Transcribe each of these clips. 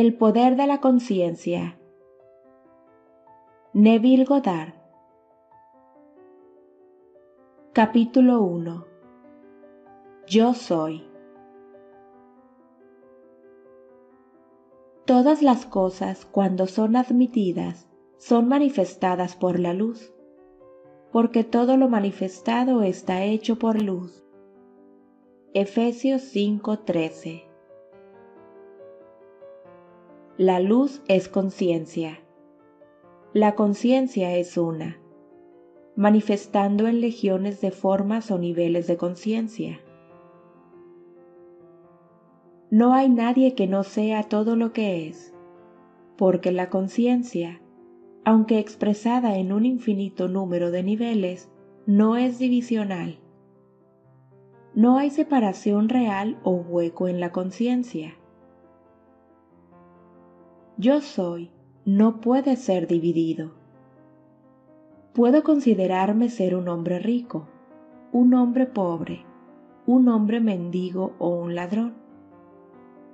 El poder de la conciencia. Neville Goddard. Capítulo 1. Yo soy. Todas las cosas, cuando son admitidas, son manifestadas por la luz, porque todo lo manifestado está hecho por luz. Efesios 5:13 La luz es conciencia. La conciencia es una, manifestando en legiones de formas o niveles de conciencia. No hay nadie que no sea todo lo que es, porque la conciencia, aunque expresada en un infinito número de niveles, no es divisional. No hay separación real o hueco en la conciencia. Yo soy no puede ser dividido. Puedo considerarme ser un hombre rico, un hombre pobre, un hombre mendigo o un ladrón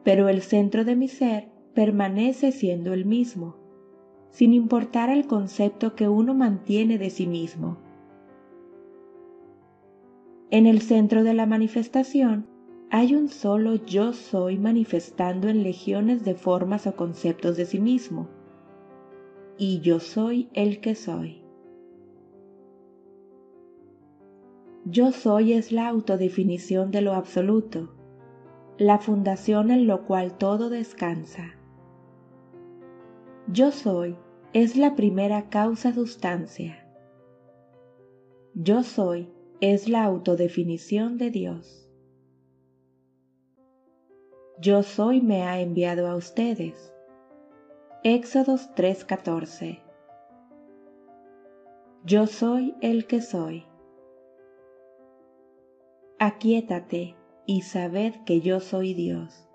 pero el centro de mi ser permanece siendo el mismo, sin importar el concepto que uno mantiene de sí mismo. En el centro de la manifestación hay un solo yo soy manifestando en legiones de formas o conceptos de sí mismo, y yo soy el que soy. Yo soy es la autodefinición de lo absoluto, la fundación en lo cual todo descansa. Yo soy es la primera causa sustancia. Yo soy es la autodefinición de Dios. Yo soy me ha enviado a ustedes. Éxodos 3:14 Yo soy el que soy. Aquietate y sabed que yo soy Dios.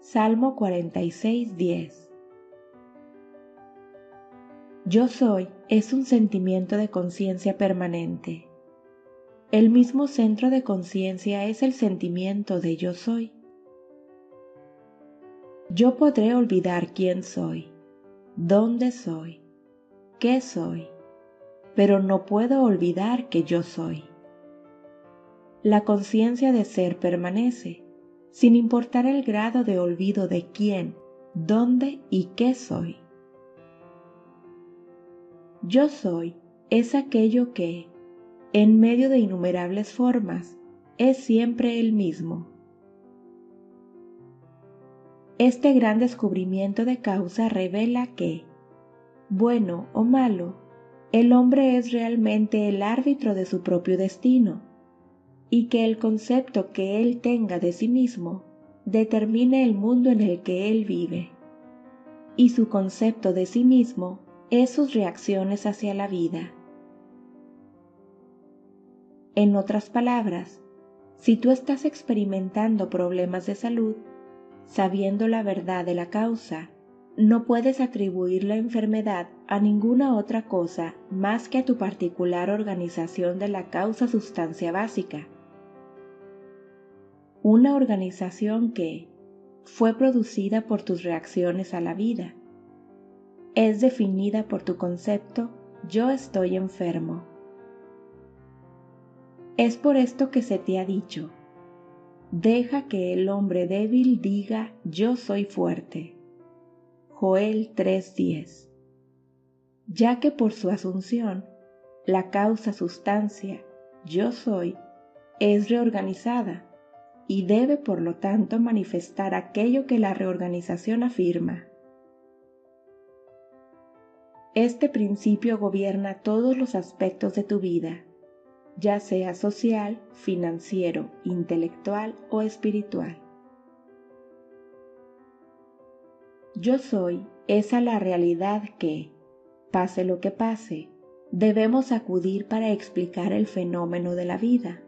Salmo 46, 10. Yo soy es un sentimiento de conciencia permanente. El mismo centro de conciencia es el sentimiento de yo soy. Yo podré olvidar quién soy, dónde soy, qué soy, pero no puedo olvidar que yo soy la conciencia de ser permanece, sin importar el grado de olvido de quién, dónde y qué soy. Yo soy es aquello que, en medio de innumerables formas, es siempre el mismo. Este gran descubrimiento de causa revela que, bueno o malo, el hombre es realmente el árbitro de su propio destino y que el concepto que él tenga de sí mismo determine el mundo en el que él vive. Y su concepto de sí mismo es sus reacciones hacia la vida. En otras palabras, si tú estás experimentando problemas de salud, sabiendo la verdad de la causa, no puedes atribuir la enfermedad a ninguna otra cosa más que a tu particular organización de la causa sustancia básica una organización que fue producida por tus reacciones a la vida. Es definida por tu concepto yo estoy enfermo. Es por esto que se te ha dicho, deja que el hombre débil diga yo soy fuerte. Joel 3:10. Ya que por su asunción, la causa sustancia yo soy es reorganizada y debe por lo tanto manifestar aquello que la reorganización afirma. Este principio gobierna todos los aspectos de tu vida, ya sea social, financiero, intelectual o espiritual. Yo soy esa la realidad que, pase lo que pase, debemos acudir para explicar el fenómeno de la vida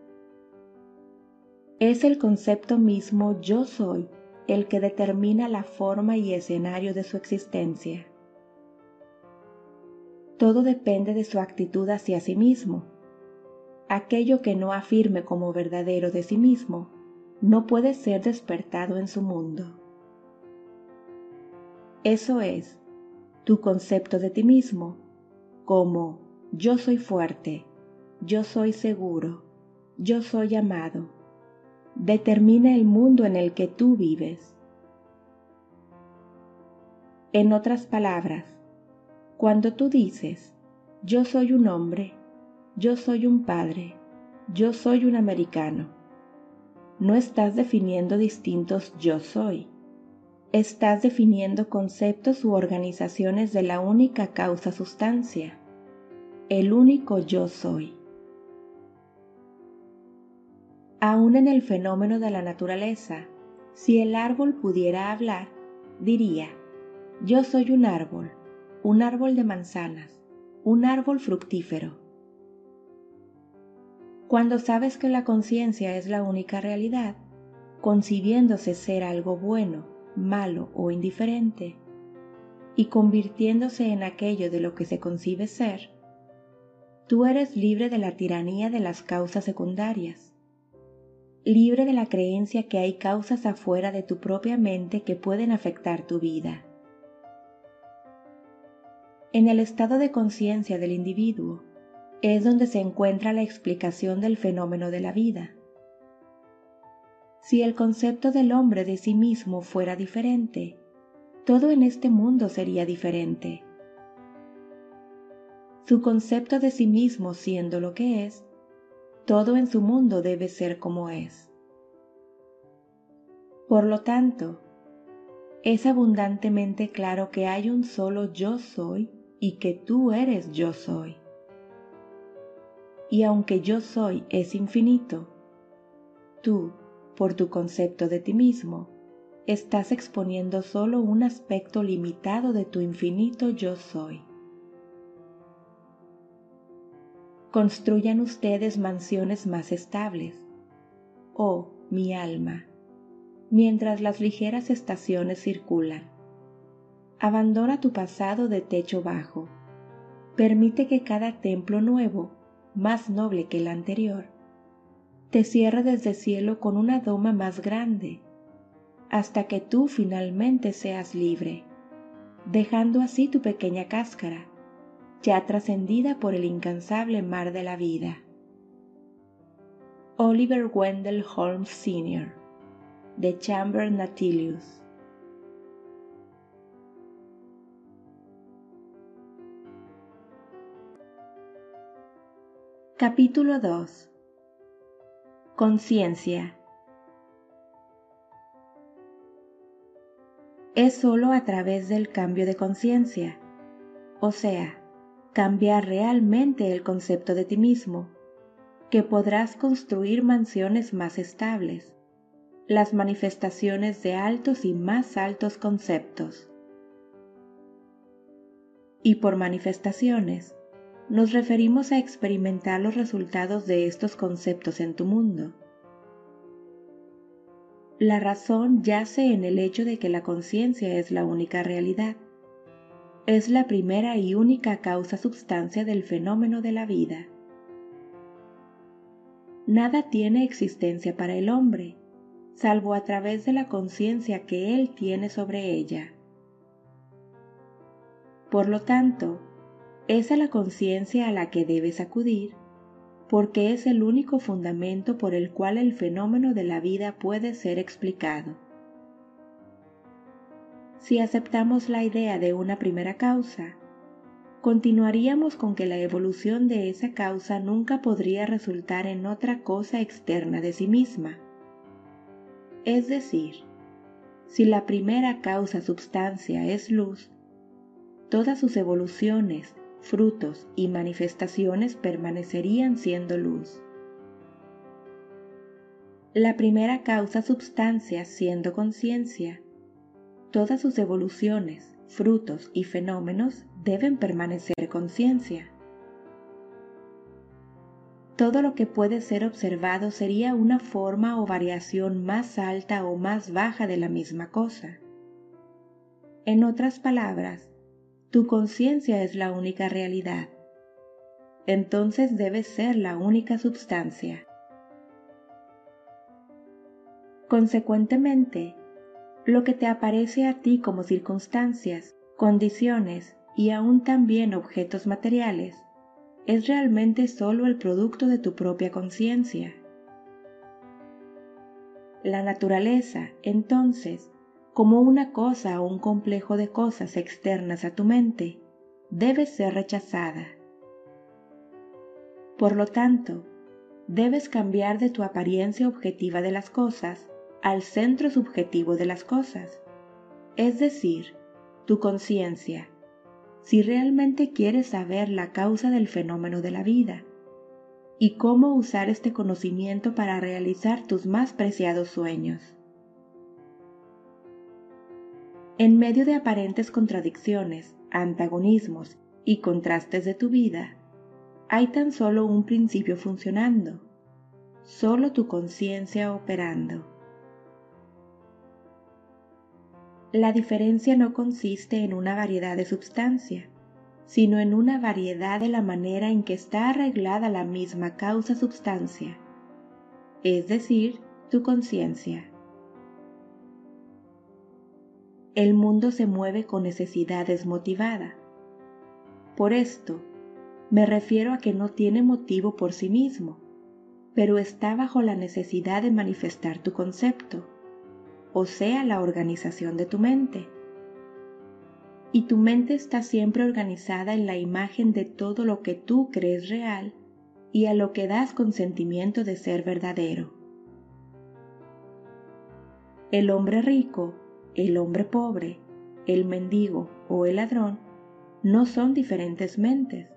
es el concepto mismo yo soy el que determina la forma y escenario de su existencia. Todo depende de su actitud hacia sí mismo. Aquello que no afirme como verdadero de sí mismo no puede ser despertado en su mundo. Eso es, tu concepto de ti mismo, como yo soy fuerte, yo soy seguro, yo soy amado, determina el mundo en el que tú vives. En otras palabras, cuando tú dices, yo soy un hombre, yo soy un padre, yo soy un americano, no estás definiendo distintos yo soy. Estás definiendo conceptos u organizaciones de la única causa sustancia, el único yo soy. Aún en el fenómeno de la naturaleza, si el árbol pudiera hablar, diría, yo soy un árbol, un árbol de manzanas, un árbol fructífero. Cuando sabes que la conciencia es la única realidad, concibiéndose ser algo bueno, malo o indiferente, y convirtiéndose en aquello de lo que se concibe ser, tú eres libre de la tiranía de las causas secundarias, libre de la creencia que hay causas afuera de tu propia mente que pueden afectar tu vida. En el estado de conciencia del individuo es donde se encuentra la explicación del fenómeno de la vida. Si el concepto del hombre de sí mismo fuera diferente, todo en este mundo sería diferente. Su concepto de sí mismo siendo lo que es, todo en su mundo debe ser como es. Por lo tanto, es abundantemente claro que hay un solo yo soy y que tú eres yo soy. Y aunque yo soy es infinito, tú por tu concepto de ti mismo, estás exponiendo solo un aspecto limitado de tu infinito yo soy. Construyan ustedes mansiones más estables, oh mi alma, mientras las ligeras estaciones circulan. Abandona tu pasado de techo bajo. Permite que cada templo nuevo, más noble que el anterior, te cierra desde el cielo con una doma más grande, hasta que tú finalmente seas libre, dejando así tu pequeña cáscara, ya trascendida por el incansable mar de la vida. Oliver Wendell Holmes Sr. de Chamber Natilius Capítulo 2 Conciencia. Es sólo a través del cambio de conciencia, o sea, cambiar realmente el concepto de ti mismo, que podrás construir mansiones más estables, las manifestaciones de altos y más altos conceptos. Y por manifestaciones, nos referimos a experimentar los resultados de estos conceptos en tu mundo. La razón yace en el hecho de que la conciencia es la única realidad. Es la primera y única causa substancia del fenómeno de la vida. Nada tiene existencia para el hombre, salvo a través de la conciencia que él tiene sobre ella. Por lo tanto, es a la conciencia a la que debes acudir, porque es el único fundamento por el cual el fenómeno de la vida puede ser explicado. Si aceptamos la idea de una primera causa, continuaríamos con que la evolución de esa causa nunca podría resultar en otra cosa externa de sí misma. Es decir, si la primera causa substancia es luz, todas sus evoluciones, frutos y manifestaciones permanecerían siendo luz. La primera causa substancia siendo conciencia. Todas sus evoluciones, frutos y fenómenos deben permanecer conciencia. Todo lo que puede ser observado sería una forma o variación más alta o más baja de la misma cosa. En otras palabras, tu conciencia es la única realidad. Entonces debe ser la única substancia. Consecuentemente, lo que te aparece a ti como circunstancias, condiciones y aún también objetos materiales, es realmente solo el producto de tu propia conciencia. La naturaleza, entonces, como una cosa o un complejo de cosas externas a tu mente, debe ser rechazada. Por lo tanto, debes cambiar de tu apariencia objetiva de las cosas al centro subjetivo de las cosas, es decir, tu conciencia, si realmente quieres saber la causa del fenómeno de la vida y cómo usar este conocimiento para realizar tus más preciados sueños. En medio de aparentes contradicciones, antagonismos y contrastes de tu vida, hay tan solo un principio funcionando, solo tu conciencia operando. La diferencia no consiste en una variedad de substancia, sino en una variedad de la manera en que está arreglada la misma causa substancia, es decir, tu conciencia. El mundo se mueve con necesidad desmotivada. Por esto, me refiero a que no tiene motivo por sí mismo, pero está bajo la necesidad de manifestar tu concepto o sea la organización de tu mente. Y tu mente está siempre organizada en la imagen de todo lo que tú crees real y a lo que das consentimiento de ser verdadero. El hombre rico, el hombre pobre, el mendigo o el ladrón no son diferentes mentes,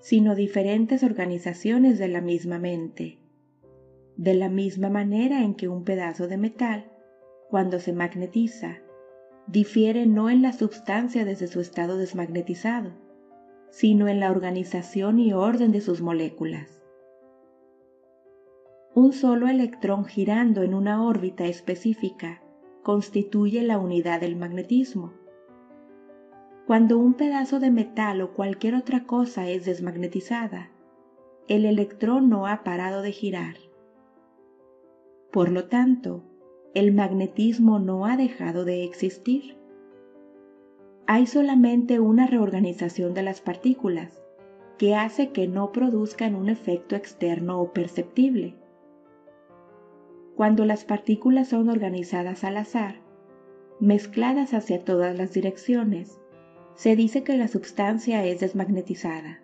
sino diferentes organizaciones de la misma mente, de la misma manera en que un pedazo de metal cuando se magnetiza, difiere no en la substancia desde su estado desmagnetizado, sino en la organización y orden de sus moléculas. Un solo electrón girando en una órbita específica constituye la unidad del magnetismo. Cuando un pedazo de metal o cualquier otra cosa es desmagnetizada, el electrón no ha parado de girar. Por lo tanto, el magnetismo no ha dejado de existir. Hay solamente una reorganización de las partículas que hace que no produzcan un efecto externo o perceptible. Cuando las partículas son organizadas al azar, mezcladas hacia todas las direcciones, se dice que la substancia es desmagnetizada.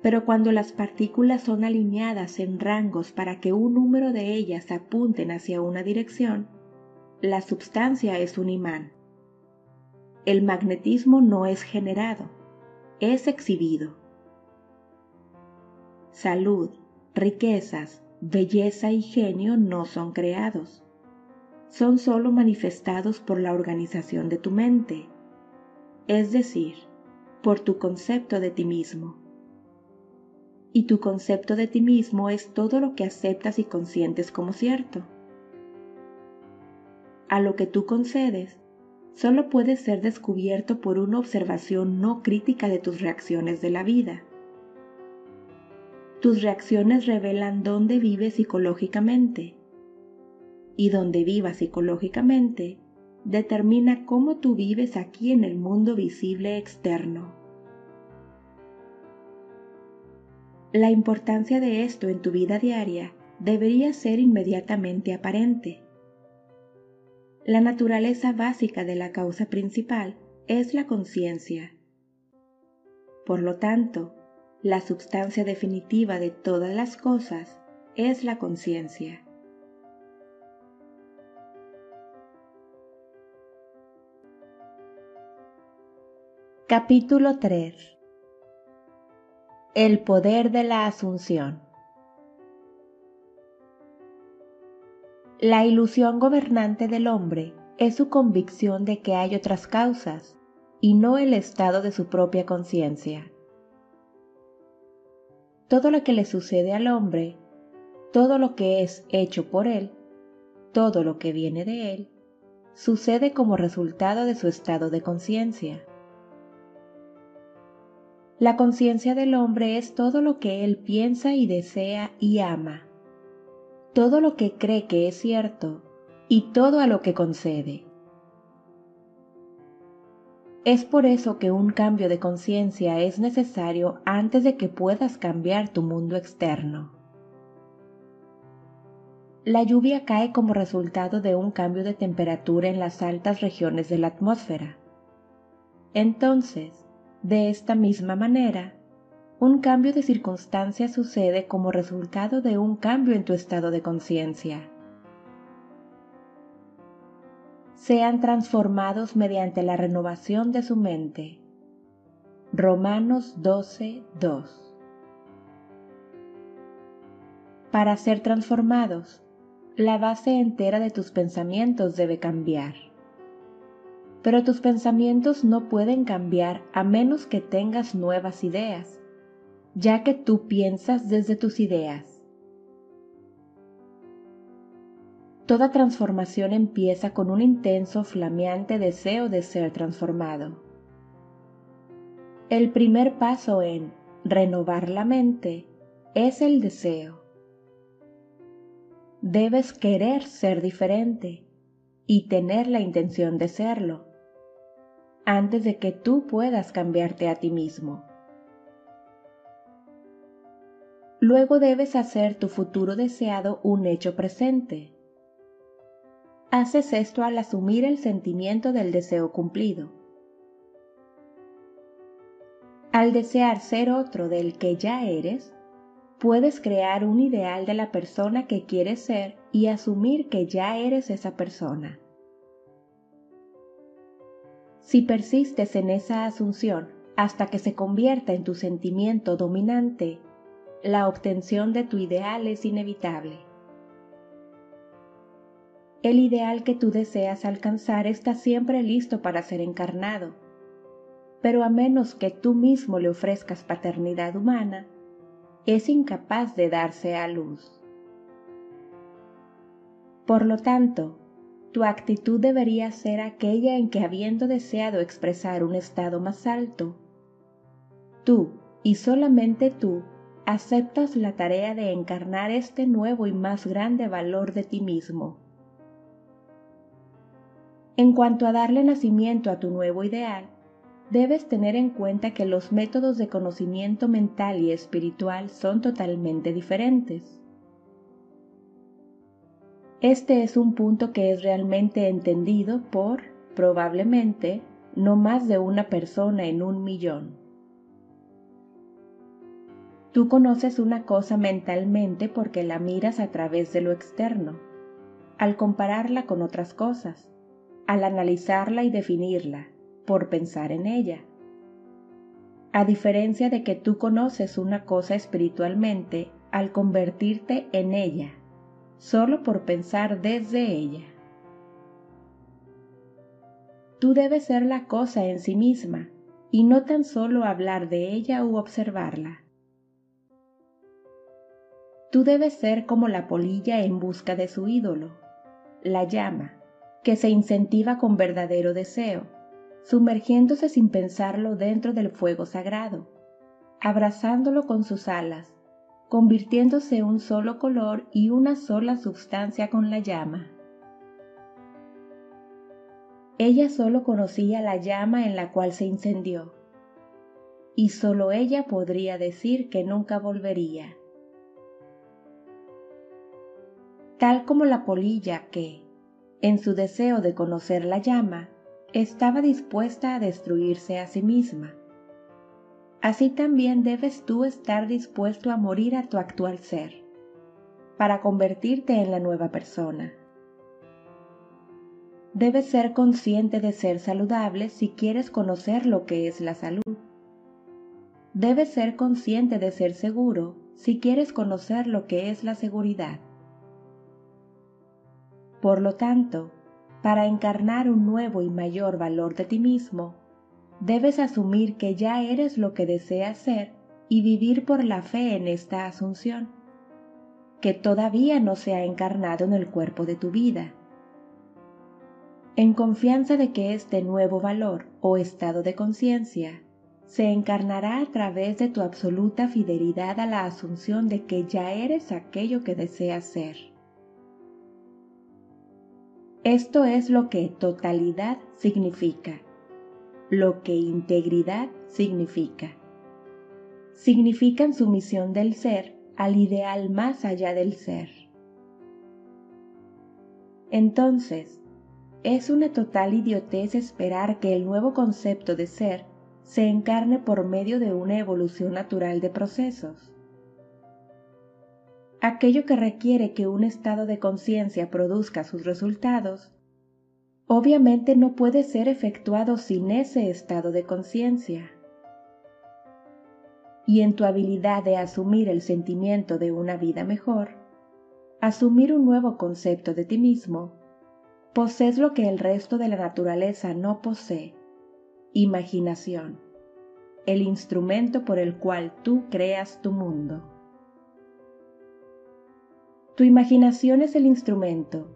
Pero cuando las partículas son alineadas en rangos para que un número de ellas apunten hacia una dirección, la substancia es un imán. El magnetismo no es generado, es exhibido. Salud, riquezas, belleza y genio no son creados, son sólo manifestados por la organización de tu mente, es decir, por tu concepto de ti mismo y tu concepto de ti mismo es todo lo que aceptas y consientes como cierto. A lo que tú concedes solo puede ser descubierto por una observación no crítica de tus reacciones de la vida. Tus reacciones revelan dónde vives psicológicamente y donde vivas psicológicamente determina cómo tú vives aquí en el mundo visible externo. La importancia de esto en tu vida diaria debería ser inmediatamente aparente. La naturaleza básica de la causa principal es la conciencia. Por lo tanto, la substancia definitiva de todas las cosas es la conciencia. Capítulo 3 el poder de la asunción. La ilusión gobernante del hombre es su convicción de que hay otras causas y no el estado de su propia conciencia. Todo lo que le sucede al hombre, todo lo que es hecho por él, todo lo que viene de él, sucede como resultado de su estado de conciencia. La conciencia del hombre es todo lo que él piensa y desea y ama. Todo lo que cree que es cierto, y todo a lo que concede. Es por eso que un cambio de conciencia es necesario antes de que puedas cambiar tu mundo externo. La lluvia cae como resultado de un cambio de temperatura en las altas regiones de la atmósfera. Entonces, de esta misma manera, un cambio de circunstancia sucede como resultado de un cambio en tu estado de conciencia. Sean transformados mediante la renovación de su mente. Romanos 12, 2. Para ser transformados, la base entera de tus pensamientos debe cambiar. Pero tus pensamientos no pueden cambiar a menos que tengas nuevas ideas, ya que tú piensas desde tus ideas. Toda transformación empieza con un intenso, flameante deseo de ser transformado. El primer paso en renovar la mente es el deseo. Debes querer ser diferente y tener la intención de serlo antes de que tú puedas cambiarte a ti mismo. Luego debes hacer tu futuro deseado un hecho presente. Haces esto al asumir el sentimiento del deseo cumplido. Al desear ser otro del que ya eres, puedes crear un ideal de la persona que quieres ser y asumir que ya eres esa persona. Si persistes en esa asunción hasta que se convierta en tu sentimiento dominante, la obtención de tu ideal es inevitable. El ideal que tú deseas alcanzar está siempre listo para ser encarnado, pero a menos que tú mismo le ofrezcas paternidad humana, es incapaz de darse a luz. Por lo tanto, tu actitud debería ser aquella en que habiendo deseado expresar un estado más alto, tú y solamente tú aceptas la tarea de encarnar este nuevo y más grande valor de ti mismo. En cuanto a darle nacimiento a tu nuevo ideal, debes tener en cuenta que los métodos de conocimiento mental y espiritual son totalmente diferentes. Este es un punto que es realmente entendido por, probablemente, no más de una persona en un millón. Tú conoces una cosa mentalmente porque la miras a través de lo externo, al compararla con otras cosas, al analizarla y definirla, por pensar en ella. A diferencia de que tú conoces una cosa espiritualmente al convertirte en ella, solo por pensar desde ella. Tú debes ser la cosa en sí misma y no tan solo hablar de ella u observarla. Tú debes ser como la polilla en busca de su ídolo, la llama, que se incentiva con verdadero deseo, sumergiéndose sin pensarlo dentro del fuego sagrado, abrazándolo con sus alas, convirtiéndose un solo color y una sola sustancia con la llama. Ella solo conocía la llama en la cual se incendió, y solo ella podría decir que nunca volvería. tal como la polilla que, en su deseo de conocer la llama, estaba dispuesta a destruirse a sí misma. Así también debes tú estar dispuesto a morir a tu actual ser, para convertirte en la nueva persona. Debes ser consciente de ser saludable si quieres conocer lo que es la salud. Debes ser consciente de ser seguro si quieres conocer lo que es la seguridad. Por lo tanto, para encarnar un nuevo y mayor valor de ti mismo, debes asumir que ya eres lo que deseas ser y vivir por la fe en esta asunción, que todavía no se ha encarnado en el cuerpo de tu vida. En confianza de que este nuevo valor o estado de conciencia se encarnará a través de tu absoluta fidelidad a la asunción de que ya eres aquello que deseas ser. Esto es lo que totalidad significa, lo que integridad significa. Significan sumisión del ser al ideal más allá del ser. Entonces, es una total idiotez esperar que el nuevo concepto de ser se encarne por medio de una evolución natural de procesos. Aquello que requiere que un estado de conciencia produzca sus resultados, obviamente no puede ser efectuado sin ese estado de conciencia. Y en tu habilidad de asumir el sentimiento de una vida mejor, asumir un nuevo concepto de ti mismo, posees lo que el resto de la naturaleza no posee, imaginación, el instrumento por el cual tú creas tu mundo. Tu imaginación es el instrumento,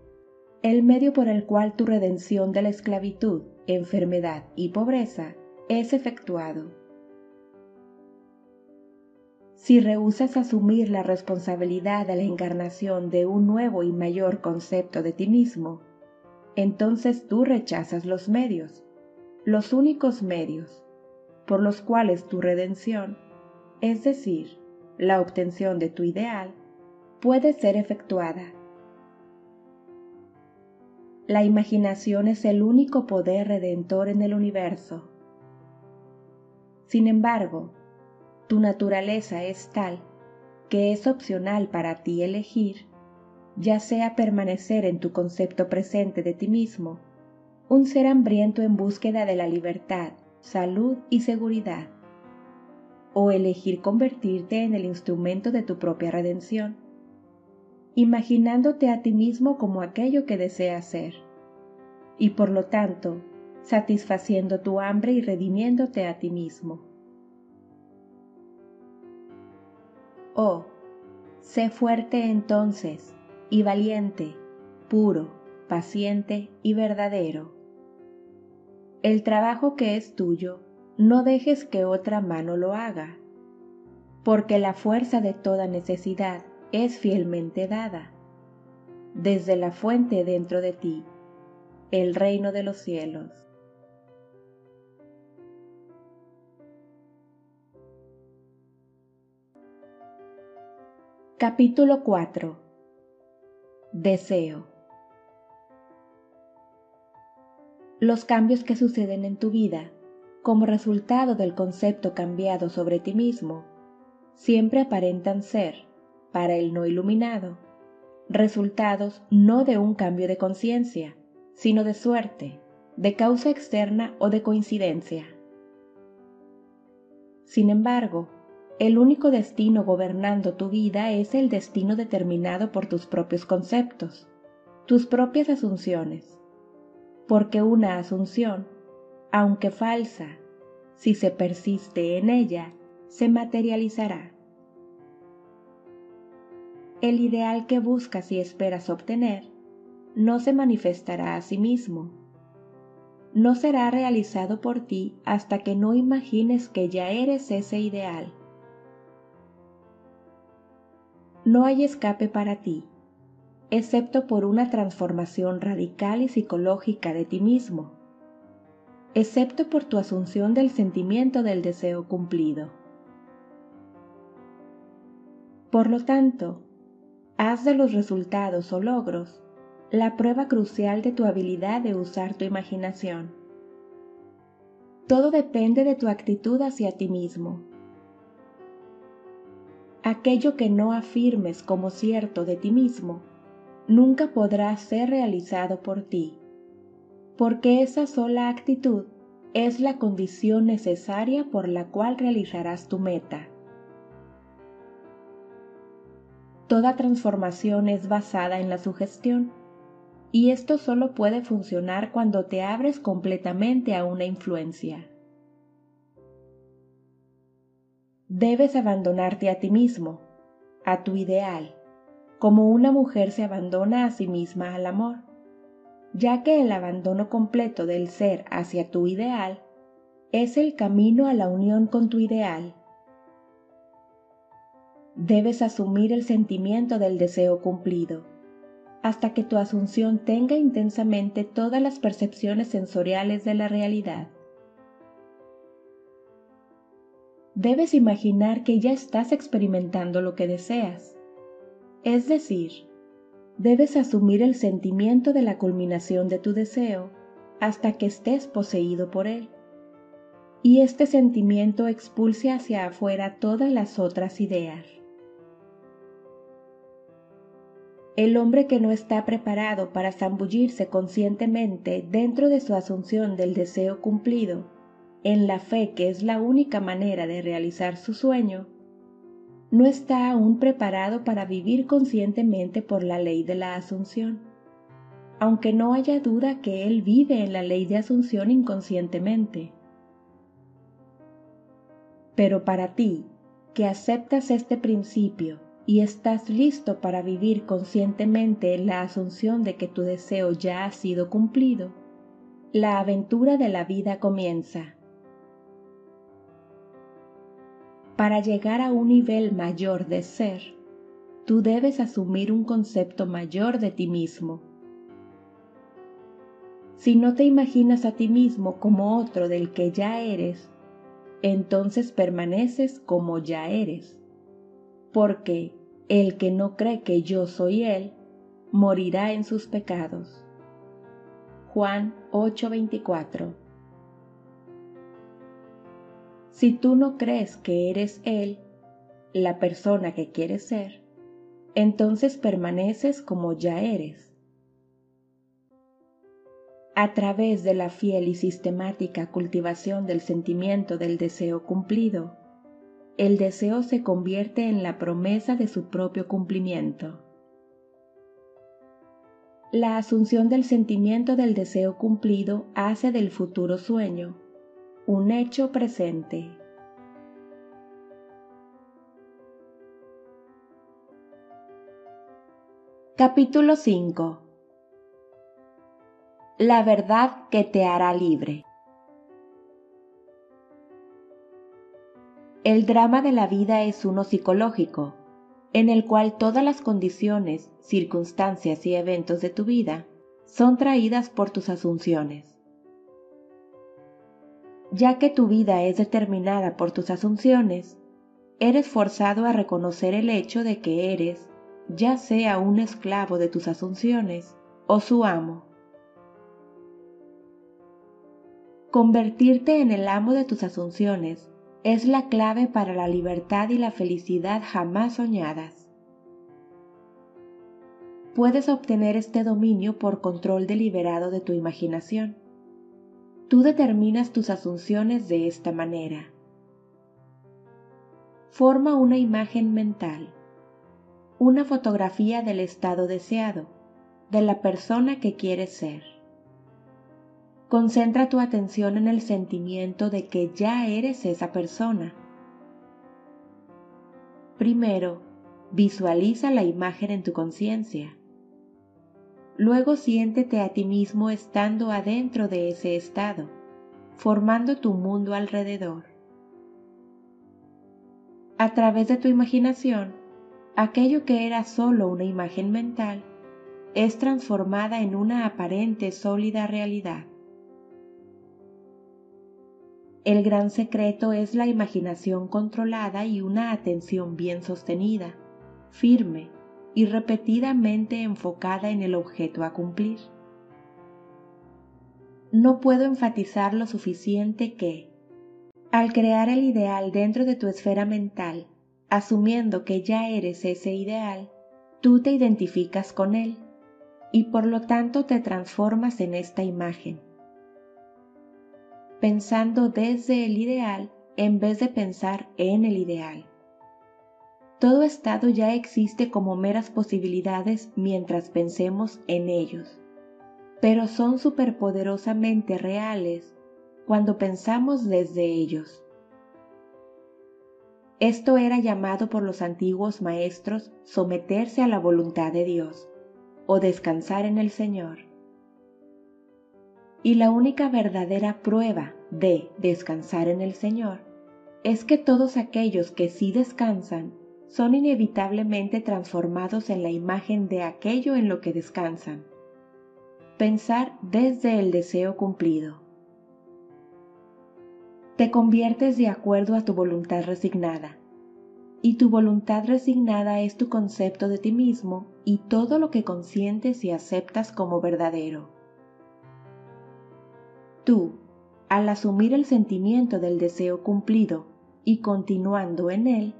el medio por el cual tu redención de la esclavitud, enfermedad y pobreza es efectuado. Si rehusas asumir la responsabilidad de la encarnación de un nuevo y mayor concepto de ti mismo, entonces tú rechazas los medios, los únicos medios, por los cuales tu redención, es decir, la obtención de tu ideal, puede ser efectuada. La imaginación es el único poder redentor en el universo. Sin embargo, tu naturaleza es tal que es opcional para ti elegir ya sea permanecer en tu concepto presente de ti mismo, un ser hambriento en búsqueda de la libertad, salud y seguridad, o elegir convertirte en el instrumento de tu propia redención, imaginándote a ti mismo como aquello que deseas ser, y por lo tanto, satisfaciendo tu hambre y redimiéndote a ti mismo. Oh, sé fuerte entonces, y valiente, puro, paciente y verdadero. El trabajo que es tuyo, no dejes que otra mano lo haga, porque la fuerza de toda necesidad es fielmente dada, desde la fuente dentro de ti, el reino de los cielos. Capítulo 4 Deseo. Los cambios que suceden en tu vida, como resultado del concepto cambiado sobre ti mismo, siempre aparentan ser, para el no iluminado, resultados no de un cambio de conciencia, sino de suerte, de causa externa o de coincidencia. Sin embargo, el único destino gobernando tu vida es el destino determinado por tus propios conceptos, tus propias asunciones. Porque una asunción, aunque falsa, si se persiste en ella, se materializará. El ideal que buscas y esperas obtener no se manifestará a sí mismo. No será realizado por ti hasta que no imagines que ya eres ese ideal no hay escape para ti, excepto por una transformación radical y psicológica de ti mismo, excepto por tu asunción del sentimiento del deseo cumplido. Por lo tanto, haz de los resultados o logros la prueba crucial de tu habilidad de usar tu imaginación. Todo depende de tu actitud hacia ti mismo aquello que no afirmes como cierto de ti mismo, nunca podrá ser realizado por ti, porque esa sola actitud es la condición necesaria por la cual realizarás tu meta. Toda transformación es basada en la sugestión, y esto solo puede funcionar cuando te abres completamente a una influencia. Debes abandonarte a ti mismo, a tu ideal, como una mujer se abandona a sí misma al amor, ya que el abandono completo del ser hacia tu ideal es el camino a la unión con tu ideal. Debes asumir el sentimiento del deseo cumplido, hasta que tu asunción tenga intensamente todas las percepciones sensoriales de la realidad. Debes imaginar que ya estás experimentando lo que deseas, es decir, debes asumir el sentimiento de la culminación de tu deseo hasta que estés poseído por él. Y este sentimiento expulse hacia afuera todas las otras ideas. El hombre que no está preparado para zambullirse conscientemente dentro de su asunción del deseo cumplido, en la fe que es la única manera de realizar su sueño, no está aún preparado para vivir conscientemente por la ley de la asunción, aunque no haya duda que él vive en la ley de asunción inconscientemente. Pero para ti, que aceptas este principio y estás listo para vivir conscientemente la asunción de que tu deseo ya ha sido cumplido, la aventura de la vida comienza. Para llegar a un nivel mayor de ser, tú debes asumir un concepto mayor de ti mismo. Si no te imaginas a ti mismo como otro del que ya eres, entonces permaneces como ya eres porque el que no cree que yo soy Él, morirá en sus pecados. Juan 8:24 Si tú no crees que eres Él, la persona que quieres ser, entonces permaneces como ya eres. A través de la fiel y sistemática cultivación del sentimiento del deseo cumplido, el deseo se convierte en la promesa de su propio cumplimiento. La asunción del sentimiento del deseo cumplido hace del futuro sueño un hecho presente. Capítulo 5 La verdad que te hará libre. El drama de la vida es uno psicológico, en el cual todas las condiciones, circunstancias y eventos de tu vida son traídas por tus asunciones. Ya que tu vida es determinada por tus asunciones, eres forzado a reconocer el hecho de que eres, ya sea un esclavo de tus asunciones o su amo. Convertirte en el amo de tus asunciones es la clave para la libertad y la felicidad jamás soñadas. Puedes obtener este dominio por control deliberado de tu imaginación. Tú determinas tus asunciones de esta manera. Forma una imagen mental, una fotografía del estado deseado, de la persona que quieres ser. Concentra tu atención en el sentimiento de que ya eres esa persona. Primero, visualiza la imagen en tu conciencia. Luego siéntete a ti mismo estando adentro de ese estado, formando tu mundo alrededor. A través de tu imaginación, aquello que era solo una imagen mental es transformada en una aparente sólida realidad. El gran secreto es la imaginación controlada y una atención bien sostenida, firme y repetidamente enfocada en el objeto a cumplir. No puedo enfatizar lo suficiente que, al crear el ideal dentro de tu esfera mental, asumiendo que ya eres ese ideal, tú te identificas con él y por lo tanto te transformas en esta imagen pensando desde el ideal en vez de pensar en el ideal. Todo estado ya existe como meras posibilidades mientras pensemos en ellos, pero son superpoderosamente reales cuando pensamos desde ellos. Esto era llamado por los antiguos maestros someterse a la voluntad de Dios o descansar en el Señor. Y la única verdadera prueba de descansar en el Señor es que todos aquellos que sí descansan son inevitablemente transformados en la imagen de aquello en lo que descansan. Pensar desde el deseo cumplido. Te conviertes de acuerdo a tu voluntad resignada. Y tu voluntad resignada es tu concepto de ti mismo y todo lo que consientes y aceptas como verdadero. Tú, al asumir el sentimiento del deseo cumplido y continuando en él,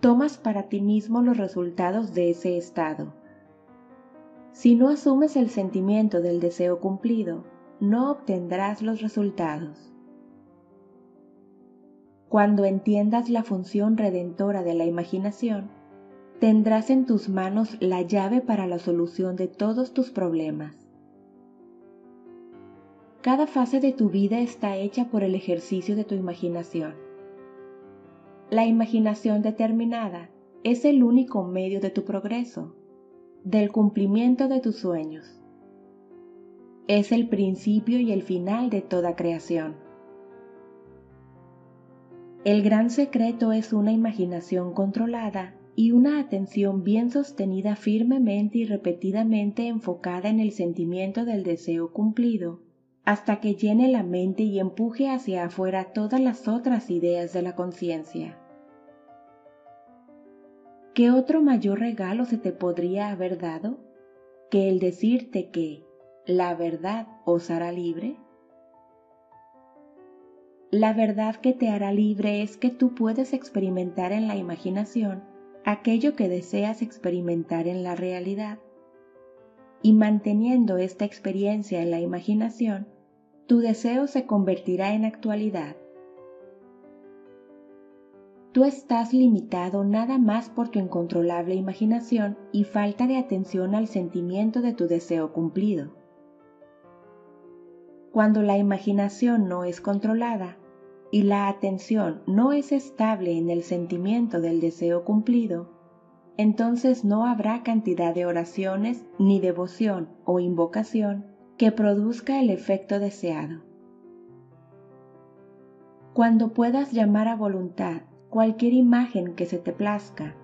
tomas para ti mismo los resultados de ese estado. Si no asumes el sentimiento del deseo cumplido, no obtendrás los resultados. Cuando entiendas la función redentora de la imaginación, tendrás en tus manos la llave para la solución de todos tus problemas. Cada fase de tu vida está hecha por el ejercicio de tu imaginación. La imaginación determinada es el único medio de tu progreso, del cumplimiento de tus sueños. Es el principio y el final de toda creación. El gran secreto es una imaginación controlada y una atención bien sostenida firmemente y repetidamente enfocada en el sentimiento del deseo cumplido, hasta que llene la mente y empuje hacia afuera todas las otras ideas de la conciencia. ¿Qué otro mayor regalo se te podría haber dado que el decirte que la verdad os hará libre? La verdad que te hará libre es que tú puedes experimentar en la imaginación aquello que deseas experimentar en la realidad. Y manteniendo esta experiencia en la imaginación, tu deseo se convertirá en actualidad. Tú estás limitado nada más por tu incontrolable imaginación y falta de atención al sentimiento de tu deseo cumplido. Cuando la imaginación no es controlada, y la atención no es estable en el sentimiento del deseo cumplido, entonces no habrá cantidad de oraciones ni devoción o invocación que produzca el efecto deseado. Cuando puedas llamar a voluntad cualquier imagen que se te plazca,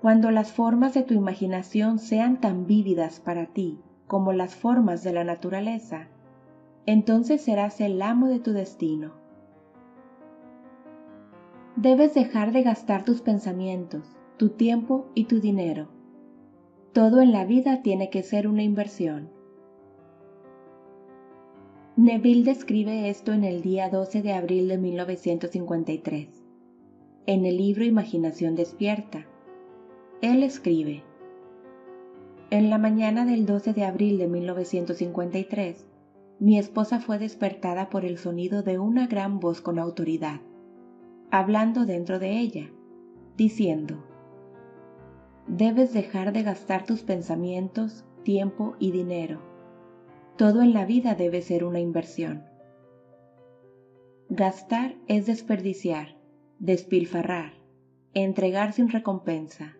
cuando las formas de tu imaginación sean tan vívidas para ti como las formas de la naturaleza, entonces serás el amo de tu destino Debes dejar de gastar tus pensamientos, tu tiempo y tu dinero. Todo en la vida tiene que ser una inversión. Neville describe esto en el día 12 de abril de 1953. En el libro Imaginación despierta, él escribe, En la mañana del 12 de abril de 1953, mi esposa fue despertada por el sonido de una gran voz con autoridad hablando dentro de ella, diciendo, debes dejar de gastar tus pensamientos, tiempo y dinero. Todo en la vida debe ser una inversión. Gastar es desperdiciar, despilfarrar, entregar sin recompensa.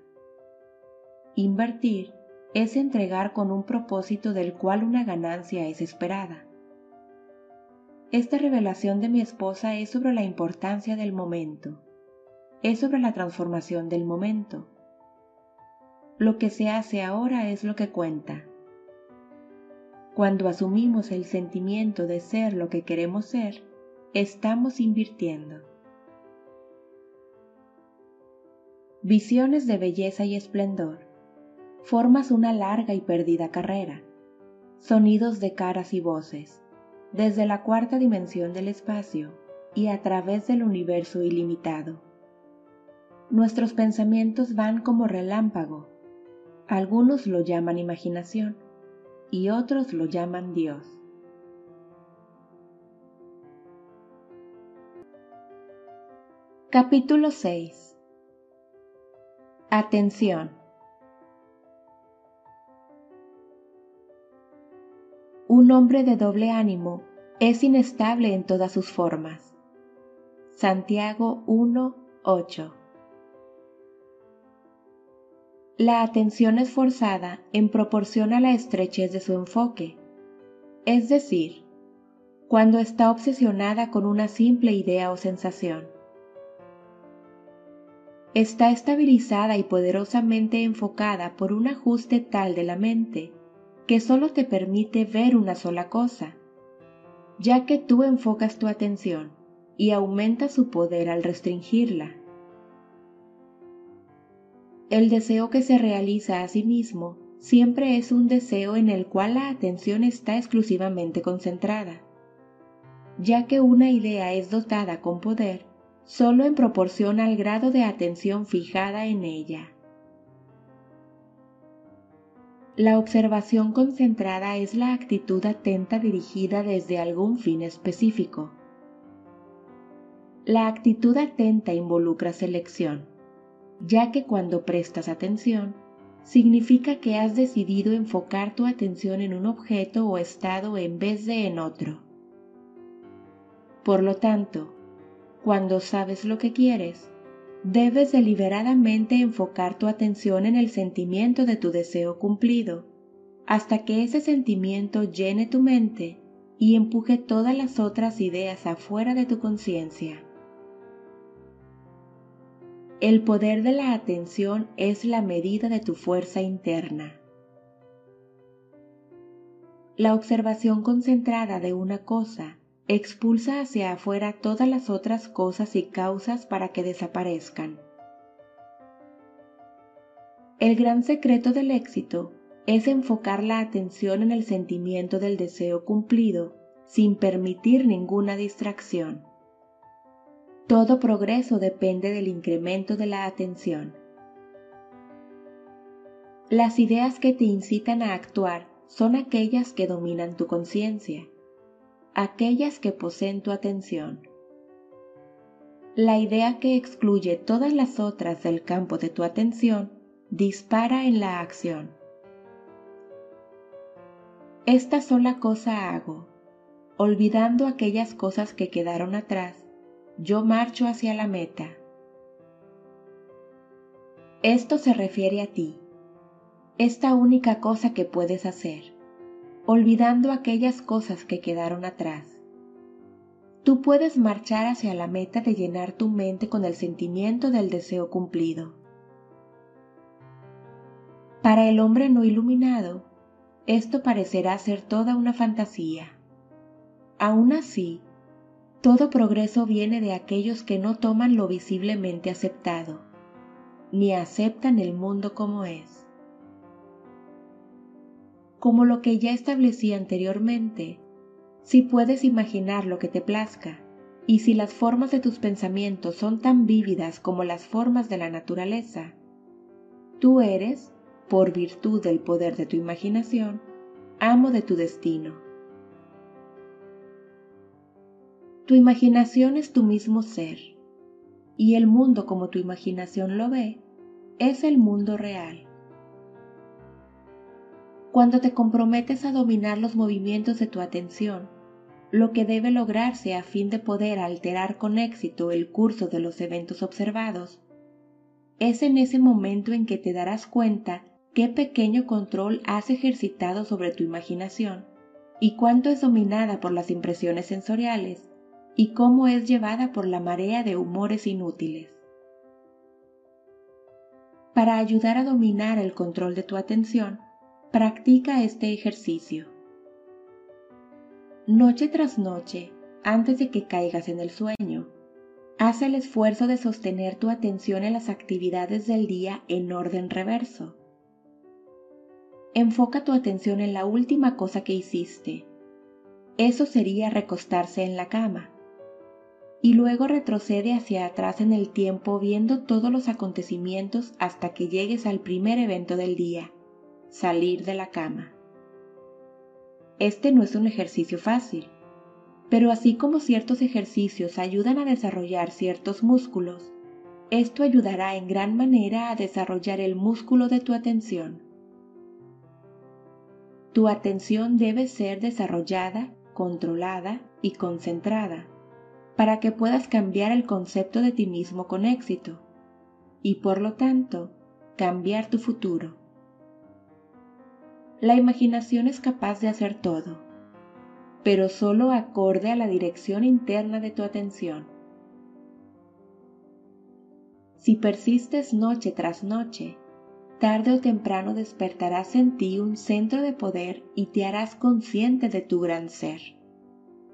Invertir es entregar con un propósito del cual una ganancia es esperada. Esta revelación de mi esposa es sobre la importancia del momento, es sobre la transformación del momento. Lo que se hace ahora es lo que cuenta. Cuando asumimos el sentimiento de ser lo que queremos ser, estamos invirtiendo. Visiones de belleza y esplendor. Formas una larga y perdida carrera. Sonidos de caras y voces desde la cuarta dimensión del espacio y a través del universo ilimitado. Nuestros pensamientos van como relámpago. Algunos lo llaman imaginación y otros lo llaman Dios. Capítulo 6 Atención Un hombre de doble ánimo es inestable en todas sus formas. Santiago 1:8 La atención esforzada en proporción a la estrechez de su enfoque, es decir, cuando está obsesionada con una simple idea o sensación. está estabilizada y poderosamente enfocada por un ajuste tal de la mente que solo te permite ver una sola cosa, ya que tú enfocas tu atención y aumentas su poder al restringirla. El deseo que se realiza a sí mismo siempre es un deseo en el cual la atención está exclusivamente concentrada, ya que una idea es dotada con poder solo en proporción al grado de atención fijada en ella. La observación concentrada es la actitud atenta dirigida desde algún fin específico. La actitud atenta involucra selección ya que cuando prestas atención, significa que has decidido enfocar tu atención en un objeto o estado en vez de en otro. Por lo tanto, cuando sabes lo que quieres, debes deliberadamente enfocar tu atención en el sentimiento de tu deseo cumplido, hasta que ese sentimiento llene tu mente y empuje todas las otras ideas afuera de tu conciencia. El poder de la atención es la medida de tu fuerza interna. La observación concentrada de una cosa expulsa hacia afuera todas las otras cosas y causas para que desaparezcan. El gran secreto del éxito es enfocar la atención en el sentimiento del deseo cumplido sin permitir ninguna distracción. Todo progreso depende del incremento de la atención. Las ideas que te incitan a actuar son aquellas que dominan tu conciencia, aquellas que poseen tu atención. La idea que excluye todas las otras del campo de tu atención dispara en la acción. Esta sola cosa hago, olvidando aquellas cosas que quedaron atrás yo marcho hacia la meta. Esto se refiere a ti, esta única cosa que puedes hacer, olvidando aquellas cosas que quedaron atrás. Tú puedes marchar hacia la meta de llenar tu mente con el sentimiento del deseo cumplido. Para el hombre no iluminado, esto parecerá ser toda una fantasía. Aún así, todo progreso viene de aquellos que no toman lo visiblemente aceptado, ni aceptan el mundo como es. Como lo que ya establecí anteriormente, si puedes imaginar lo que te plazca, y si las formas de tus pensamientos son tan vívidas como las formas de la naturaleza, tú eres, por virtud del poder de tu imaginación, amo de tu destino. Tu imaginación es tu mismo ser, y el mundo como tu imaginación lo ve, es el mundo real. Cuando te comprometes a dominar los movimientos de tu atención, lo que debe lograrse a fin de poder alterar con éxito el curso de los eventos observados, es en ese momento en que te darás cuenta qué pequeño control has ejercitado sobre tu imaginación y cuánto es dominada por las impresiones sensoriales y cómo es llevada por la marea de humores inútiles. Para ayudar a dominar el control de tu atención, practica este ejercicio. Noche tras noche, antes de que caigas en el sueño, haz el esfuerzo de sostener tu atención en las actividades del día en orden reverso. Enfoca tu atención en la última cosa que hiciste. Eso sería recostarse en la cama y luego retrocede hacia atrás en el tiempo viendo todos los acontecimientos hasta que llegues al primer evento del día, salir de la cama. Este no es un ejercicio fácil, pero así como ciertos ejercicios ayudan a desarrollar ciertos músculos, esto ayudará en gran manera a desarrollar el músculo de tu atención. Tu atención debe ser desarrollada, controlada y concentrada para que puedas cambiar el concepto de ti mismo con éxito y por lo tanto cambiar tu futuro. La imaginación es capaz de hacer todo, pero solo acorde a la dirección interna de tu atención. Si persistes noche tras noche, tarde o temprano despertarás en ti un centro de poder y te harás consciente de tu gran ser,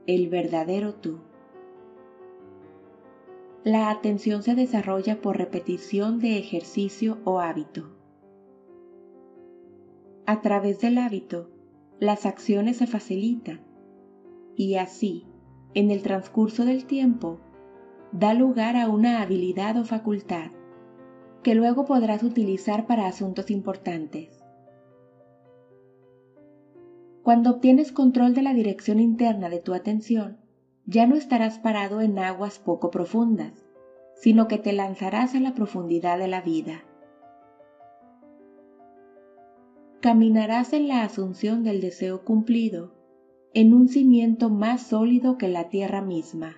el verdadero tú. La atención se desarrolla por repetición de ejercicio o hábito. A través del hábito, las acciones se facilitan y así, en el transcurso del tiempo, da lugar a una habilidad o facultad que luego podrás utilizar para asuntos importantes. Cuando obtienes control de la dirección interna de tu atención, ya no estarás parado en aguas poco profundas, sino que te lanzarás a la profundidad de la vida. Caminarás en la asunción del deseo cumplido, en un cimiento más sólido que la tierra misma.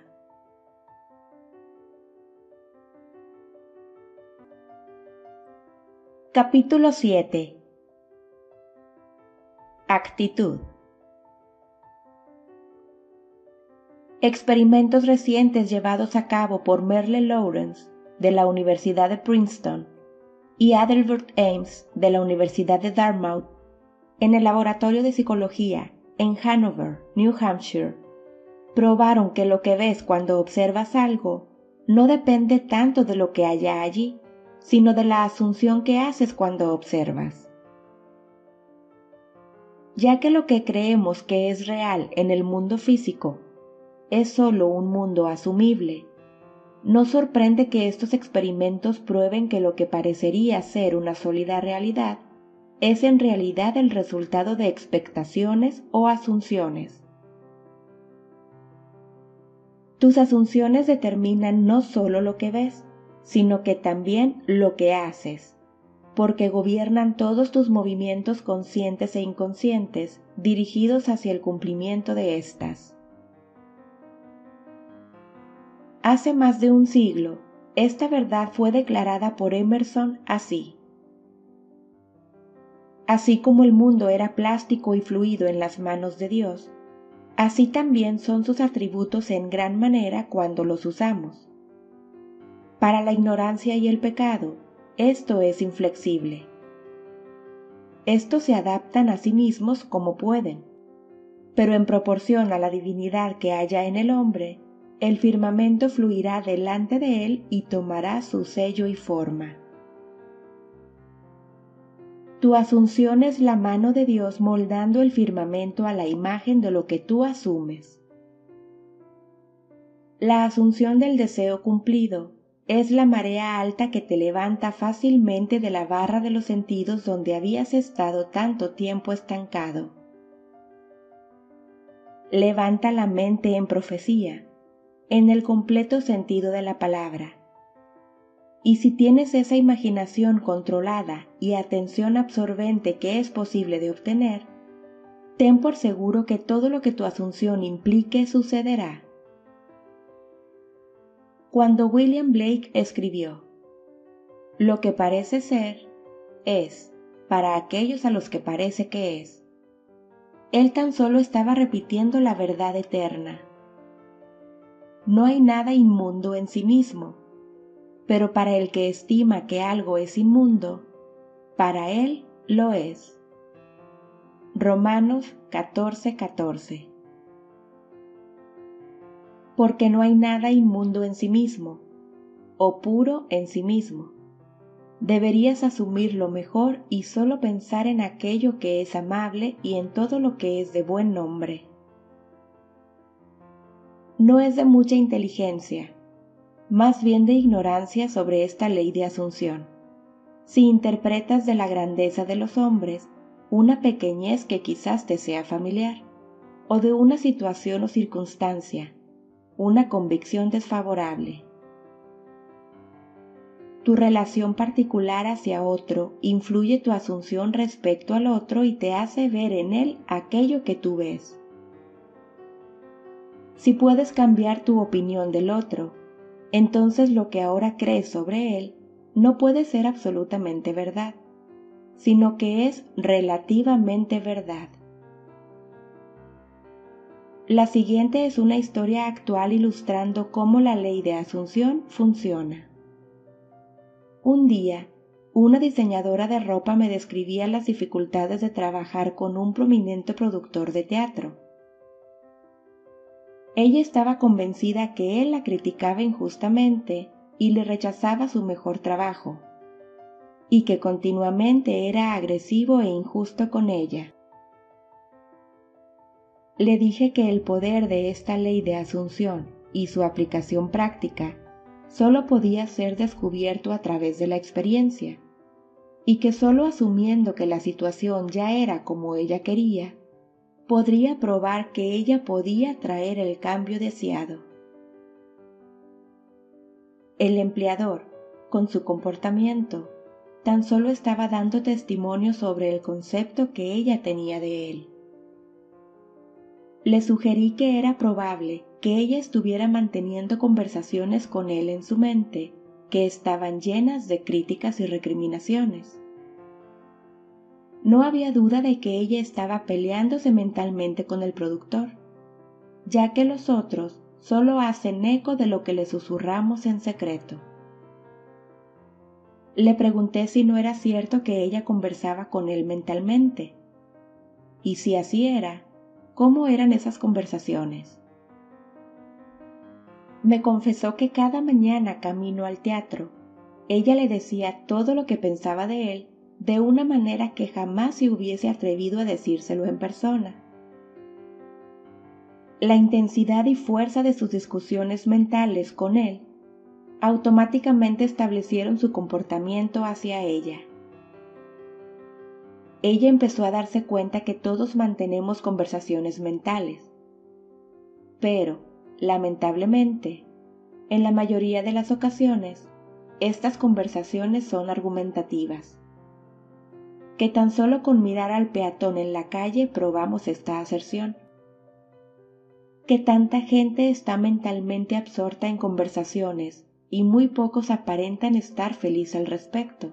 Capítulo 7 Actitud Experimentos recientes llevados a cabo por Merle Lawrence de la Universidad de Princeton y Adelbert Ames de la Universidad de Dartmouth en el Laboratorio de Psicología en Hanover, New Hampshire, probaron que lo que ves cuando observas algo no depende tanto de lo que haya allí, sino de la asunción que haces cuando observas. Ya que lo que creemos que es real en el mundo físico es solo un mundo asumible, no sorprende que estos experimentos prueben que lo que parecería ser una sólida realidad es en realidad el resultado de expectaciones o asunciones. Tus asunciones determinan no solo lo que ves, sino que también lo que haces, porque gobiernan todos tus movimientos conscientes e inconscientes dirigidos hacia el cumplimiento de éstas. Hace más de un siglo, esta verdad fue declarada por Emerson así. Así como el mundo era plástico y fluido en las manos de Dios, así también son sus atributos en gran manera cuando los usamos. Para la ignorancia y el pecado, esto es inflexible. Estos se adaptan a sí mismos como pueden, pero en proporción a la divinidad que haya en el hombre, el firmamento fluirá delante de él y tomará su sello y forma. Tu asunción es la mano de Dios moldando el firmamento a la imagen de lo que tú asumes. La asunción del deseo cumplido es la marea alta que te levanta fácilmente de la barra de los sentidos donde habías estado tanto tiempo estancado. Levanta la mente en profecía, en el completo sentido de la palabra. Y si tienes esa imaginación controlada y atención absorbente que es posible de obtener, ten por seguro que todo lo que tu asunción implique sucederá. Cuando William Blake escribió, Lo que parece ser es para aquellos a los que parece que es. Él tan solo estaba repitiendo la verdad eterna. No hay nada inmundo en sí mismo, pero para el que estima que algo es inmundo, para él lo es. Romanos 14:14 porque no hay nada inmundo en sí mismo, o puro en sí mismo. Deberías asumirlo mejor y solo pensar en aquello que es amable y en todo lo que es de buen nombre. No es de mucha inteligencia, más bien de ignorancia sobre esta ley de asunción. Si interpretas de la grandeza de los hombres una pequeñez que quizás te sea familiar, o de una situación o circunstancia una convicción desfavorable. Tu relación particular hacia otro influye tu asunción respecto al otro y te hace ver en él aquello que tú ves. Si puedes cambiar tu opinión del otro, entonces lo que ahora crees sobre él no puede ser absolutamente verdad, sino que es relativamente verdad. La siguiente es una historia actual ilustrando cómo la ley de asunción funciona. Un día, una diseñadora de ropa me describía las dificultades de trabajar con un prominente productor de teatro. Ella estaba convencida que él la criticaba injustamente y le rechazaba su mejor trabajo, y que continuamente era agresivo e injusto con ella. Le dije que el poder de esta ley de asunción y su aplicación práctica solo podía ser descubierto a través de la experiencia, y que solo asumiendo que la situación ya era como ella quería, podría probar que ella podía traer el cambio deseado. El empleador, con su comportamiento, tan solo estaba dando testimonio sobre el concepto que ella tenía de él. Le sugerí que era probable que ella estuviera manteniendo conversaciones con él en su mente que estaban llenas de críticas y recriminaciones. No había duda de que ella estaba peleándose mentalmente con el productor, ya que los otros solo hacen eco de lo que le susurramos en secreto. Le pregunté si no era cierto que ella conversaba con él mentalmente, y si así era, cómo eran esas conversaciones. Me confesó que cada mañana camino al teatro, ella le decía todo lo que pensaba de él de una manera que jamás se hubiese atrevido a decírselo en persona. La intensidad y fuerza de sus discusiones mentales con él automáticamente establecieron su comportamiento hacia ella ella empezó a darse cuenta que todos mantenemos conversaciones mentales. Pero, lamentablemente, en la mayoría de las ocasiones, estas conversaciones son argumentativas. Que tan solo con mirar al peatón en la calle probamos esta aserción. Que tanta gente está mentalmente absorta en conversaciones y muy pocos aparentan estar felices al respecto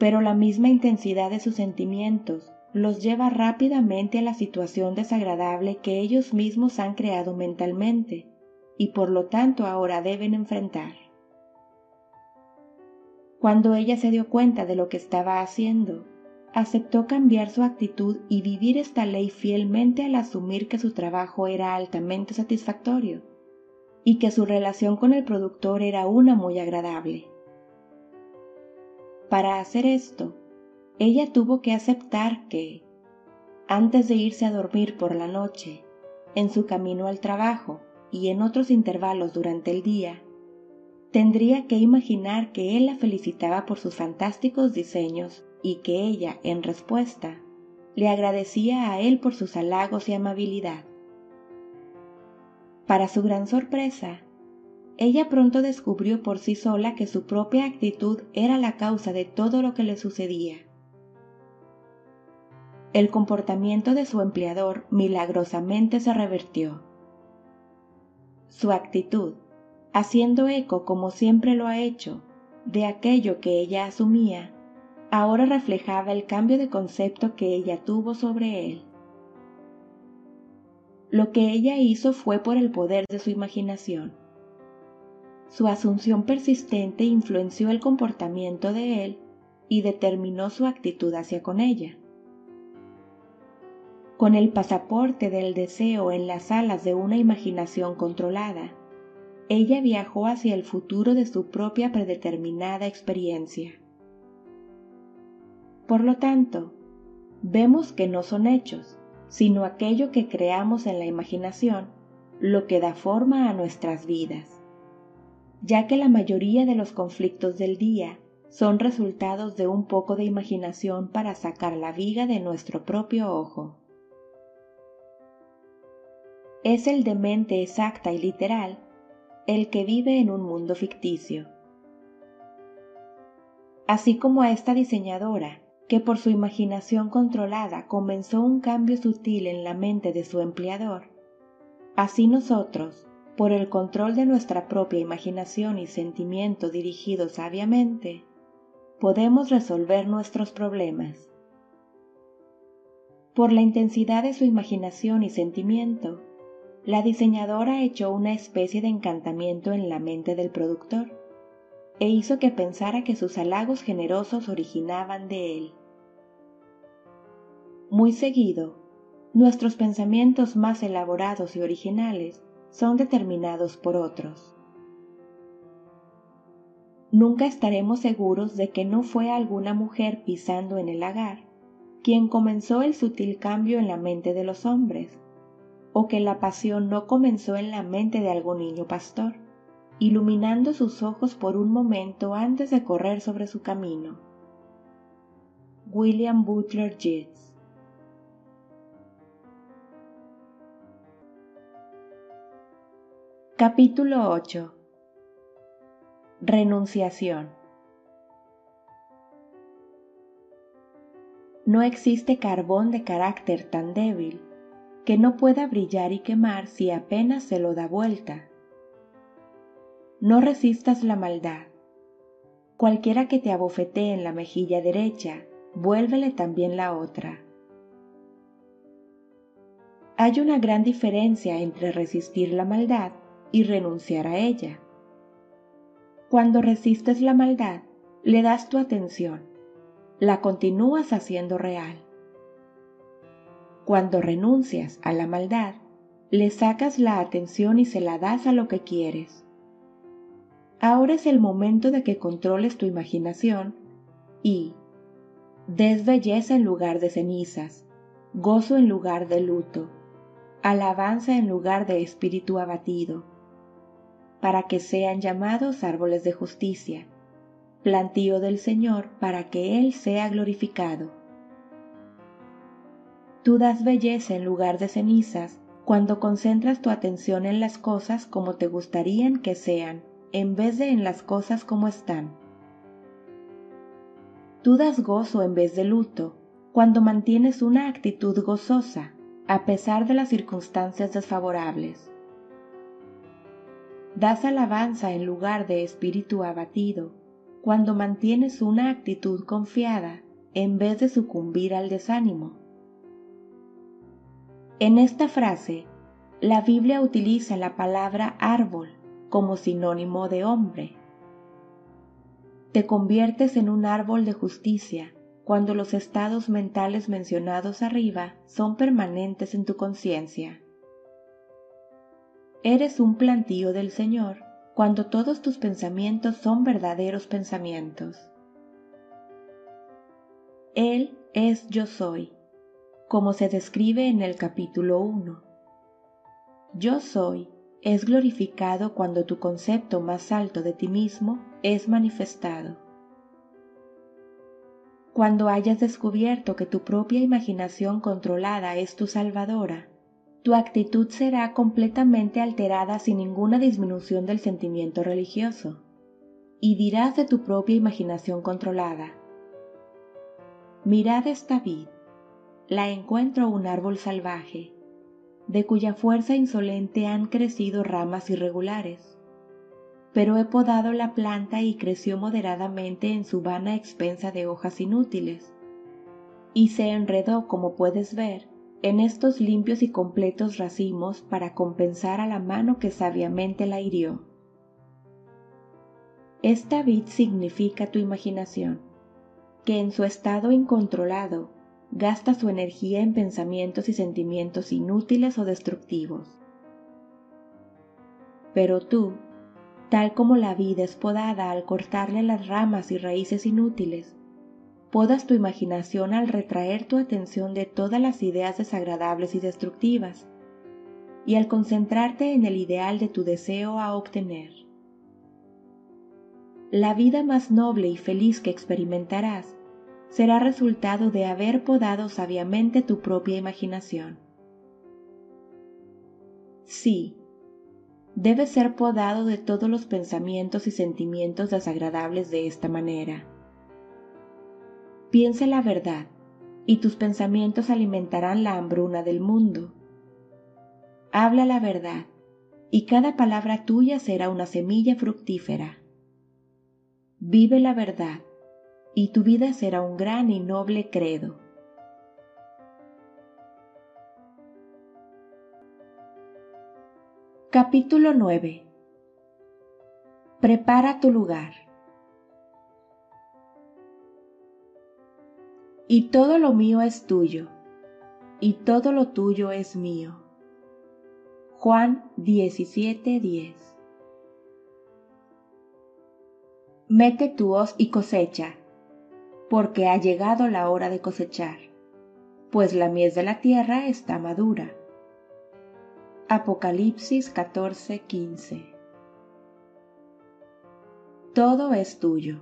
pero la misma intensidad de sus sentimientos los lleva rápidamente a la situación desagradable que ellos mismos han creado mentalmente y por lo tanto ahora deben enfrentar. Cuando ella se dio cuenta de lo que estaba haciendo, aceptó cambiar su actitud y vivir esta ley fielmente al asumir que su trabajo era altamente satisfactorio y que su relación con el productor era una muy agradable. Para hacer esto, ella tuvo que aceptar que, antes de irse a dormir por la noche, en su camino al trabajo y en otros intervalos durante el día, tendría que imaginar que él la felicitaba por sus fantásticos diseños y que ella, en respuesta, le agradecía a él por sus halagos y amabilidad. Para su gran sorpresa, ella pronto descubrió por sí sola que su propia actitud era la causa de todo lo que le sucedía. El comportamiento de su empleador milagrosamente se revertió. Su actitud, haciendo eco como siempre lo ha hecho, de aquello que ella asumía, ahora reflejaba el cambio de concepto que ella tuvo sobre él. Lo que ella hizo fue por el poder de su imaginación. Su asunción persistente influenció el comportamiento de él y determinó su actitud hacia con ella. Con el pasaporte del deseo en las alas de una imaginación controlada, ella viajó hacia el futuro de su propia predeterminada experiencia. Por lo tanto, vemos que no son hechos, sino aquello que creamos en la imaginación, lo que da forma a nuestras vidas ya que la mayoría de los conflictos del día son resultados de un poco de imaginación para sacar la viga de nuestro propio ojo. Es el de mente exacta y literal el que vive en un mundo ficticio. Así como a esta diseñadora, que por su imaginación controlada comenzó un cambio sutil en la mente de su empleador, así nosotros, por el control de nuestra propia imaginación y sentimiento dirigidos sabiamente, podemos resolver nuestros problemas. Por la intensidad de su imaginación y sentimiento, la diseñadora echó una especie de encantamiento en la mente del productor, e hizo que pensara que sus halagos generosos originaban de él. Muy seguido, nuestros pensamientos más elaborados y originales son determinados por otros. Nunca estaremos seguros de que no fue alguna mujer pisando en el lagar quien comenzó el sutil cambio en la mente de los hombres, o que la pasión no comenzó en la mente de algún niño pastor, iluminando sus ojos por un momento antes de correr sobre su camino. William Butler Yeats. Capítulo 8 Renunciación. No existe carbón de carácter tan débil que no pueda brillar y quemar si apenas se lo da vuelta. No resistas la maldad. Cualquiera que te abofetee en la mejilla derecha, vuélvele también la otra. Hay una gran diferencia entre resistir la maldad y renunciar a ella. Cuando resistes la maldad, le das tu atención, la continúas haciendo real. Cuando renuncias a la maldad, le sacas la atención y se la das a lo que quieres. Ahora es el momento de que controles tu imaginación y des belleza en lugar de cenizas, gozo en lugar de luto, alabanza en lugar de espíritu abatido, para que sean llamados árboles de justicia, plantío del Señor para que Él sea glorificado. Tú das belleza en lugar de cenizas cuando concentras tu atención en las cosas como te gustarían que sean, en vez de en las cosas como están. Tú das gozo en vez de luto cuando mantienes una actitud gozosa a pesar de las circunstancias desfavorables das alabanza en lugar de espíritu abatido, cuando mantienes una actitud confiada en vez de sucumbir al desánimo. En esta frase, la Biblia utiliza la palabra árbol como sinónimo de hombre. Te conviertes en un árbol de justicia cuando los estados mentales mencionados arriba son permanentes en tu conciencia. Eres un plantío del Señor cuando todos tus pensamientos son verdaderos pensamientos. Él es yo soy, como se describe en el capítulo 1. Yo soy es glorificado cuando tu concepto más alto de ti mismo es manifestado. Cuando hayas descubierto que tu propia imaginación controlada es tu salvadora, tu actitud será completamente alterada sin ninguna disminución del sentimiento religioso. Y dirás de tu propia imaginación controlada, mirad esta vid, la encuentro un árbol salvaje, de cuya fuerza insolente han crecido ramas irregulares. Pero he podado la planta y creció moderadamente en su vana expensa de hojas inútiles, y se enredó, como puedes ver, en estos limpios y completos racimos para compensar a la mano que sabiamente la hirió. Esta vid significa tu imaginación, que en su estado incontrolado gasta su energía en pensamientos y sentimientos inútiles o destructivos. Pero tú, tal como la vida es podada al cortarle las ramas y raíces inútiles, podas tu imaginación al retraer tu atención de todas las ideas desagradables y destructivas, y al concentrarte en el ideal de tu deseo a obtener. La vida más noble y feliz que experimentarás será resultado de haber podado sabiamente tu propia imaginación. Sí, debes ser podado de todos los pensamientos y sentimientos desagradables de esta manera Piensa la verdad, y tus pensamientos alimentarán la hambruna del mundo. Habla la verdad, y cada palabra tuya será una semilla fructífera. Vive la verdad, y tu vida será un gran y noble credo. Capítulo 9 Prepara tu lugar. Y todo lo mío es tuyo, y todo lo tuyo es mío. Juan 17:10 Mete tu hoz y cosecha, porque ha llegado la hora de cosechar, pues la mies de la tierra está madura. Apocalipsis 14:15 Todo es tuyo.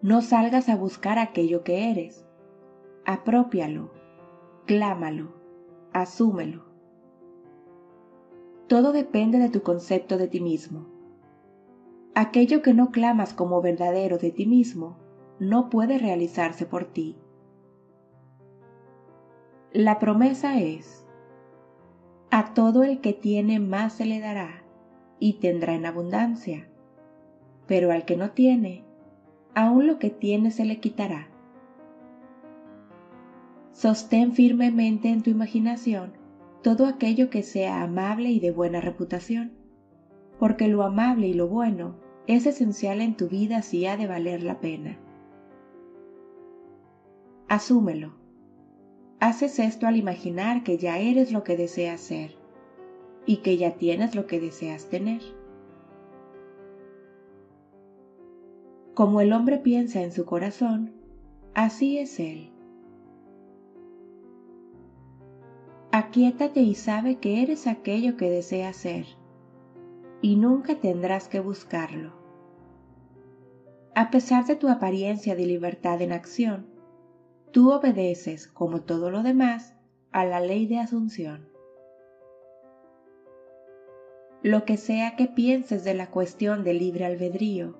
No salgas a buscar aquello que eres. Apropialo, clámalo, asúmelo. Todo depende de tu concepto de ti mismo. Aquello que no clamas como verdadero de ti mismo no puede realizarse por ti. La promesa es, a todo el que tiene más se le dará y tendrá en abundancia, pero al que no tiene, aún lo que tiene se le quitará. Sostén firmemente en tu imaginación todo aquello que sea amable y de buena reputación, porque lo amable y lo bueno es esencial en tu vida si ha de valer la pena. Asúmelo. Haces esto al imaginar que ya eres lo que deseas ser y que ya tienes lo que deseas tener. Como el hombre piensa en su corazón, así es él. Aquíétate y sabe que eres aquello que deseas ser, y nunca tendrás que buscarlo. A pesar de tu apariencia de libertad en acción, tú obedeces, como todo lo demás, a la ley de asunción. Lo que sea que pienses de la cuestión del libre albedrío,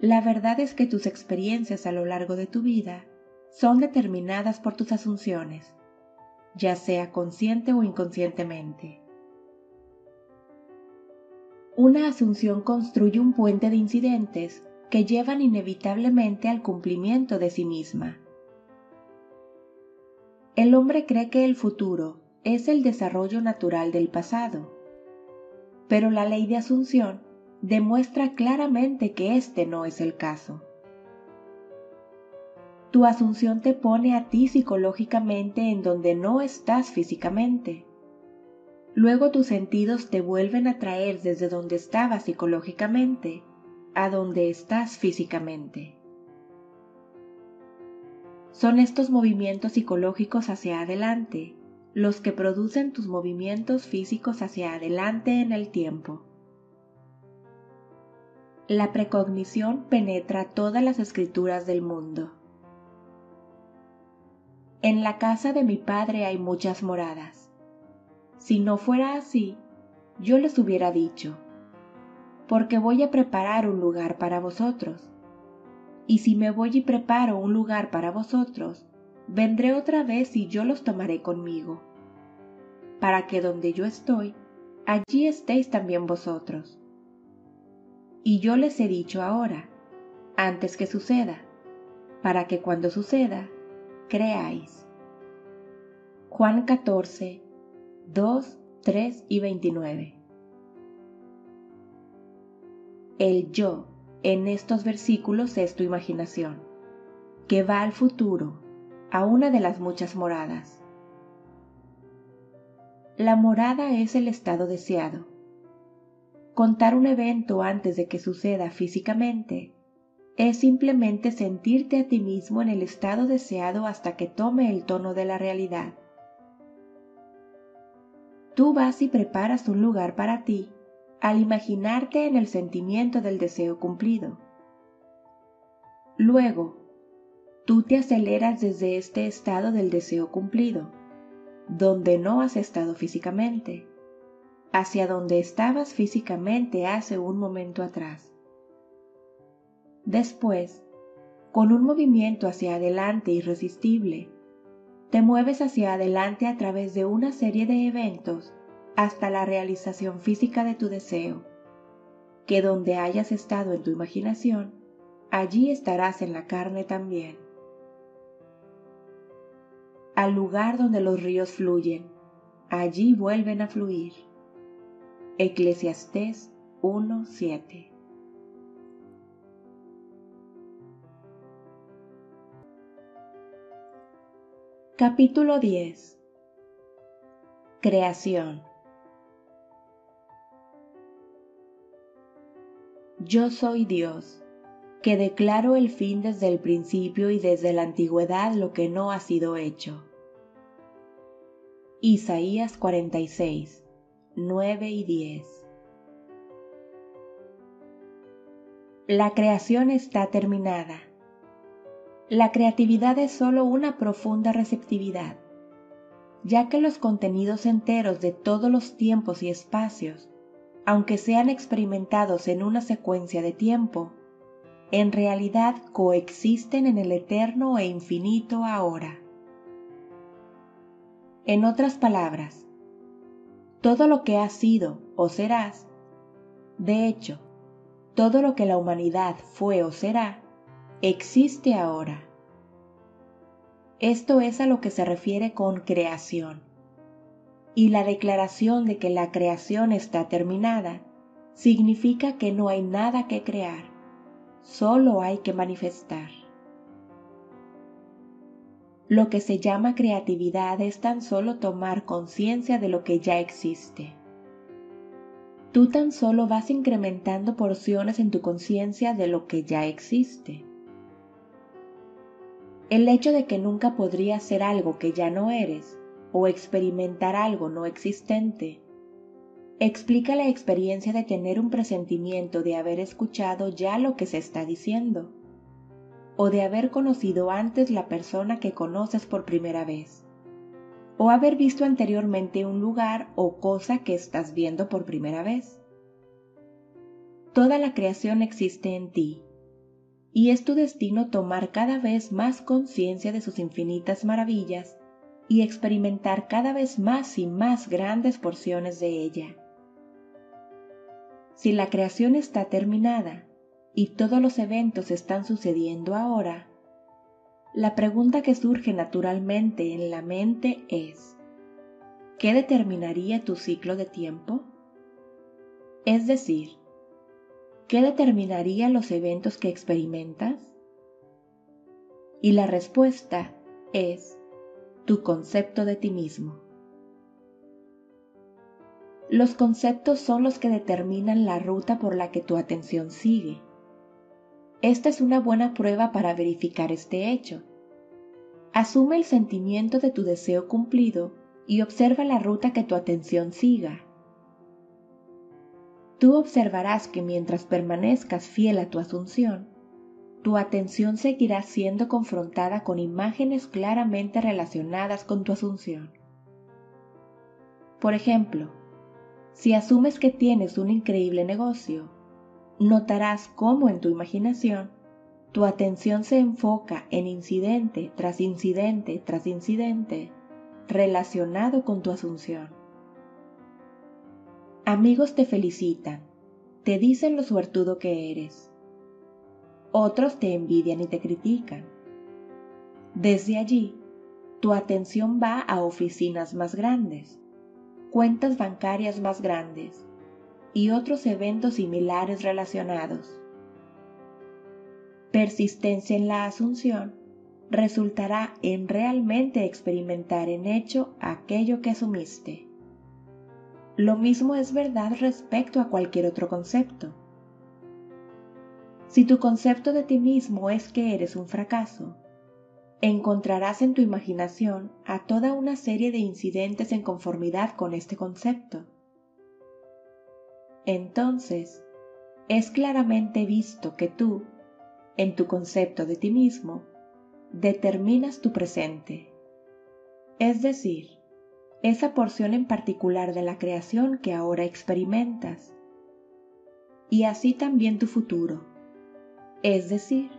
la verdad es que tus experiencias a lo largo de tu vida son determinadas por tus asunciones, ya sea consciente o inconscientemente. Una asunción construye un puente de incidentes que llevan inevitablemente al cumplimiento de sí misma. El hombre cree que el futuro es el desarrollo natural del pasado, pero la ley de asunción demuestra claramente que este no es el caso. Tu asunción te pone a ti psicológicamente en donde no estás físicamente. Luego tus sentidos te vuelven a traer desde donde estabas psicológicamente a donde estás físicamente. Son estos movimientos psicológicos hacia adelante los que producen tus movimientos físicos hacia adelante en el tiempo. La precognición penetra todas las escrituras del mundo. En la casa de mi padre hay muchas moradas. Si no fuera así, yo les hubiera dicho, porque voy a preparar un lugar para vosotros. Y si me voy y preparo un lugar para vosotros, vendré otra vez y yo los tomaré conmigo, para que donde yo estoy, allí estéis también vosotros. Y yo les he dicho ahora, antes que suceda, para que cuando suceda, creáis. Juan 14, 2, 3 y 29. El yo en estos versículos es tu imaginación, que va al futuro, a una de las muchas moradas. La morada es el estado deseado. Contar un evento antes de que suceda físicamente es simplemente sentirte a ti mismo en el estado deseado hasta que tome el tono de la realidad. Tú vas y preparas un lugar para ti al imaginarte en el sentimiento del deseo cumplido. Luego, tú te aceleras desde este estado del deseo cumplido, donde no has estado físicamente, hacia donde estabas físicamente hace un momento atrás. Después, con un movimiento hacia adelante irresistible, te mueves hacia adelante a través de una serie de eventos hasta la realización física de tu deseo, que donde hayas estado en tu imaginación, allí estarás en la carne también. Al lugar donde los ríos fluyen, allí vuelven a fluir. Eclesiastés 1.7 Capítulo 10 Creación Yo soy Dios, que declaro el fin desde el principio y desde la antigüedad lo que no ha sido hecho. Isaías 46, 9 y 10 La creación está terminada. La creatividad es sólo una profunda receptividad, ya que los contenidos enteros de todos los tiempos y espacios aunque sean experimentados en una secuencia de tiempo, en realidad coexisten en el eterno e infinito ahora. En otras palabras, todo lo que has sido o serás, de hecho, todo lo que la humanidad fue o será, existe ahora. Esto es a lo que se refiere con creación y la declaración de que la creación está terminada significa que no hay nada que crear, solo hay que manifestar. Lo que se llama creatividad es tan solo tomar conciencia de lo que ya existe. Tú tan solo vas incrementando porciones en tu conciencia de lo que ya existe. El hecho de que nunca podrías ser algo que ya no eres o experimentar algo no existente, explica la experiencia de tener un presentimiento de haber escuchado ya lo que se está diciendo, o de haber conocido antes la persona que conoces por primera vez, o haber visto anteriormente un lugar o cosa que estás viendo por primera vez. Toda la creación existe en ti, y es tu destino tomar cada vez más conciencia de sus infinitas maravillas y experimentar cada vez más y más grandes porciones de ella. Si la creación está terminada y todos los eventos están sucediendo ahora, la pregunta que surge naturalmente en la mente es, ¿qué determinaría tu ciclo de tiempo? Es decir, ¿qué determinaría los eventos que experimentas? Y la respuesta es tu concepto de ti mismo. Los conceptos son los que determinan la ruta por la que tu atención sigue. Esta es una buena prueba para verificar este hecho. Asume el sentimiento de tu deseo cumplido y observa la ruta que tu atención siga. Tú observarás que mientras permanezcas fiel a tu asunción, tu atención seguirá siendo confrontada con imágenes claramente relacionadas con tu asunción. Por ejemplo, si asumes que tienes un increíble negocio, notarás cómo en tu imaginación tu atención se enfoca en incidente tras incidente tras incidente relacionado con tu asunción. Amigos te felicitan, te dicen lo suertudo que eres otros te envidian y te critican. Desde allí, tu atención va a oficinas más grandes, cuentas bancarias más grandes y otros eventos similares relacionados. Persistencia en la asunción resultará en realmente experimentar en hecho aquello que asumiste. Lo mismo es verdad respecto a cualquier otro concepto. Si tu concepto de ti mismo es que eres un fracaso, encontrarás en tu imaginación a toda una serie de incidentes en conformidad con este concepto. Entonces, es claramente visto que tú, en tu concepto de ti mismo, determinas tu presente, es decir, esa porción en particular de la creación que ahora experimentas, y así también tu futuro es decir,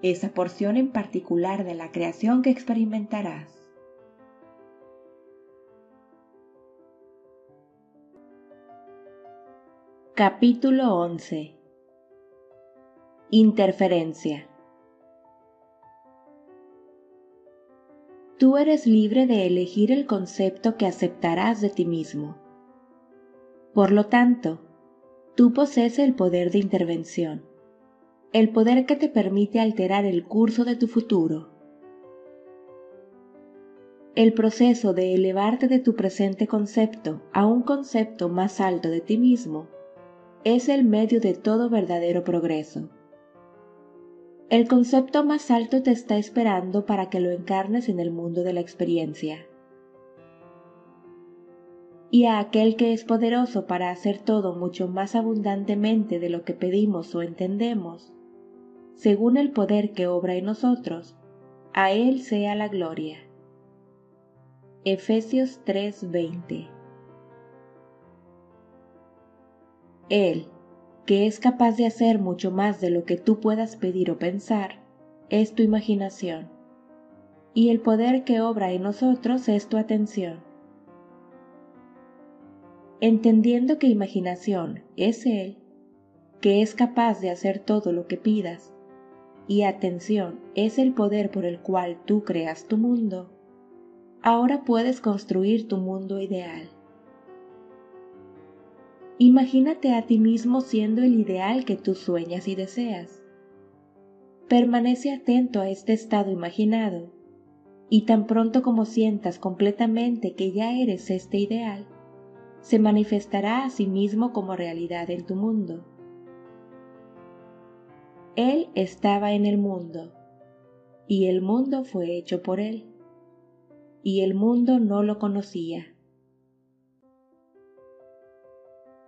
esa porción en particular de la creación que experimentarás. Capítulo 11 Interferencia Tú eres libre de elegir el concepto que aceptarás de ti mismo. Por lo tanto, tú posees el poder de intervención el poder que te permite alterar el curso de tu futuro. El proceso de elevarte de tu presente concepto a un concepto más alto de ti mismo es el medio de todo verdadero progreso. El concepto más alto te está esperando para que lo encarnes en el mundo de la experiencia. Y a aquel que es poderoso para hacer todo mucho más abundantemente de lo que pedimos o entendemos, según el poder que obra en nosotros, a Él sea la gloria. Efesios 3:20 Él, que es capaz de hacer mucho más de lo que tú puedas pedir o pensar, es tu imaginación, y el poder que obra en nosotros es tu atención. Entendiendo que imaginación es Él, que es capaz de hacer todo lo que pidas, y atención es el poder por el cual tú creas tu mundo, ahora puedes construir tu mundo ideal. Imagínate a ti mismo siendo el ideal que tú sueñas y deseas. Permanece atento a este estado imaginado y tan pronto como sientas completamente que ya eres este ideal, se manifestará a sí mismo como realidad en tu mundo. Él estaba en el mundo, y el mundo fue hecho por Él, y el mundo no lo conocía.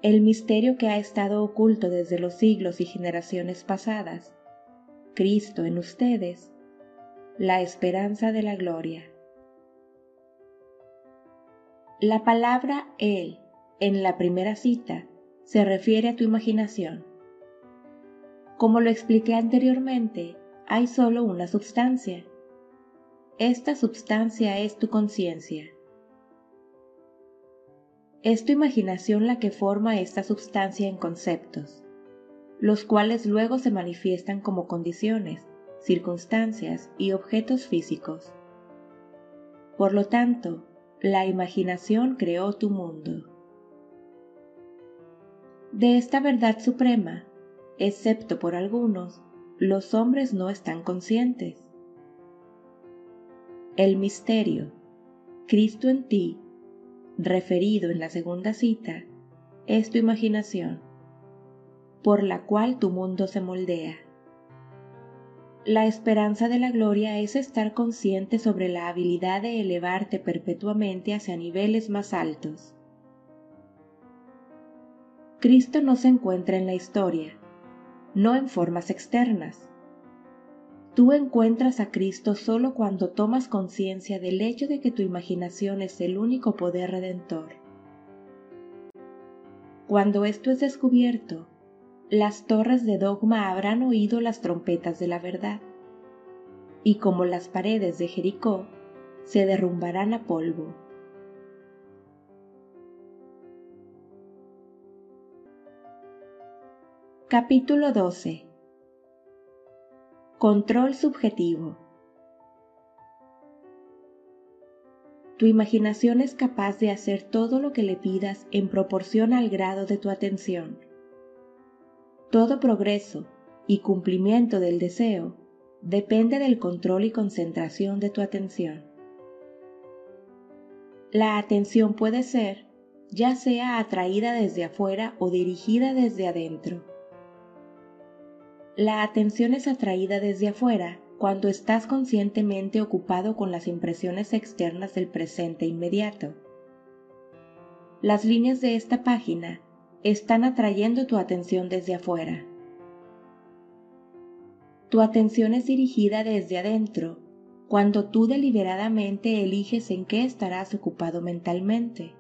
el misterio que ha estado oculto desde los siglos y generaciones pasadas, Cristo en ustedes, la esperanza de la gloria. La palabra Él en la primera cita se refiere a tu imaginación. Como lo expliqué anteriormente, hay solo una substancia. Esta substancia es tu conciencia. Es tu imaginación la que forma esta substancia en conceptos, los cuales luego se manifiestan como condiciones, circunstancias y objetos físicos. Por lo tanto, la imaginación creó tu mundo. De esta verdad suprema, excepto por algunos, los hombres no están conscientes. El misterio, Cristo en ti, referido en la segunda cita, es tu imaginación, por la cual tu mundo se moldea. La esperanza de la gloria es estar consciente sobre la habilidad de elevarte perpetuamente hacia niveles más altos. Cristo no se encuentra en la historia, no en formas externas, Tú encuentras a Cristo solo cuando tomas conciencia del hecho de que tu imaginación es el único poder redentor. Cuando esto es descubierto, las torres de dogma habrán oído las trompetas de la verdad, y como las paredes de Jericó, se derrumbarán a polvo. Capítulo 12 Control subjetivo. Tu imaginación es capaz de hacer todo lo que le pidas en proporción al grado de tu atención. Todo progreso y cumplimiento del deseo depende del control y concentración de tu atención. La atención puede ser ya sea atraída desde afuera o dirigida desde adentro la atención es atraída desde afuera cuando estás conscientemente ocupado con las impresiones externas del presente inmediato. Las líneas de esta página están atrayendo tu atención desde afuera. Tu atención es dirigida desde adentro cuando tú deliberadamente eliges en qué estarás ocupado mentalmente.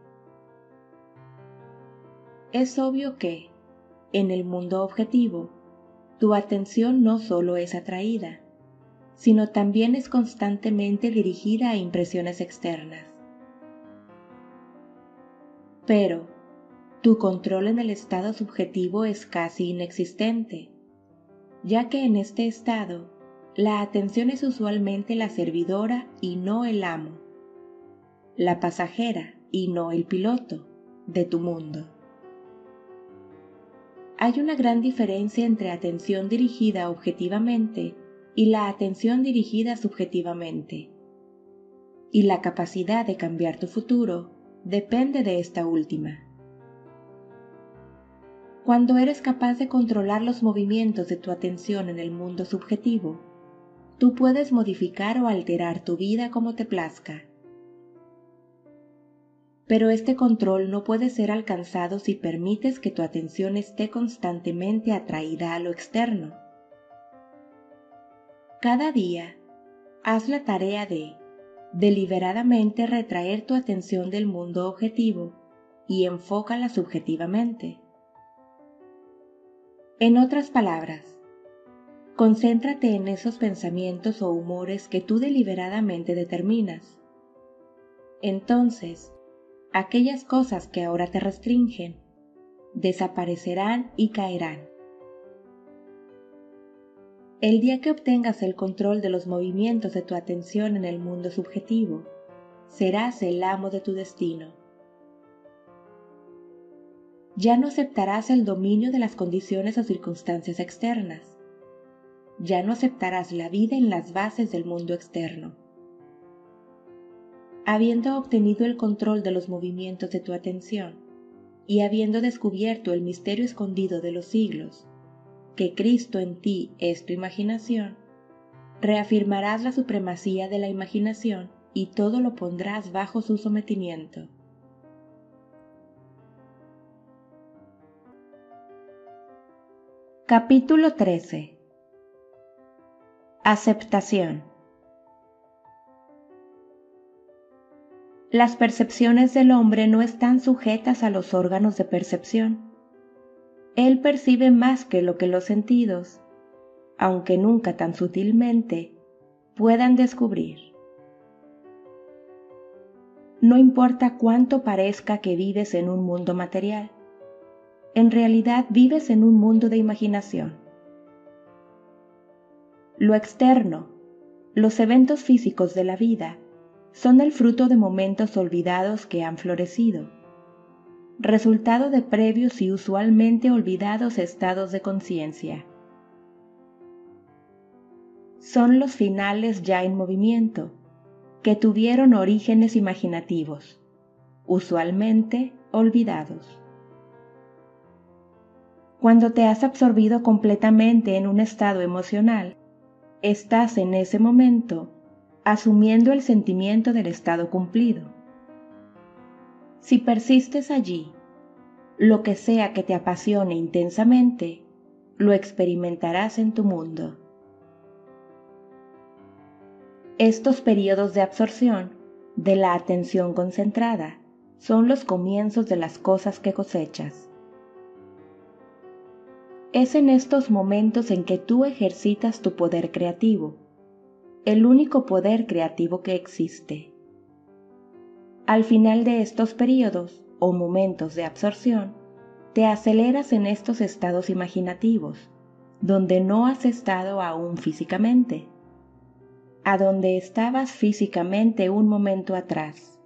Es obvio que, en el mundo objetivo, tu atención no solo es atraída, sino también es constantemente dirigida a impresiones externas. Pero, tu control en el estado subjetivo es casi inexistente, ya que en este estado la atención es usualmente la servidora y no el amo, la pasajera y no el piloto de tu mundo. Hay una gran diferencia entre atención dirigida objetivamente y la atención dirigida subjetivamente. y la capacidad de cambiar tu futuro depende de esta última. Cuando eres capaz de controlar los movimientos de tu atención en el mundo subjetivo, tú puedes modificar o alterar tu vida como te plazca. Pero este control no puede ser alcanzado si permites que tu atención esté constantemente atraída a lo externo. Cada día, haz la tarea de deliberadamente retraer tu atención del mundo objetivo y enfócala subjetivamente. En otras palabras, concéntrate en esos pensamientos o humores que tú deliberadamente determinas. Entonces, aquellas cosas que ahora te restringen desaparecerán y caerán. El día que obtengas el control de los movimientos de tu atención en el mundo subjetivo, serás el amo de tu destino. Ya no aceptarás el dominio de las condiciones o circunstancias externas. Ya no aceptarás la vida en las bases del mundo externo habiendo obtenido el control de los movimientos de tu atención y habiendo descubierto el misterio escondido de los siglos, que Cristo en ti es tu imaginación, reafirmarás la supremacía de la imaginación y todo lo pondrás bajo su sometimiento. Capítulo 13 Aceptación Las percepciones del hombre no están sujetas a los órganos de percepción. Él percibe más que lo que los sentidos, aunque nunca tan sutilmente, puedan descubrir. No importa cuánto parezca que vives en un mundo material, en realidad vives en un mundo de imaginación. Lo externo, los eventos físicos de la vida, son el fruto de momentos olvidados que han florecido, resultado de previos y usualmente olvidados estados de conciencia. Son los finales ya en movimiento, que tuvieron orígenes imaginativos, usualmente olvidados. Cuando te has absorbido completamente en un estado emocional, estás en ese momento asumiendo el sentimiento del estado cumplido. Si persistes allí, lo que sea que te apasione intensamente, lo experimentarás en tu mundo. Estos periodos de absorción, de la atención concentrada, son los comienzos de las cosas que cosechas. Es en estos momentos en que tú ejercitas tu poder creativo el único poder creativo que existe. Al final de estos periodos o momentos de absorción, te aceleras en estos estados imaginativos, donde no has estado aún físicamente, a donde estabas físicamente un momento atrás.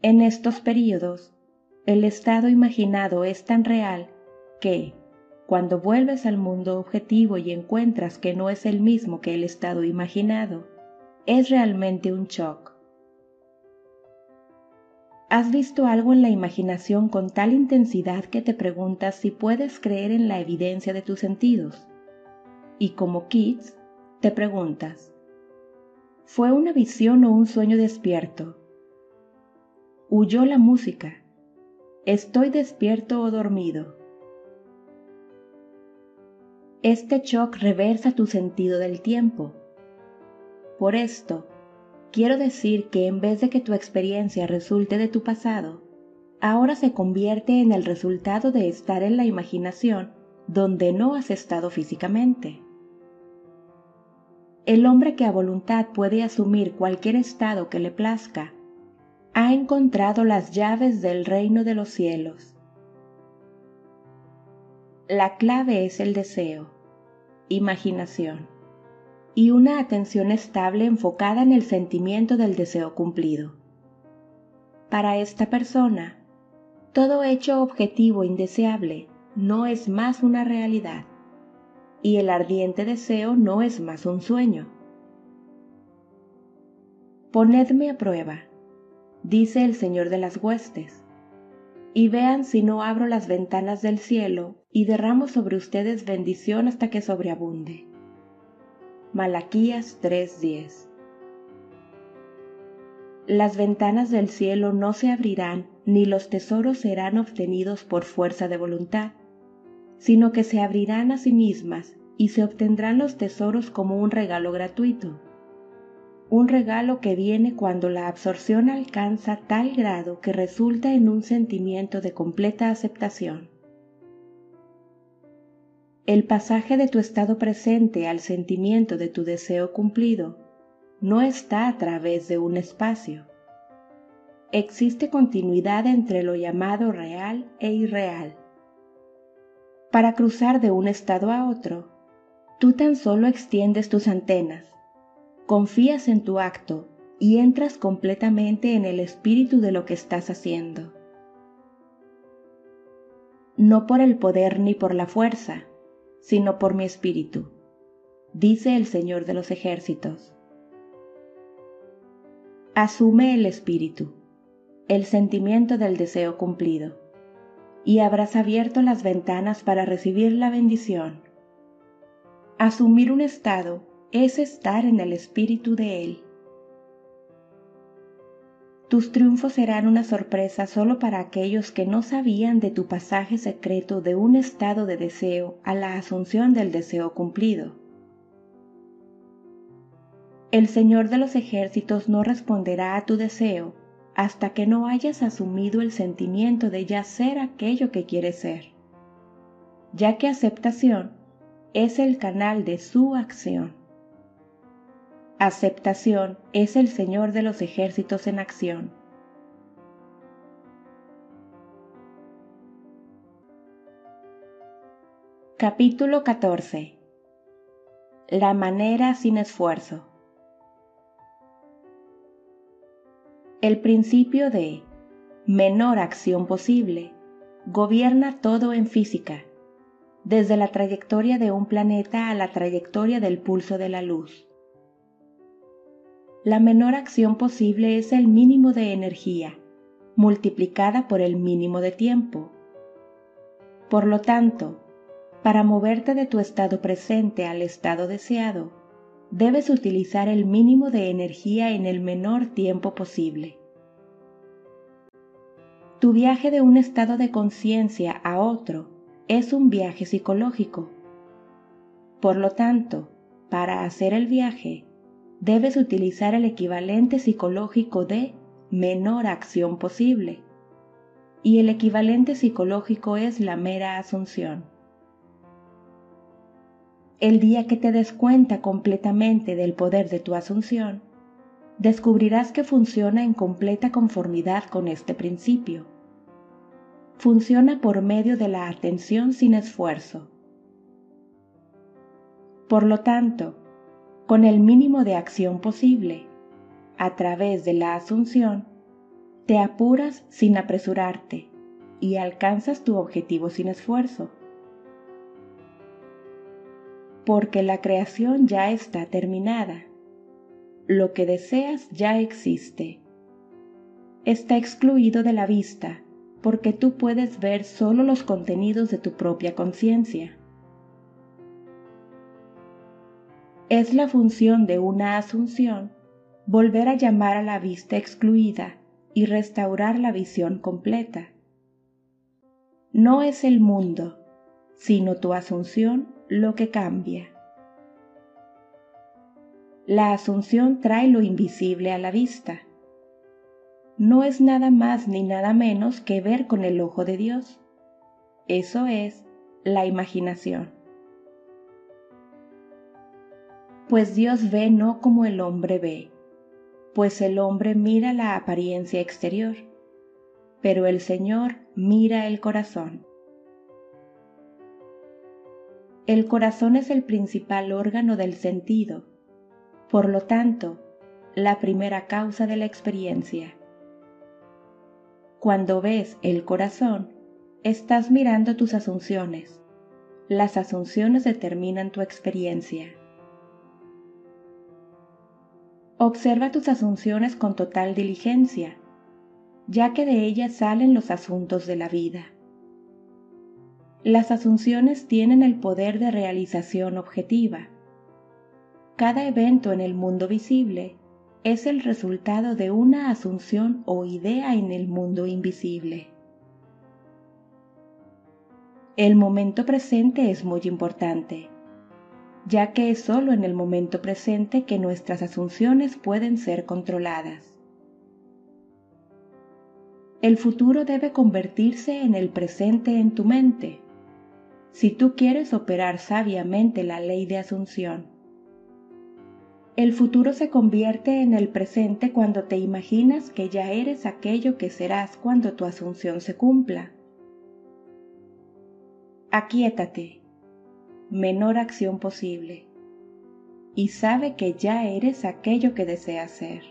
En estos periodos, el estado imaginado es tan real que, cuando vuelves al mundo objetivo y encuentras que no es el mismo que el estado imaginado, es realmente un shock. ¿Has visto algo en la imaginación con tal intensidad que te preguntas si puedes creer en la evidencia de tus sentidos? Y como Keats, te preguntas, ¿fue una visión o un sueño despierto? ¿Huyó la música? ¿Estoy despierto o dormido? Este shock reversa tu sentido del tiempo. Por esto, quiero decir que en vez de que tu experiencia resulte de tu pasado, ahora se convierte en el resultado de estar en la imaginación donde no has estado físicamente. El hombre que a voluntad puede asumir cualquier estado que le plazca, ha encontrado las llaves del reino de los cielos. La clave es el deseo, imaginación y una atención estable enfocada en el sentimiento del deseo cumplido. Para esta persona, todo hecho objetivo indeseable no es más una realidad y el ardiente deseo no es más un sueño. Ponedme a prueba, dice el Señor de las huestes, y vean si no abro las ventanas del cielo y derramo sobre ustedes bendición hasta que sobreabunde. Malaquías 3:10 Las ventanas del cielo no se abrirán ni los tesoros serán obtenidos por fuerza de voluntad, sino que se abrirán a sí mismas y se obtendrán los tesoros como un regalo gratuito. Un regalo que viene cuando la absorción alcanza tal grado que resulta en un sentimiento de completa aceptación. El pasaje de tu estado presente al sentimiento de tu deseo cumplido no está a través de un espacio. Existe continuidad entre lo llamado real e irreal. Para cruzar de un estado a otro, Tú tan solo extiendes tus antenas, confías en tu acto y entras completamente en el espíritu de lo que estás haciendo. No por el poder ni por la fuerza, sino por mi espíritu, dice el Señor de los ejércitos. Asume el espíritu, el sentimiento del deseo cumplido, y habrás abierto las ventanas para recibir la bendición Asumir un estado es estar en el espíritu de Él. Tus triunfos serán una sorpresa solo para aquellos que no sabían de tu pasaje secreto de un estado de deseo a la asunción del deseo cumplido. El Señor de los ejércitos no responderá a tu deseo hasta que no hayas asumido el sentimiento de ya ser aquello que quieres ser, ya que aceptación es el canal de su acción. Aceptación es el Señor de los ejércitos en acción. Capítulo 14 La manera sin esfuerzo El principio de menor acción posible gobierna todo en física desde la trayectoria de un planeta a la trayectoria del pulso de la luz. La menor acción posible es el mínimo de energía, multiplicada por el mínimo de tiempo. Por lo tanto, para moverte de tu estado presente al estado deseado, debes utilizar el mínimo de energía en el menor tiempo posible. Tu viaje de un estado de conciencia a otro es un viaje psicológico. Por lo tanto, para hacer el viaje, debes utilizar el equivalente psicológico de menor acción posible. Y el equivalente psicológico es la mera asunción. El día que te des cuenta completamente del poder de tu asunción, descubrirás que funciona en completa conformidad con este principio funciona por medio de la atención sin esfuerzo. Por lo tanto, con el mínimo de acción posible, a través de la asunción, te apuras sin apresurarte y alcanzas tu objetivo sin esfuerzo. Porque la creación ya está terminada. Lo que deseas ya existe. Está excluido de la vista porque tú puedes ver solo los contenidos de tu propia conciencia. Es la función de una asunción volver a llamar a la vista excluida y restaurar la visión completa. No es el mundo, sino tu asunción lo que cambia. La asunción trae lo invisible a la vista no es nada más ni nada menos que ver con el ojo de Dios. Eso es la imaginación. Pues Dios ve no como el hombre ve, pues el hombre mira la apariencia exterior, pero el Señor mira el corazón. El corazón es el principal órgano del sentido, por lo tanto, la primera causa de la experiencia. Cuando ves el corazón, estás mirando tus asunciones. Las asunciones determinan tu experiencia. Observa tus asunciones con total diligencia, ya que de ellas salen los asuntos de la vida. Las asunciones tienen el poder de realización objetiva. Cada evento en el mundo visible es el resultado de una asunción o idea en el mundo invisible. El momento presente es muy importante, ya que es solo en el momento presente que nuestras asunciones pueden ser controladas. El futuro debe convertirse en el presente en tu mente si tú quieres operar sabiamente la ley de asunción. El futuro se convierte en el presente cuando te imaginas que ya eres aquello que serás cuando tu asunción se cumpla. Aquíétate, menor acción posible, y sabe que ya eres aquello que deseas ser.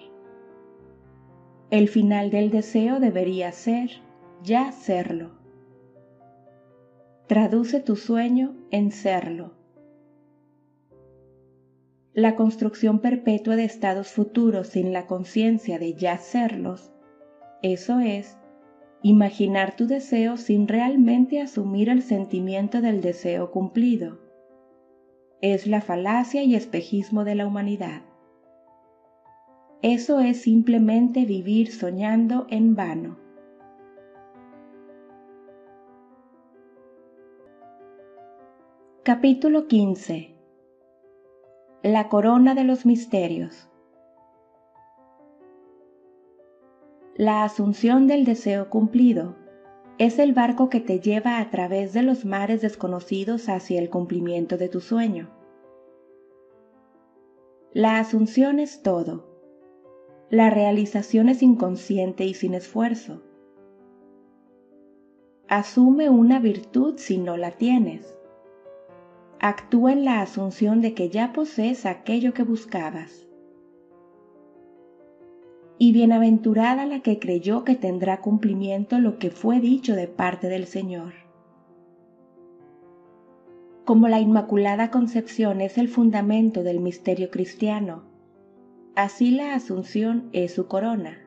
El final del deseo debería ser ya serlo. Traduce tu sueño en serlo. La construcción perpetua de estados futuros sin la conciencia de ya serlos, eso es, imaginar tu deseo sin realmente asumir el sentimiento del deseo cumplido. Es la falacia y espejismo de la humanidad. Eso es simplemente vivir soñando en vano. Capítulo 15 La corona de los misterios La asunción del deseo cumplido es el barco que te lleva a través de los mares desconocidos hacia el cumplimiento de tu sueño. La asunción es todo. La realización es inconsciente y sin esfuerzo. Asume una virtud si no la tienes actúa en la asunción de que ya posees aquello que buscabas. Y bienaventurada la que creyó que tendrá cumplimiento lo que fue dicho de parte del Señor. Como la Inmaculada Concepción es el fundamento del misterio cristiano, así la Asunción es su corona.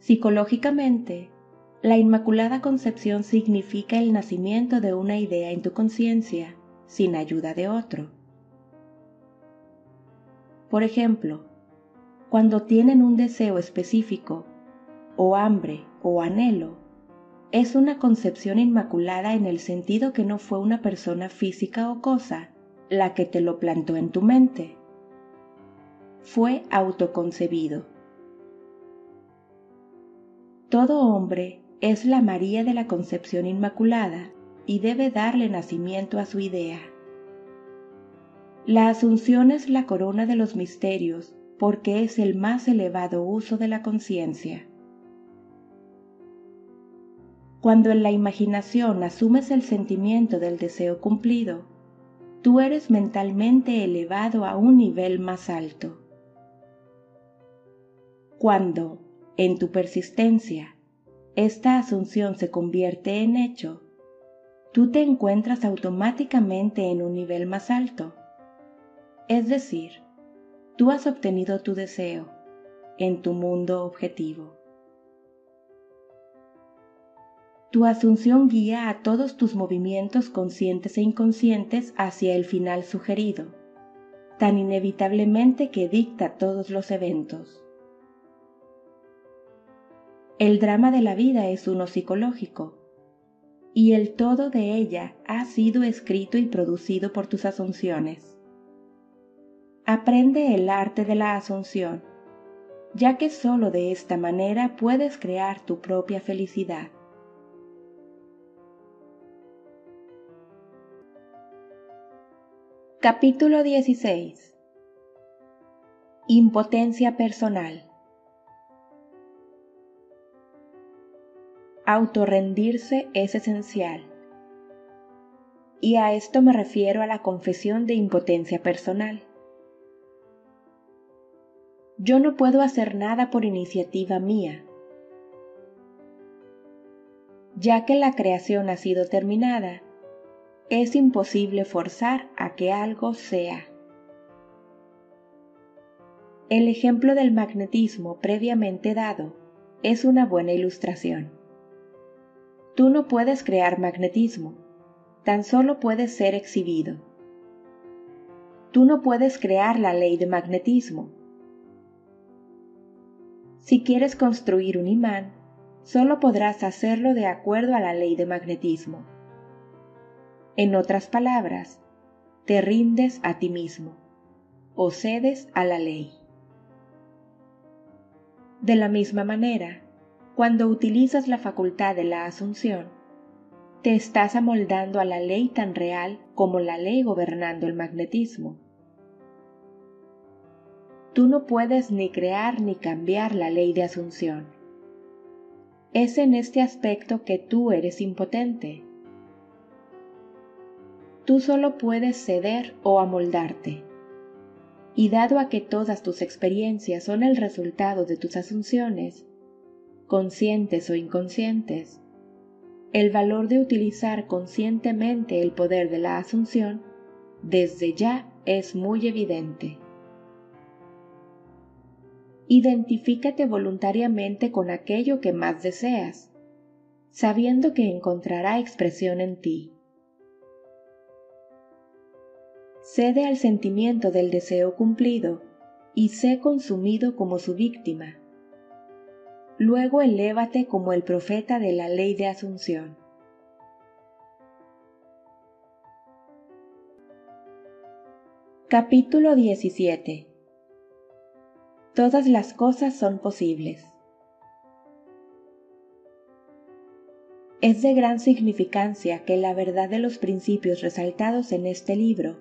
Psicológicamente, la Inmaculada Concepción significa el nacimiento de una idea en tu conciencia sin ayuda de otro. Por ejemplo, cuando tienen un deseo específico, o hambre, o anhelo, es una concepción inmaculada en el sentido que no fue una persona física o cosa la que te lo plantó en tu mente. Fue autoconcebido. Todo hombre es la María de la Concepción Inmaculada y debe darle nacimiento a su idea. La asunción es la corona de los misterios porque es el más elevado uso de la conciencia. Cuando en la imaginación asumes el sentimiento del deseo cumplido, tú eres mentalmente elevado a un nivel más alto. Cuando, en tu persistencia, esta asunción se convierte en hecho, tú te encuentras automáticamente en un nivel más alto. Es decir, tú has obtenido tu deseo en tu mundo objetivo. Tu asunción guía a todos tus movimientos conscientes e inconscientes hacia el final sugerido, tan inevitablemente que dicta todos los eventos. El drama de la vida es uno psicológico, y el todo de ella ha sido escrito y producido por tus asunciones. Aprende el arte de la asunción, ya que sólo de esta manera puedes crear tu propia felicidad. Capítulo 16 Impotencia personal autorrendirse es esencial. Y a esto me refiero a la confesión de impotencia personal. Yo no puedo hacer nada por iniciativa mía, ya que la creación ha sido terminada, es imposible forzar a que algo sea. El ejemplo del magnetismo previamente dado es una buena ilustración. Tú no puedes crear magnetismo, tan solo puedes ser exhibido. Tú no puedes crear la ley de magnetismo. Si quieres construir un imán, solo podrás hacerlo de acuerdo a la ley de magnetismo. En otras palabras, te rindes a ti mismo o cedes a la ley. De la misma manera, cuando utilizas la facultad de la asunción, te estás amoldando a la ley tan real como la ley gobernando el magnetismo. Tú no puedes ni crear ni cambiar la ley de asunción es en este aspecto que tú eres impotente. Tú solo puedes ceder o amoldarte. Y dado a que todas tus experiencias son el resultado de tus asunciones, conscientes o inconscientes, el valor de utilizar conscientemente el poder de la asunción desde ya es muy evidente. Identifícate voluntariamente con aquello que más deseas, sabiendo que encontrará expresión en ti. Cede al sentimiento del deseo cumplido y sé consumido como su víctima. Luego elévate como el profeta de la ley de Asunción. Capítulo 17 todas las cosas son posibles. Es de gran significancia que la verdad de los principios resaltados en este libro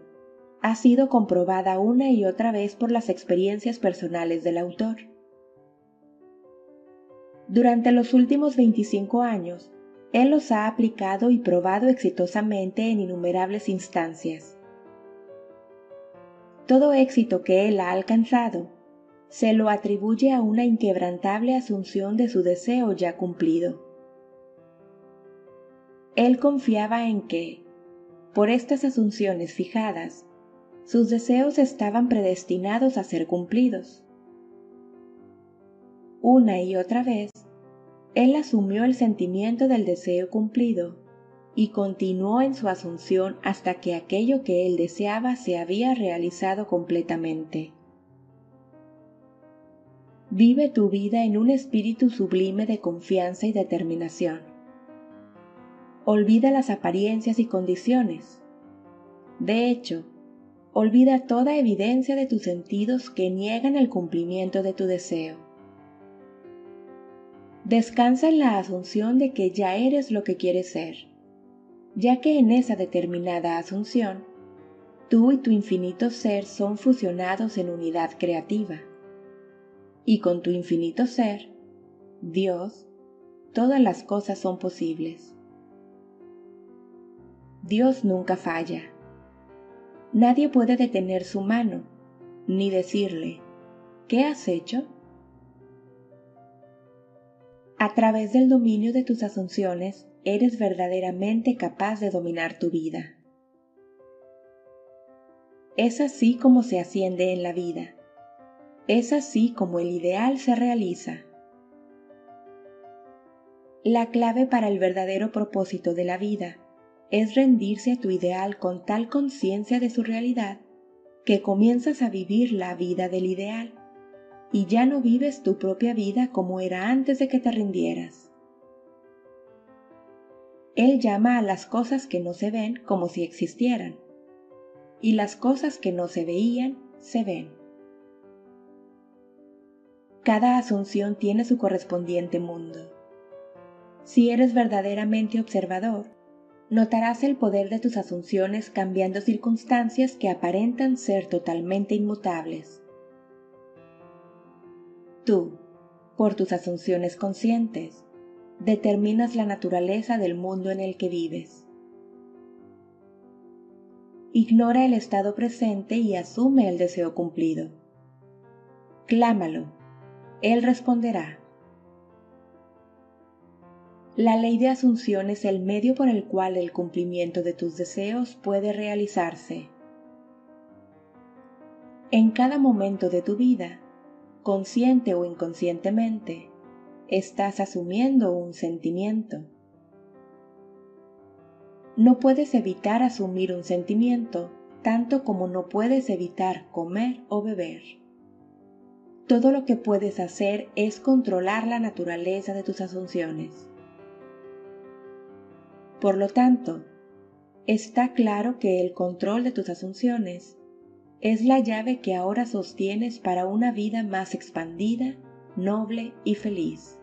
ha sido comprobada una y otra vez por las experiencias personales del autor. Durante los últimos 25 años, él los ha aplicado y probado exitosamente en innumerables instancias. Todo éxito que él ha alcanzado se lo atribuye a una inquebrantable asunción de su deseo ya cumplido. Él confiaba en que, por estas asunciones fijadas, sus deseos estaban predestinados a ser cumplidos. Una y otra vez, él asumió el sentimiento del deseo cumplido y continuó en su asunción hasta que aquello que él deseaba se había realizado completamente. Vive tu vida en un espíritu sublime de confianza y determinación. Olvida las apariencias y condiciones. De hecho, olvida toda evidencia de tus sentidos que niegan el cumplimiento de tu deseo. Descansa en la asunción de que ya eres lo que quieres ser, ya que en esa determinada asunción, tú y tu infinito ser son fusionados en unidad creativa y con tu infinito ser, Dios, todas las cosas son posibles. Dios nunca falla. Nadie puede detener su mano, ni decirle, ¿qué has hecho? A través del dominio de tus asunciones, eres verdaderamente capaz de dominar tu vida. Es así como se asciende en la vida es así como el ideal se realiza. La clave para el verdadero propósito de la vida es rendirse a tu ideal con tal conciencia de su realidad que comienzas a vivir la vida del ideal y ya no vives tu propia vida como era antes de que te rindieras. Él llama a las cosas que no se ven como si existieran, y las cosas que no se veían se ven. Cada asunción tiene su correspondiente mundo. Si eres verdaderamente observador, notarás el poder de tus asunciones cambiando circunstancias que aparentan ser totalmente inmutables. Tú, por tus asunciones conscientes, determinas la naturaleza del mundo en el que vives. Ignora el estado presente y asume el deseo cumplido. Clámalo él responderá. La ley de asunción es el medio por el cual el cumplimiento de tus deseos puede realizarse. En cada momento de tu vida, consciente o inconscientemente, estás asumiendo un sentimiento. No puedes evitar asumir un sentimiento, tanto como no puedes evitar comer o beber. Todo lo que puedes hacer es controlar la naturaleza de tus asunciones. Por lo tanto, está claro que el control de tus asunciones es la llave que ahora sostienes para una vida más expandida, noble y feliz.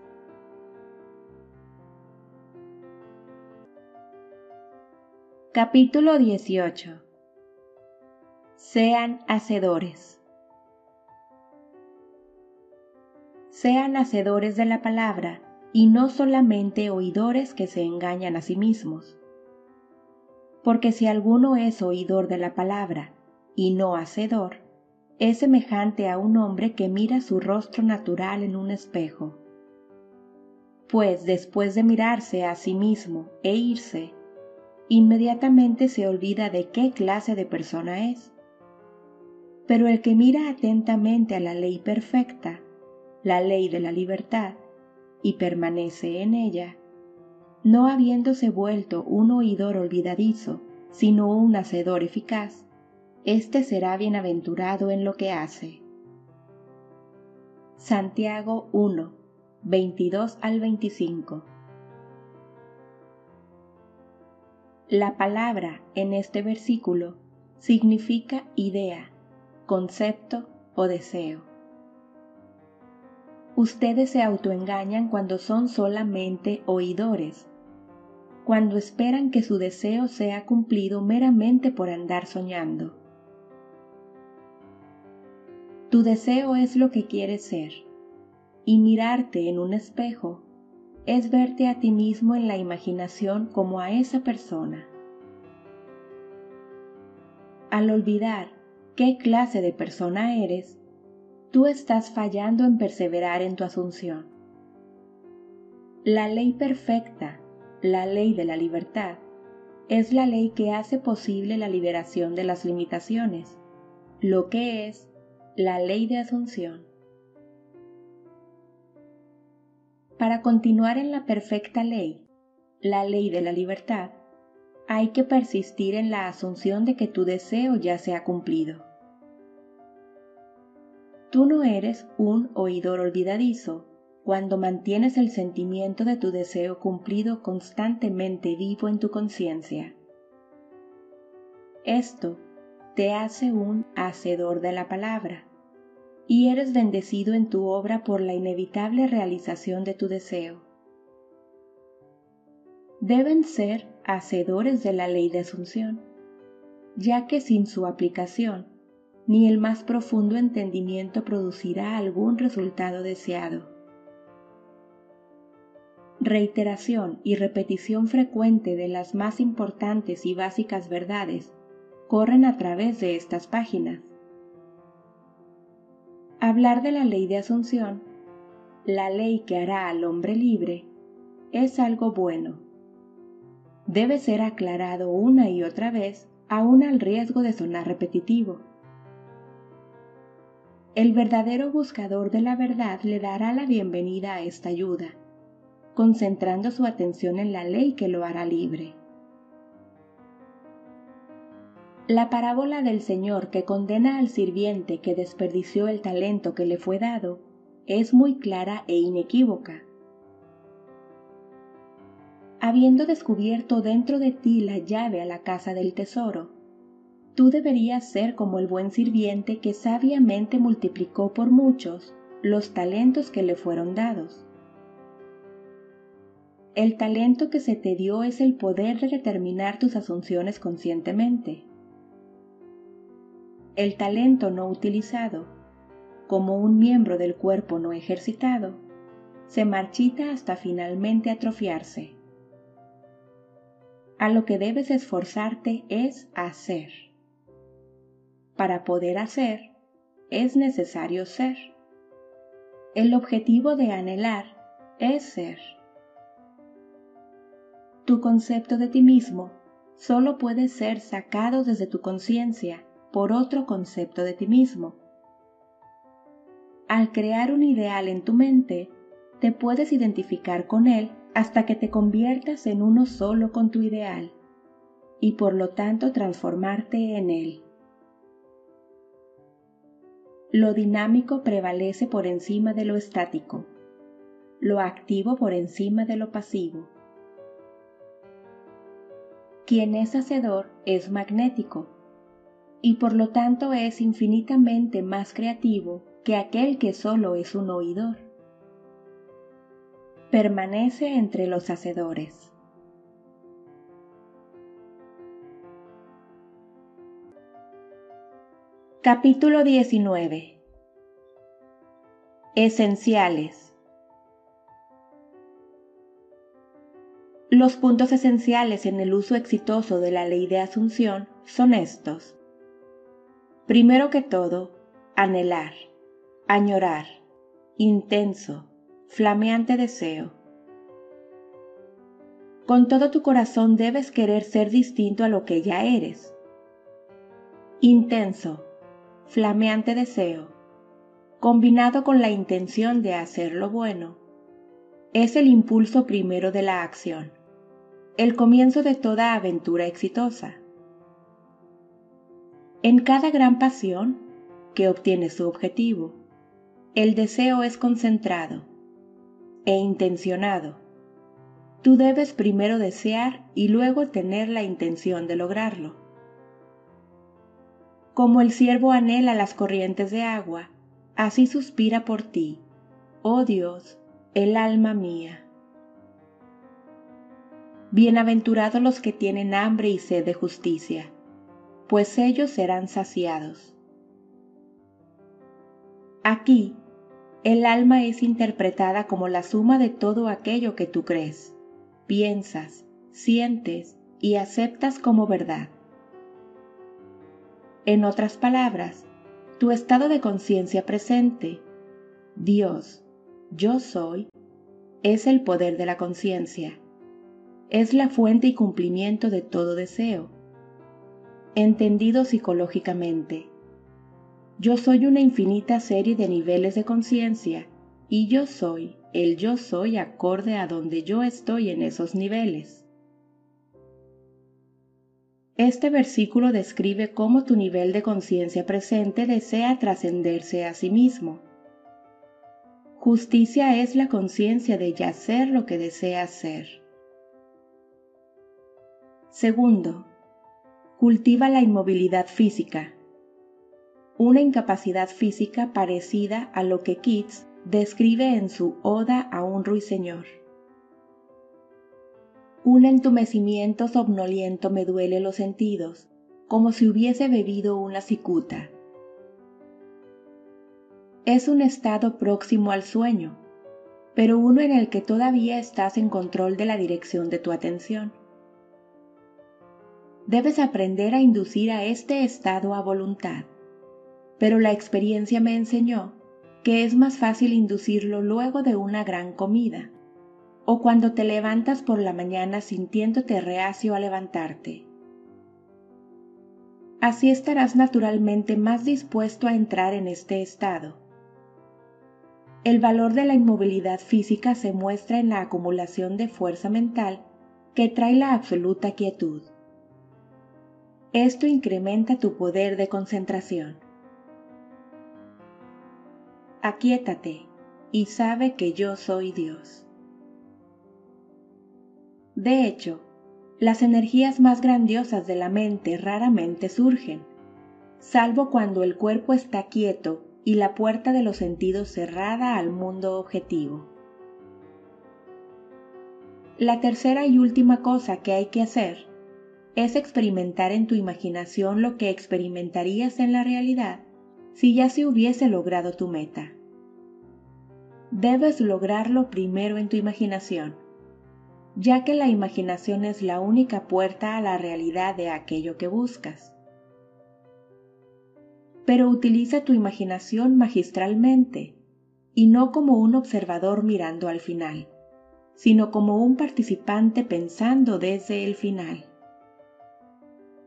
Capítulo 18 Sean hacedores. Sean hacedores de la palabra y no solamente oidores que se engañan a sí mismos. Porque si alguno es oidor de la palabra y no hacedor, es semejante a un hombre que mira su rostro natural en un espejo. Pues después de mirarse a sí mismo e irse, inmediatamente se olvida de qué clase de persona es. Pero el que mira atentamente a la ley perfecta, la ley de la libertad, y permanece en ella, no habiéndose vuelto un oidor olvidadizo, sino un hacedor eficaz, éste será bienaventurado en lo que hace. Santiago 1, 22 al 25 La palabra en este versículo significa idea, concepto o deseo. Ustedes se autoengañan cuando son solamente oidores, cuando esperan que su deseo sea cumplido meramente por andar soñando. Tu deseo es lo que quieres ser, y mirarte en un espejo es verte a ti mismo en la imaginación como a esa persona. Al olvidar qué clase de persona eres, tú estás fallando en perseverar en tu asunción. La ley perfecta, la ley de la libertad, es la ley que hace posible la liberación de las limitaciones, lo que es la ley de asunción. Para continuar en la perfecta ley, la ley de la libertad, hay que persistir en la asunción de que tu deseo ya se ha cumplido. Tú no eres un oidor olvidadizo cuando mantienes el sentimiento de tu deseo cumplido constantemente vivo en tu conciencia. Esto te hace un hacedor de la palabra, y eres bendecido en tu obra por la inevitable realización de tu deseo. Deben ser hacedores de la ley de asunción, ya que sin su aplicación, ni el más profundo entendimiento producirá algún resultado deseado. Reiteración y repetición frecuente de las más importantes y básicas verdades corren a través de estas páginas. Hablar de la ley de asunción, la ley que hará al hombre libre, es algo bueno. Debe ser aclarado una y otra vez, aun al riesgo de sonar repetitivo. El verdadero buscador de la verdad le dará la bienvenida a esta ayuda, concentrando su atención en la ley que lo hará libre. La parábola del Señor que condena al sirviente que desperdició el talento que le fue dado es muy clara e inequívoca. Habiendo descubierto dentro de ti la llave a la casa del tesoro, tú deberías ser como el buen sirviente que sabiamente multiplicó por muchos los talentos que le fueron dados. El talento que se te dio es el poder de determinar tus asunciones conscientemente el talento no utilizado, como un miembro del cuerpo no ejercitado, se marchita hasta finalmente atrofiarse. A lo que debes esforzarte es hacer. Para poder hacer, es necesario ser. El objetivo de anhelar es ser. Tu concepto de ti mismo solo puede ser sacado desde tu conciencia por otro concepto de ti mismo. al crear un ideal en tu mente, te puedes identificar con él hasta que te conviertas en uno solo con tu ideal y por lo tanto transformarte en él. Lo dinámico prevalece por encima de lo estático, lo activo por encima de lo pasivo. Quien es hacedor es magnético y por lo tanto es infinitamente más creativo que aquel que solo es un oidor. Permanece entre los hacedores. Capítulo 19 Esenciales Los puntos esenciales en el uso exitoso de la ley de asunción son estos. Primero que todo, anhelar, añorar, intenso, flameante deseo. Con todo tu corazón debes querer ser distinto a lo que ya eres. Intenso, flameante deseo, combinado con la intención de hacer lo bueno, es el impulso primero de la acción, el comienzo de toda aventura exitosa. En cada gran pasión que obtiene su objetivo, el deseo es concentrado e intencionado. Tú debes primero desear y luego tener la intención de lograrlo. Como el ciervo anhela las corrientes de agua, así suspira por ti, oh Dios, el alma mía. Bienaventurados los que tienen hambre y sed de justicia pues ellos serán saciados. Aquí, el alma es interpretada como la suma de todo aquello que tú crees, piensas, sientes y aceptas como verdad. En otras palabras, tu estado de conciencia presente, Dios, yo soy, es el poder de la conciencia. Es la fuente y cumplimiento de todo deseo entendido psicológicamente. Yo soy una infinita serie de niveles de conciencia y yo soy el yo soy acorde a donde yo estoy en esos niveles. Este versículo describe cómo tu nivel de conciencia presente desea trascenderse a sí mismo. Justicia es la conciencia de ya ser lo que desea ser. Segundo, cultiva la inmovilidad física, una incapacidad física parecida a lo que Keats describe en su Oda a un ruiseñor. Un entumecimiento somnoliento me duele los sentidos, como si hubiese bebido una cicuta. Es un estado próximo al sueño, pero uno en el que todavía estás en control de la dirección de tu atención. Debes aprender a inducir a este estado a voluntad. Pero la experiencia me enseñó que es más fácil inducirlo luego de una gran comida, o cuando te levantas por la mañana sintiéndote reacio a levantarte. Así estarás naturalmente más dispuesto a entrar en este estado. El valor de la inmovilidad física se muestra en la acumulación de fuerza mental que trae la absoluta quietud. Esto incrementa tu poder de concentración. Aquíétate y sabe que yo soy Dios. De hecho, las energías más grandiosas de la mente raramente surgen, salvo cuando el cuerpo está quieto y la puerta de los sentidos cerrada al mundo objetivo. La tercera y última cosa que hay que hacer es experimentar en tu imaginación lo que experimentarías en la realidad si ya se hubiese logrado tu meta. Debes lograrlo primero en tu imaginación, ya que la imaginación es la única puerta a la realidad de aquello que buscas. Pero utiliza tu imaginación magistralmente y no como un observador mirando al final, sino como un participante pensando desde el final.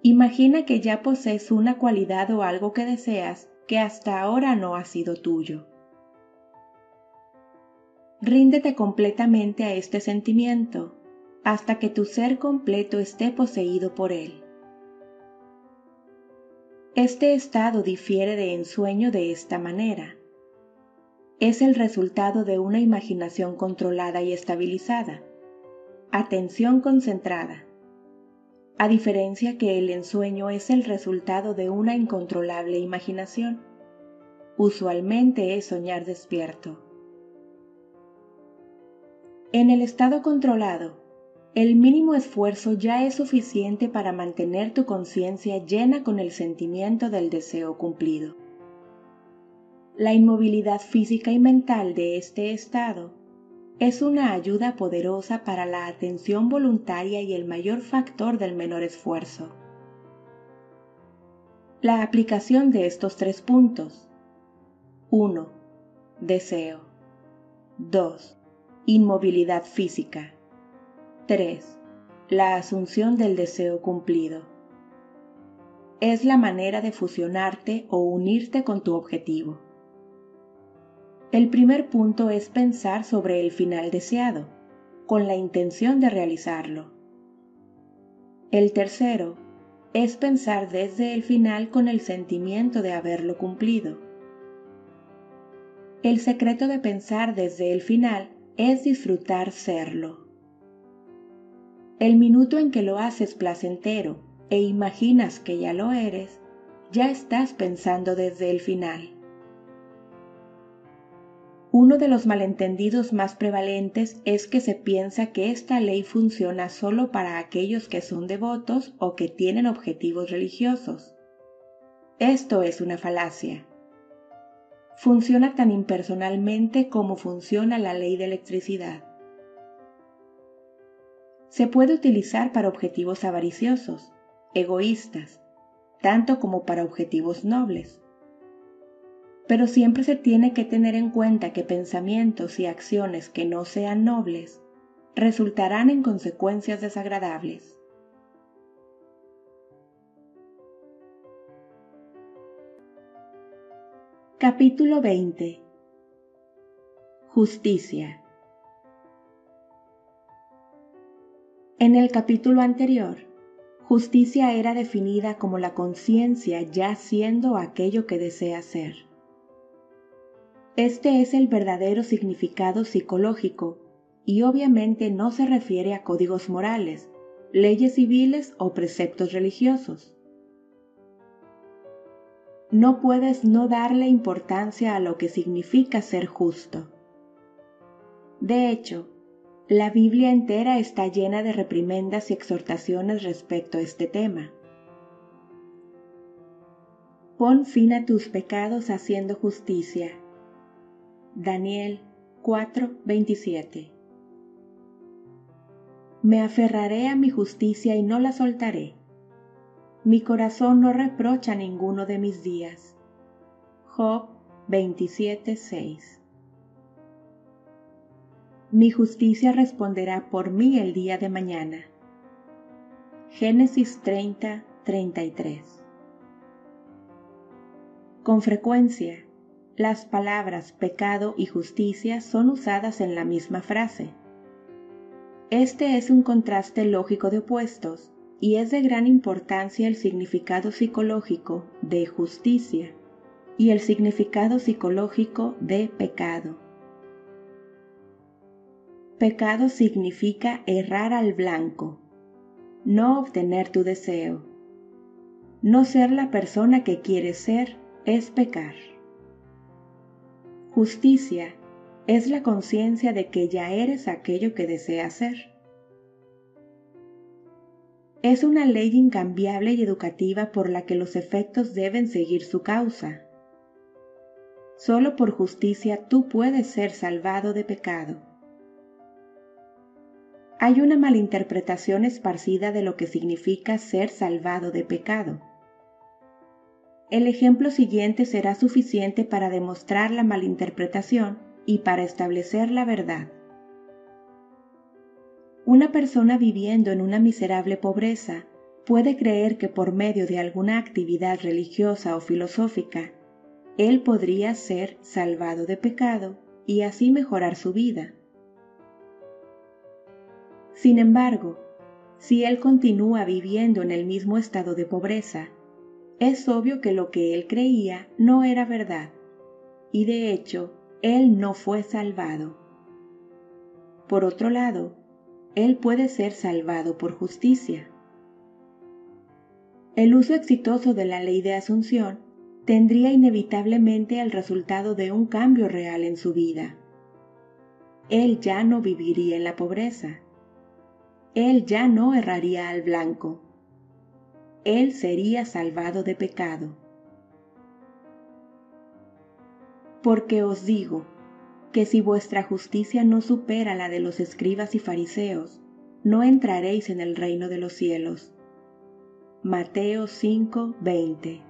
Imagina que ya posees una cualidad o algo que deseas que hasta ahora no ha sido tuyo. Ríndete completamente a este sentimiento hasta que tu ser completo esté poseído por él. Este estado difiere de ensueño de esta manera. Es el resultado de una imaginación controlada y estabilizada, atención concentrada, a diferencia que el ensueño es el resultado de una incontrolable imaginación. Usualmente es soñar despierto. En el estado controlado, el mínimo esfuerzo ya es suficiente para mantener tu conciencia llena con el sentimiento del deseo cumplido. La inmovilidad física y mental de este estado es una ayuda poderosa para la atención voluntaria y el mayor factor del menor esfuerzo. La aplicación de estos tres puntos. 1. Deseo. 2. Inmovilidad física. 3. La asunción del deseo cumplido. Es la manera de fusionarte o unirte con tu objetivo. El primer punto es pensar sobre el final deseado, con la intención de realizarlo. El tercero es pensar desde el final con el sentimiento de haberlo cumplido. El secreto de pensar desde el final es disfrutar serlo. El minuto en que lo haces placentero e imaginas que ya lo eres, ya estás pensando desde el final. Uno de los malentendidos más prevalentes es que se piensa que esta ley funciona solo para aquellos que son devotos o que tienen objetivos religiosos. Esto es una falacia. Funciona tan impersonalmente como funciona la ley de electricidad se puede utilizar para objetivos avariciosos, egoístas, tanto como para objetivos nobles. Pero siempre se tiene que tener en cuenta que pensamientos y acciones que no sean nobles resultarán en consecuencias desagradables. Capítulo 20 Justicia En el capítulo anterior, justicia era definida como la conciencia ya siendo aquello que desea ser. Este es el verdadero significado psicológico y obviamente no se refiere a códigos morales, leyes civiles o preceptos religiosos. No puedes no darle importancia a lo que significa ser justo. De hecho, la Biblia entera está llena de reprimendas y exhortaciones respecto a este tema. Pon fin a tus pecados haciendo justicia. Daniel 4:27 Me aferraré a mi justicia y no la soltaré. Mi corazón no reprocha ninguno de mis días. Job 27:6 mi justicia responderá por mí el día de mañana. Génesis 30, 33. Con frecuencia, las palabras pecado y justicia son usadas en la misma frase. Este es un contraste lógico de opuestos y es de gran importancia el significado psicológico de justicia y el significado psicológico de pecado. Pecado significa errar al blanco, no obtener tu deseo. No ser la persona que quieres ser es pecar. Justicia es la conciencia de que ya eres aquello que deseas ser. Es una ley incambiable y educativa por la que los efectos deben seguir su causa. Solo por justicia tú puedes ser salvado de pecado hay una malinterpretación esparcida de lo que significa ser salvado de pecado. El ejemplo siguiente será suficiente para demostrar la malinterpretación y para establecer la verdad. Una persona viviendo en una miserable pobreza puede creer que por medio de alguna actividad religiosa o filosófica, él podría ser salvado de pecado y así mejorar su vida. Sin embargo, si él continúa viviendo en el mismo estado de pobreza, es obvio que lo que él creía no era verdad, y de hecho, él no fue salvado. Por otro lado, él puede ser salvado por justicia. El uso exitoso de la ley de asunción tendría inevitablemente el resultado de un cambio real en su vida. Él ya no viviría en la pobreza. Él ya no erraría al blanco. Él sería salvado de pecado. Porque os digo que si vuestra justicia no supera la de los escribas y fariseos, no entraréis en el reino de los cielos. Mateo 5:20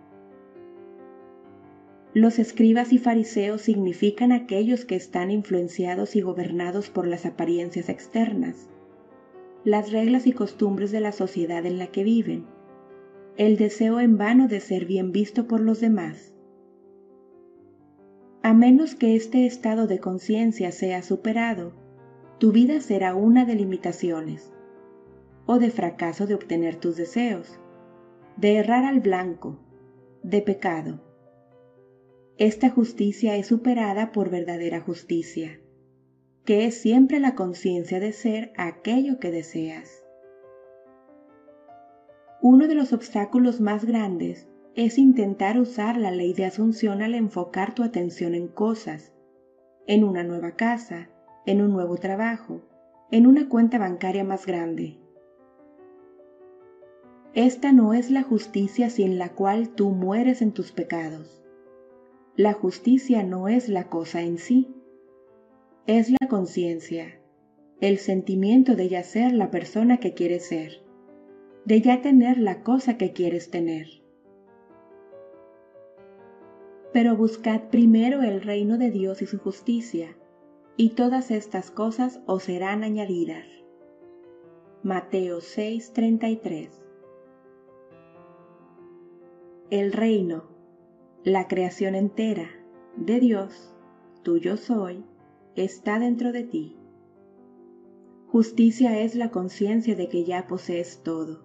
Los escribas y fariseos significan aquellos que están influenciados y gobernados por las apariencias externas, las reglas y costumbres de la sociedad en la que viven, el deseo en vano de ser bien visto por los demás, a menos que este estado de conciencia sea superado, tu vida será una de limitaciones o de fracaso de obtener tus deseos, de errar al blanco, de pecado. Esta justicia es superada por verdadera justicia, que es siempre la conciencia de ser aquello que deseas. Uno de los obstáculos más grandes es intentar usar la ley de asunción al enfocar tu atención en cosas, en una nueva casa, en un nuevo trabajo, en una cuenta bancaria más grande. Esta no es la justicia sin la cual tú mueres en tus pecados. La justicia no es la cosa en sí, es la conciencia, el sentimiento de ya ser la persona que quieres ser, de ya tener la cosa que quieres tener. Pero buscad primero el reino de Dios y su justicia, y todas estas cosas os serán añadidas. Mateo 6:33 El reino, la creación entera de Dios, tuyo soy, está dentro de ti. Justicia es la conciencia de que ya posees todo.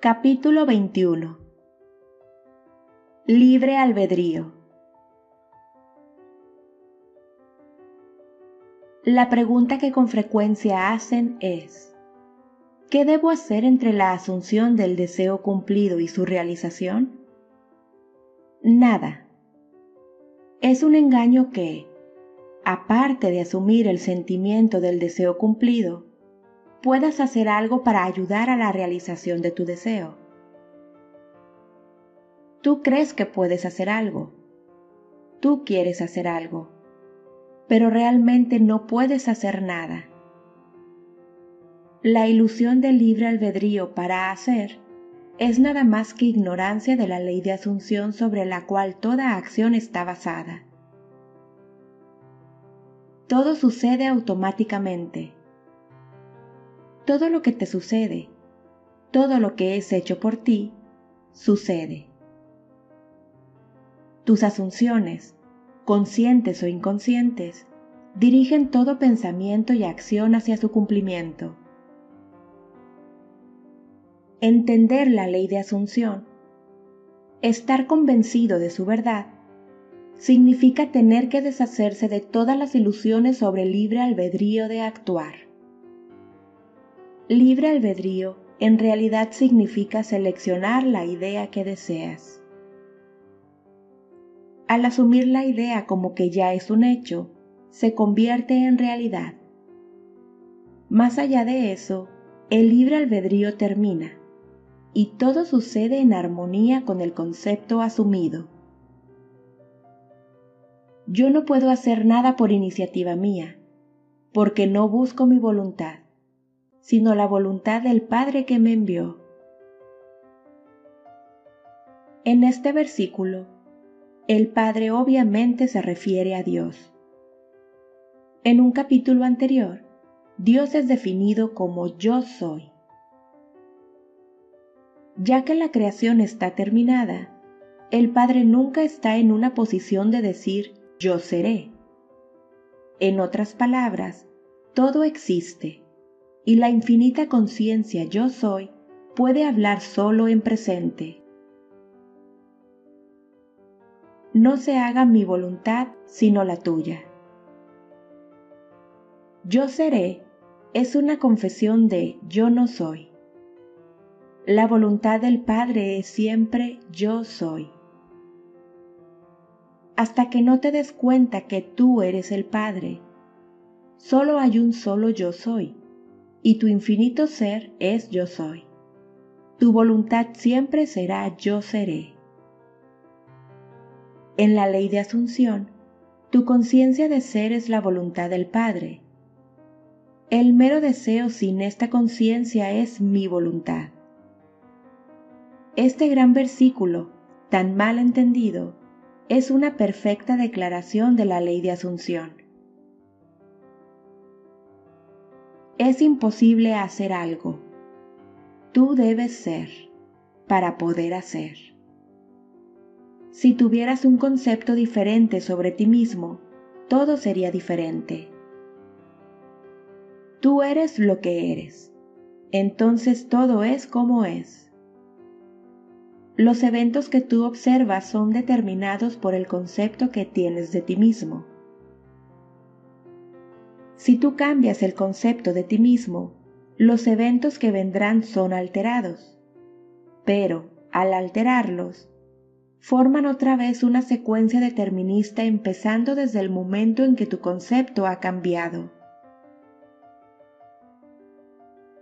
Capítulo 21 Libre albedrío La pregunta que con frecuencia hacen es, ¿qué debo hacer entre la asunción del deseo cumplido y su realización? Nada. Es un engaño que, aparte de asumir el sentimiento del deseo cumplido, puedas hacer algo para ayudar a la realización de tu deseo. Tú crees que puedes hacer algo. Tú quieres hacer algo. Pero realmente no puedes hacer nada. La ilusión del libre albedrío para hacer es nada más que ignorancia de la ley de asunción sobre la cual toda acción está basada. Todo sucede automáticamente todo lo que te sucede, todo lo que es hecho por ti, sucede. Tus asunciones, conscientes o inconscientes, dirigen todo pensamiento y acción hacia su cumplimiento. Entender la ley de asunción, estar convencido de su verdad, significa tener que deshacerse de todas las ilusiones sobre el libre albedrío de actuar. Libre albedrío en realidad significa seleccionar la idea que deseas. Al asumir la idea como que ya es un hecho, se convierte en realidad. Más allá de eso, el libre albedrío termina y todo sucede en armonía con el concepto asumido. Yo no puedo hacer nada por iniciativa mía, porque no busco mi voluntad sino la voluntad del Padre que me envió. En este versículo, el Padre obviamente se refiere a Dios. En un capítulo anterior, Dios es definido como yo soy. Ya que la creación está terminada, el Padre nunca está en una posición de decir yo seré. En otras palabras, todo existe, y la infinita conciencia yo soy puede hablar solo en presente. No se haga mi voluntad sino la tuya. Yo seré es una confesión de yo no soy. La voluntad del Padre es siempre yo soy. Hasta que no te des cuenta que tú eres el Padre, solo hay un solo yo soy, y tu infinito ser es yo soy. Tu voluntad siempre será yo seré. En la ley de asunción, tu conciencia de ser es la voluntad del Padre. El mero deseo sin esta conciencia es mi voluntad. Este gran versículo, tan mal entendido, es una perfecta declaración de la ley de asunción. Es imposible hacer algo. Tú debes ser para poder hacer. Si tuvieras un concepto diferente sobre ti mismo, todo sería diferente. Tú eres lo que eres. Entonces todo es como es. Los eventos que tú observas son determinados por el concepto que tienes de ti mismo. Si tú cambias el concepto de ti mismo, los eventos que vendrán son alterados. Pero, al alterarlos, forman otra vez una secuencia determinista empezando desde el momento en que tu concepto ha cambiado.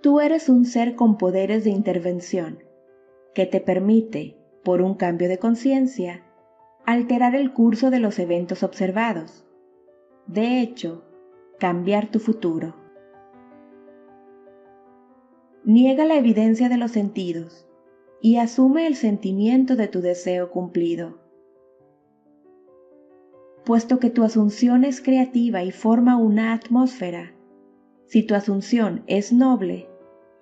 Tú eres un ser con poderes de intervención que te permite, por un cambio de conciencia, alterar el curso de los eventos observados. De hecho, cambiar tu futuro. Niega la evidencia de los sentidos y asume el sentimiento de tu deseo cumplido. Puesto que tu asunción es creativa y forma una atmósfera, si tu asunción es noble,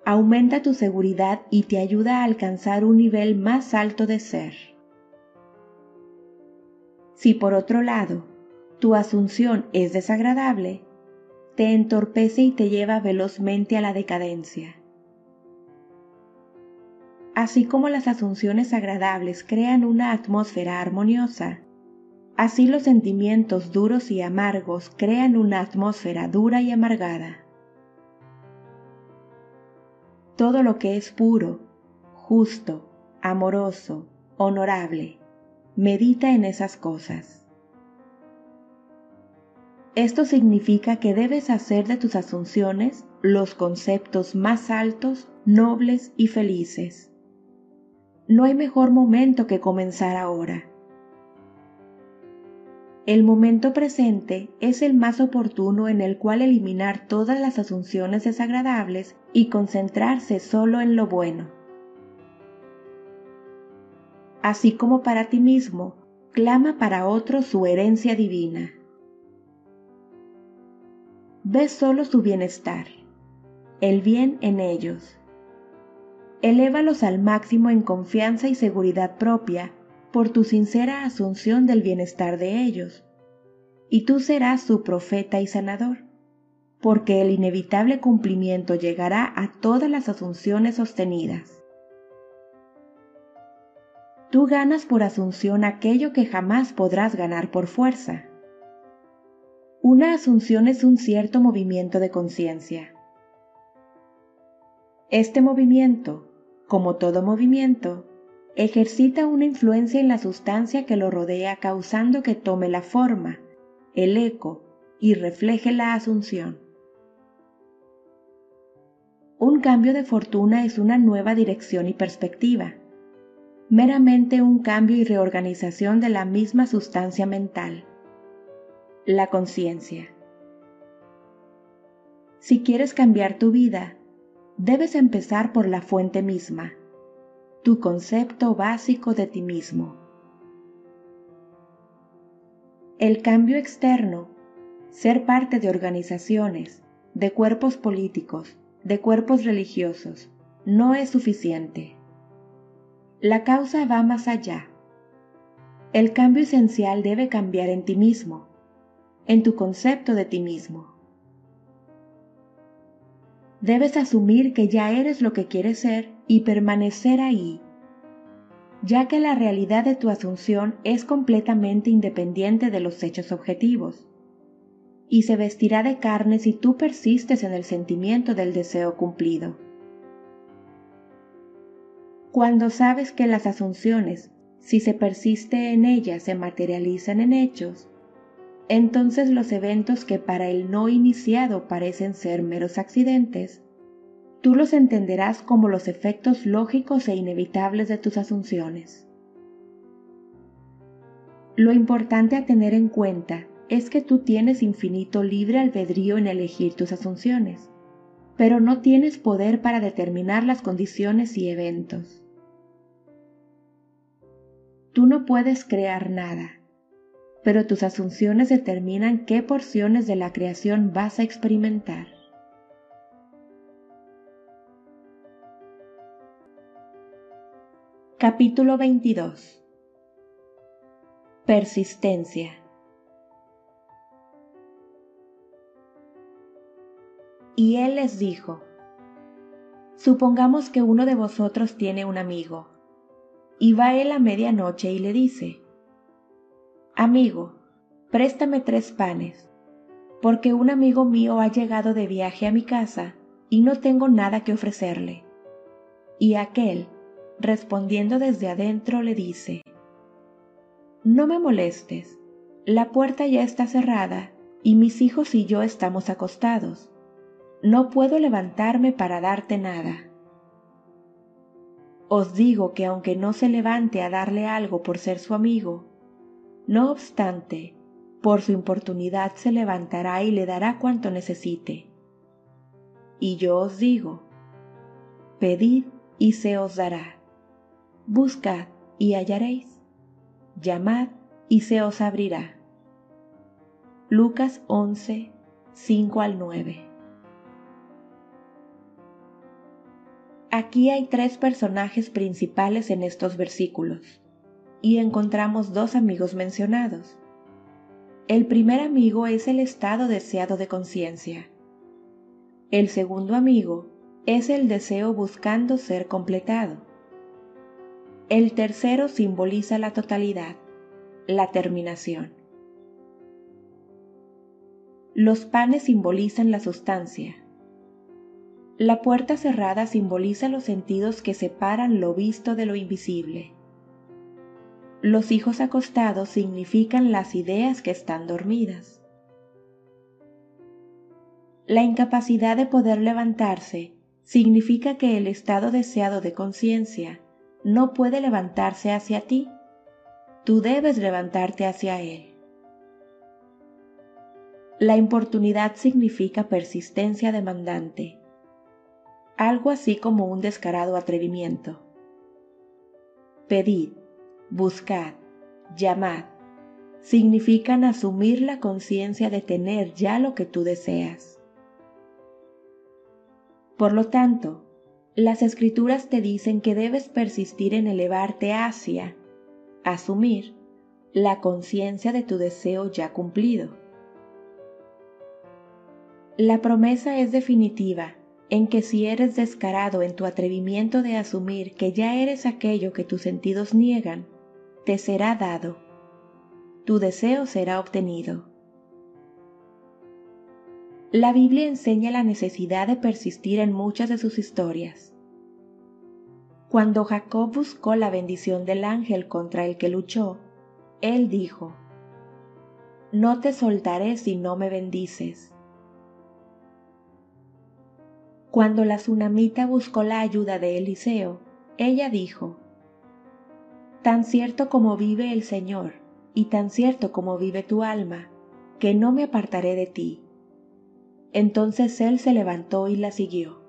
aumenta tu seguridad y te ayuda a alcanzar un nivel más alto de ser. Si por otro lado, tu asunción es desagradable, te entorpece y te lleva velozmente a la decadencia. Así como las asunciones agradables crean una atmósfera armoniosa, así los sentimientos duros y amargos crean una atmósfera dura y amargada todo lo que es puro, justo, amoroso, honorable. Medita en esas cosas. Esto significa que debes hacer de tus asunciones los conceptos más altos, nobles y felices. No hay mejor momento que comenzar ahora. El momento presente es el más oportuno en el cual eliminar todas las asunciones desagradables y concentrarse solo en lo bueno. Así como para ti mismo, clama para otros su herencia divina. Ve solo su bienestar, el bien en ellos. Elévalos al máximo en confianza y seguridad propia por tu sincera asunción del bienestar de ellos, y tú serás su profeta y sanador, porque el inevitable cumplimiento llegará a todas las asunciones sostenidas. Tú ganas por asunción aquello que jamás podrás ganar por fuerza. Una asunción es un cierto movimiento de conciencia. Este movimiento, como todo movimiento, ejercita una influencia en la sustancia que lo rodea causando que tome la forma, el eco y refleje la asunción. Un cambio de fortuna es una nueva dirección y perspectiva, meramente un cambio y reorganización de la misma sustancia mental, la conciencia. Si quieres cambiar tu vida, debes empezar por la fuente misma tu concepto básico de ti mismo. El cambio externo, ser parte de organizaciones, de cuerpos políticos, de cuerpos religiosos, no es suficiente. La causa va más allá. El cambio esencial debe cambiar en ti mismo, en tu concepto de ti mismo. Debes asumir que ya eres lo que quieres ser y permanecer ahí, ya que la realidad de tu asunción es completamente independiente de los hechos objetivos, y se vestirá de carne si tú persistes en el sentimiento del deseo cumplido. Cuando sabes que las asunciones, si se persiste en ellas, se materializan en hechos, entonces los eventos que para el no iniciado parecen ser meros accidentes, tú los entenderás como los efectos lógicos e inevitables de tus asunciones. Lo importante a tener en cuenta es que tú tienes infinito libre albedrío en elegir tus asunciones, pero no tienes poder para determinar las condiciones y eventos. Tú no puedes crear nada, pero tus asunciones determinan qué porciones de la creación vas a experimentar. Capítulo 22 Persistencia Y él les dijo, Supongamos que uno de vosotros tiene un amigo, y va él a medianoche y le dice, Amigo, préstame tres panes, porque un amigo mío ha llegado de viaje a mi casa y no tengo nada que ofrecerle. Y aquel, respondiendo desde adentro, le dice, No me molestes, la puerta ya está cerrada y mis hijos y yo estamos acostados. No puedo levantarme para darte nada. Os digo que aunque no se levante a darle algo por ser su amigo, no obstante, por su importunidad se levantará y le dará cuanto necesite. Y yo os digo, pedid y se os dará, buscad y hallaréis, llamad y se os abrirá. Lucas 11, 5 al 9. Aquí hay tres personajes principales en estos versículos y encontramos dos amigos mencionados. El primer amigo es el estado deseado de conciencia. El segundo amigo es el deseo buscando ser completado. El tercero simboliza la totalidad, la terminación. Los panes simbolizan la sustancia. La puerta cerrada simboliza los sentidos que separan lo visto de lo invisible. Los hijos acostados significan las ideas que están dormidas. La incapacidad de poder levantarse significa que el estado deseado de conciencia no puede levantarse hacia ti. Tú debes levantarte hacia él. La importunidad significa persistencia demandante, algo así como un descarado atrevimiento. Pedid, buscad, llamad, significan asumir la conciencia de tener ya lo que tú deseas. Por lo tanto, las escrituras te dicen que debes persistir en elevarte hacia, asumir, la conciencia de tu deseo ya cumplido. La promesa es definitiva en que si eres descarado en tu atrevimiento de asumir que ya eres aquello que tus sentidos niegan, te será dado, tu deseo será obtenido. La Biblia enseña la necesidad de persistir en muchas de sus historias. Cuando Jacob buscó la bendición del ángel contra el que luchó, él dijo, No te soltaré si no me bendices. Cuando la tsunamita buscó la ayuda de Eliseo, ella dijo, tan cierto como vive el Señor, y tan cierto como vive tu alma, que no me apartaré de ti. Entonces él se levantó y la siguió.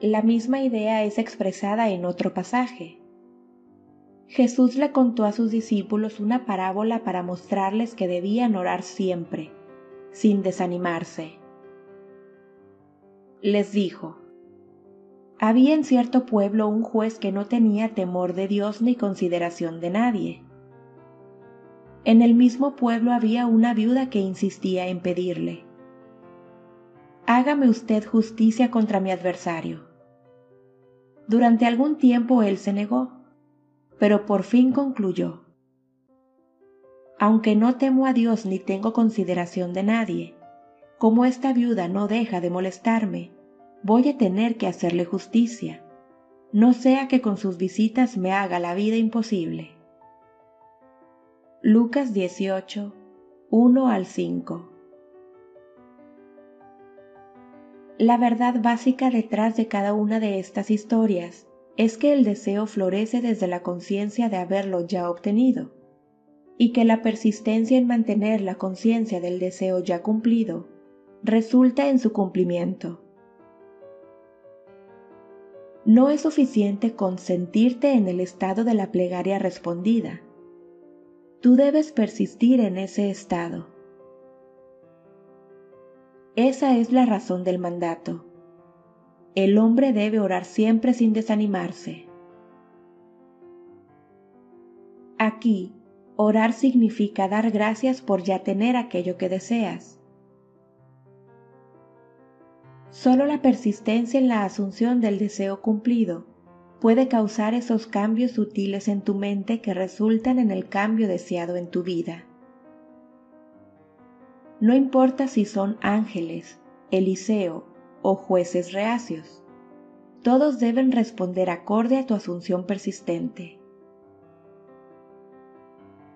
La misma idea es expresada en otro pasaje. Jesús le contó a sus discípulos una parábola para mostrarles que debían orar siempre, sin desanimarse. Les dijo, Había en cierto pueblo un juez que no tenía temor de Dios ni consideración de nadie. En el mismo pueblo había una viuda que insistía en pedirle, Hágame usted justicia contra mi adversario. Durante algún tiempo él se negó, pero por fin concluyó, Aunque no temo a Dios ni tengo consideración de nadie, como esta viuda no deja de molestarme, voy a tener que hacerle justicia, no sea que con sus visitas me haga la vida imposible. Lucas 18, 1 al 5 La verdad básica detrás de cada una de estas historias es que el deseo florece desde la conciencia de haberlo ya obtenido, y que la persistencia en mantener la conciencia del deseo ya cumplido resulta en su cumplimiento. No es suficiente consentirte en el estado de la plegaria respondida. Tú debes persistir en ese estado. Esa es la razón del mandato. El hombre debe orar siempre sin desanimarse. Aquí, orar significa dar gracias por ya tener aquello que deseas Solo la persistencia en la asunción del deseo cumplido puede causar esos cambios sutiles en tu mente que resultan en el cambio deseado en tu vida. No importa si son ángeles, Eliseo o jueces reacios, todos deben responder acorde a tu asunción persistente.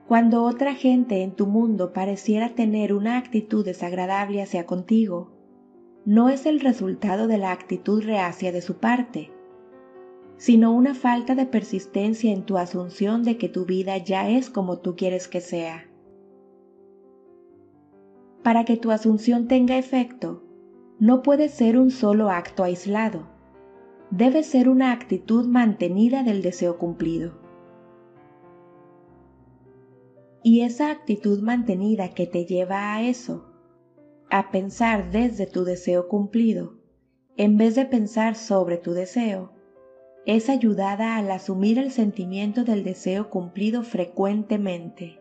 Cuando otra gente en tu mundo pareciera tener una actitud desagradable hacia contigo, no es el resultado de la actitud reacia de su parte, sino una falta de persistencia en tu asunción de que tu vida ya es como tú quieres que sea. Para que tu asunción tenga efecto, no puede ser un solo acto aislado, debe ser una actitud mantenida del deseo cumplido. Y esa actitud mantenida que te lleva a eso a pensar desde tu deseo cumplido, en vez de pensar sobre tu deseo, es ayudada al asumir el sentimiento del deseo cumplido frecuentemente.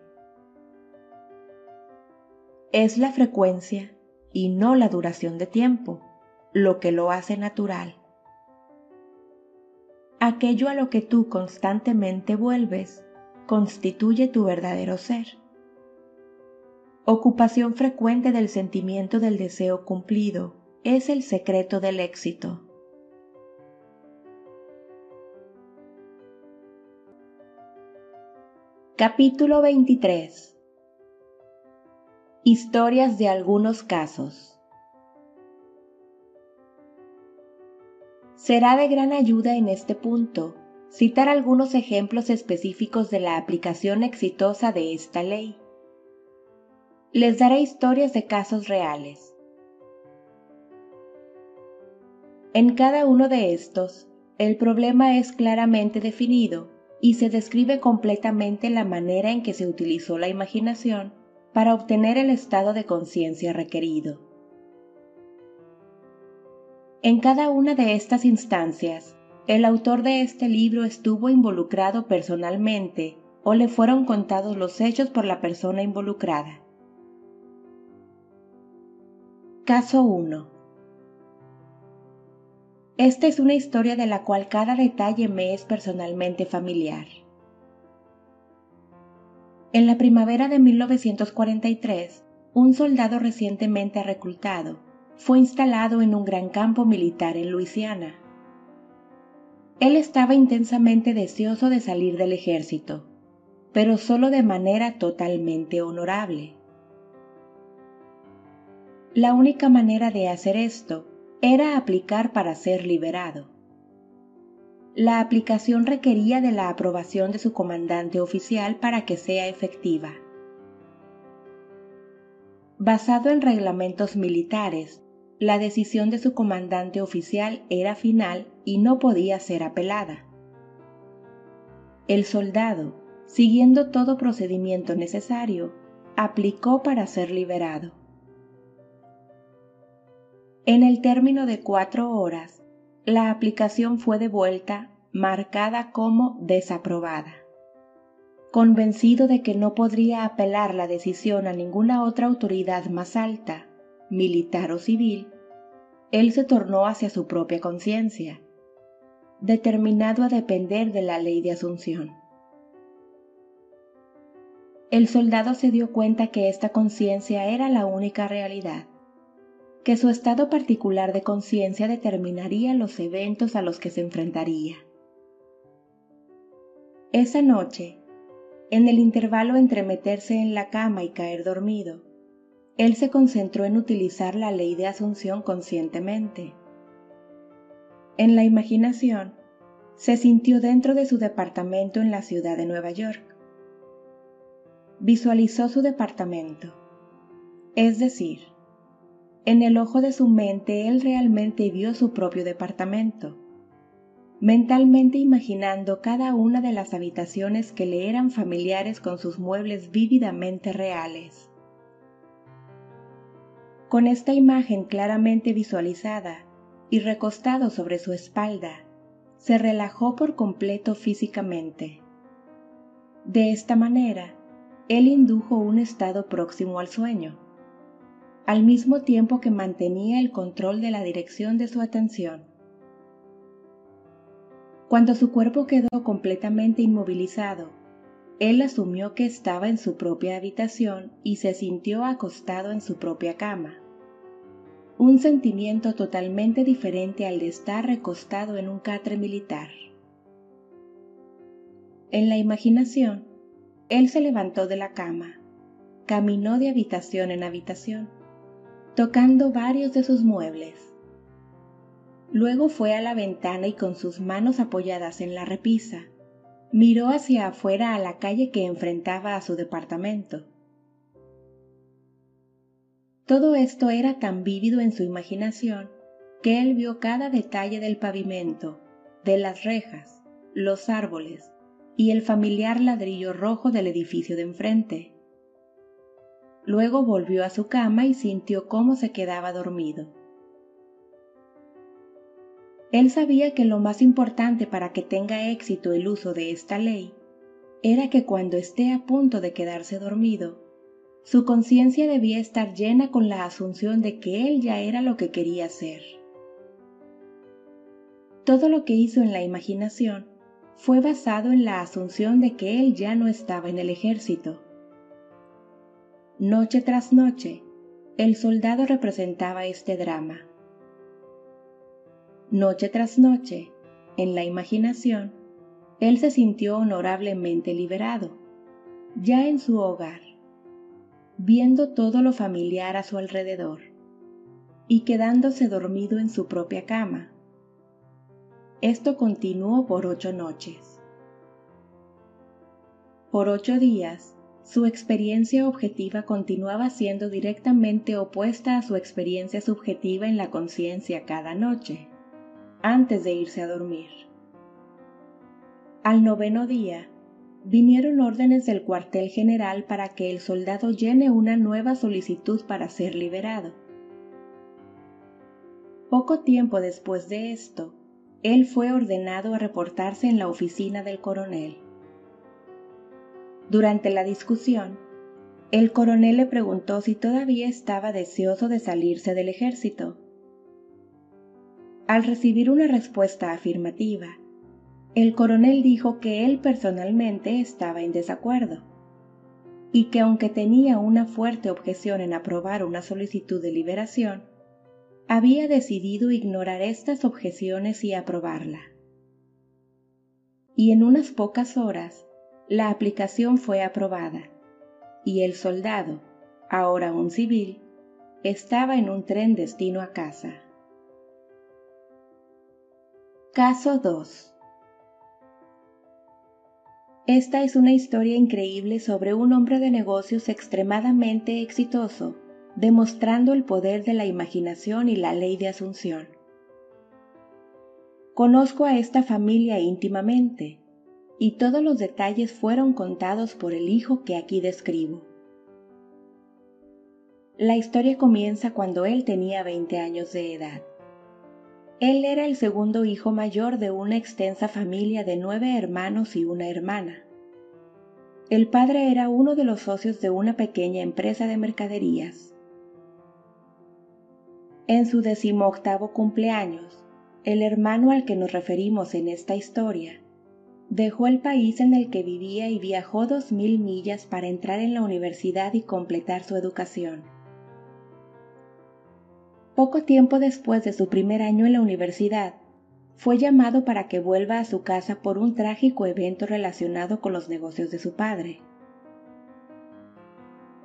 Es la frecuencia y no la duración de tiempo lo que lo hace natural. Aquello a lo que tú constantemente vuelves constituye tu verdadero ser ocupación frecuente del sentimiento del deseo cumplido es el secreto del éxito. Capítulo 23 Historias de algunos casos. Será de gran ayuda en este punto citar algunos ejemplos específicos de la aplicación exitosa de esta ley. Les daré historias de casos reales. En cada uno de estos, el problema es claramente definido y se describe completamente la manera en que se utilizó la imaginación para obtener el estado de conciencia requerido. En cada una de estas instancias, el autor de este libro estuvo involucrado personalmente o le fueron contados los hechos por la persona involucrada. Caso 1 Esta es una historia de la cual cada detalle me es personalmente familiar. En la primavera de 1943, un soldado recientemente reclutado fue instalado en un gran campo militar en Luisiana. Él estaba intensamente deseoso de salir del ejército, pero solo de manera totalmente honorable. La única manera de hacer esto era aplicar para ser liberado. La aplicación requería de la aprobación de su comandante oficial para que sea efectiva. Basado en reglamentos militares, la decisión de su comandante oficial era final y no podía ser apelada. El soldado, siguiendo todo procedimiento necesario, aplicó para ser liberado. En el término de cuatro horas, la aplicación fue devuelta marcada como desaprobada. Convencido de que no podría apelar la decisión a ninguna otra autoridad más alta, militar o civil, él se tornó hacia su propia conciencia, determinado a depender de la ley de Asunción. El soldado se dio cuenta que esta conciencia era la única realidad, que su estado particular de conciencia determinaría los eventos a los que se enfrentaría. Esa noche, en el intervalo entre meterse en la cama y caer dormido, él se concentró en utilizar la ley de asunción conscientemente. En la imaginación, se sintió dentro de su departamento en la ciudad de Nueva York. Visualizó su departamento, es decir, en el ojo de su mente él realmente vio su propio departamento, mentalmente imaginando cada una de las habitaciones que le eran familiares con sus muebles vívidamente reales. Con esta imagen claramente visualizada y recostado sobre su espalda, se relajó por completo físicamente. De esta manera, él indujo un estado próximo al sueño, al mismo tiempo que mantenía el control de la dirección de su atención. Cuando su cuerpo quedó completamente inmovilizado, él asumió que estaba en su propia habitación y se sintió acostado en su propia cama. Un sentimiento totalmente diferente al de estar recostado en un catre militar. En la imaginación, él se levantó de la cama, caminó de habitación en habitación, tocando varios de sus muebles. Luego fue a la ventana y con sus manos apoyadas en la repisa, miró hacia afuera a la calle que enfrentaba a su departamento. Todo esto era tan vívido en su imaginación que él vio cada detalle del pavimento, de las rejas, los árboles y el familiar ladrillo rojo del edificio de enfrente. Luego volvió a su cama y sintió cómo se quedaba dormido. Él sabía que lo más importante para que tenga éxito el uso de esta ley era que cuando esté a punto de quedarse dormido, su conciencia debía estar llena con la asunción de que él ya era lo que quería ser. Todo lo que hizo en la imaginación fue basado en la asunción de que él ya no estaba en el ejército. Noche tras noche, el soldado representaba este drama Noche tras noche, en la imaginación, él se sintió honorablemente liberado, ya en su hogar, viendo todo lo familiar a su alrededor y quedándose dormido en su propia cama. Esto continuó por ocho noches. Por ocho días, su experiencia objetiva continuaba siendo directamente opuesta a su experiencia subjetiva en la conciencia cada noche antes de irse a dormir. Al noveno día, vinieron órdenes del cuartel general para que el soldado llene una nueva solicitud para ser liberado. Poco tiempo después de esto, él fue ordenado a reportarse en la oficina del coronel. Durante la discusión, el coronel le preguntó si todavía estaba deseoso de salirse del ejército al recibir una respuesta afirmativa, el coronel dijo que él personalmente estaba en desacuerdo y que aunque tenía una fuerte objeción en aprobar una solicitud de liberación, había decidido ignorar estas objeciones y aprobarla. Y en unas pocas horas, la aplicación fue aprobada, y el soldado, ahora un civil, estaba en un tren destino a casa. Caso 2 Esta es una historia increíble sobre un hombre de negocios extremadamente exitoso, demostrando el poder de la imaginación y la ley de asunción. Conozco a esta familia íntimamente, y todos los detalles fueron contados por el hijo que aquí describo. La historia comienza cuando él tenía 20 años de edad. Él era el segundo hijo mayor de una extensa familia de nueve hermanos y una hermana. El padre era uno de los socios de una pequeña empresa de mercaderías. En su decimoctavo cumpleaños, el hermano al que nos referimos en esta historia dejó el país en el que vivía y viajó dos mil millas para entrar en la universidad y completar su educación. Poco tiempo después de su primer año en la universidad, fue llamado para que vuelva a su casa por un trágico evento relacionado con los negocios de su padre.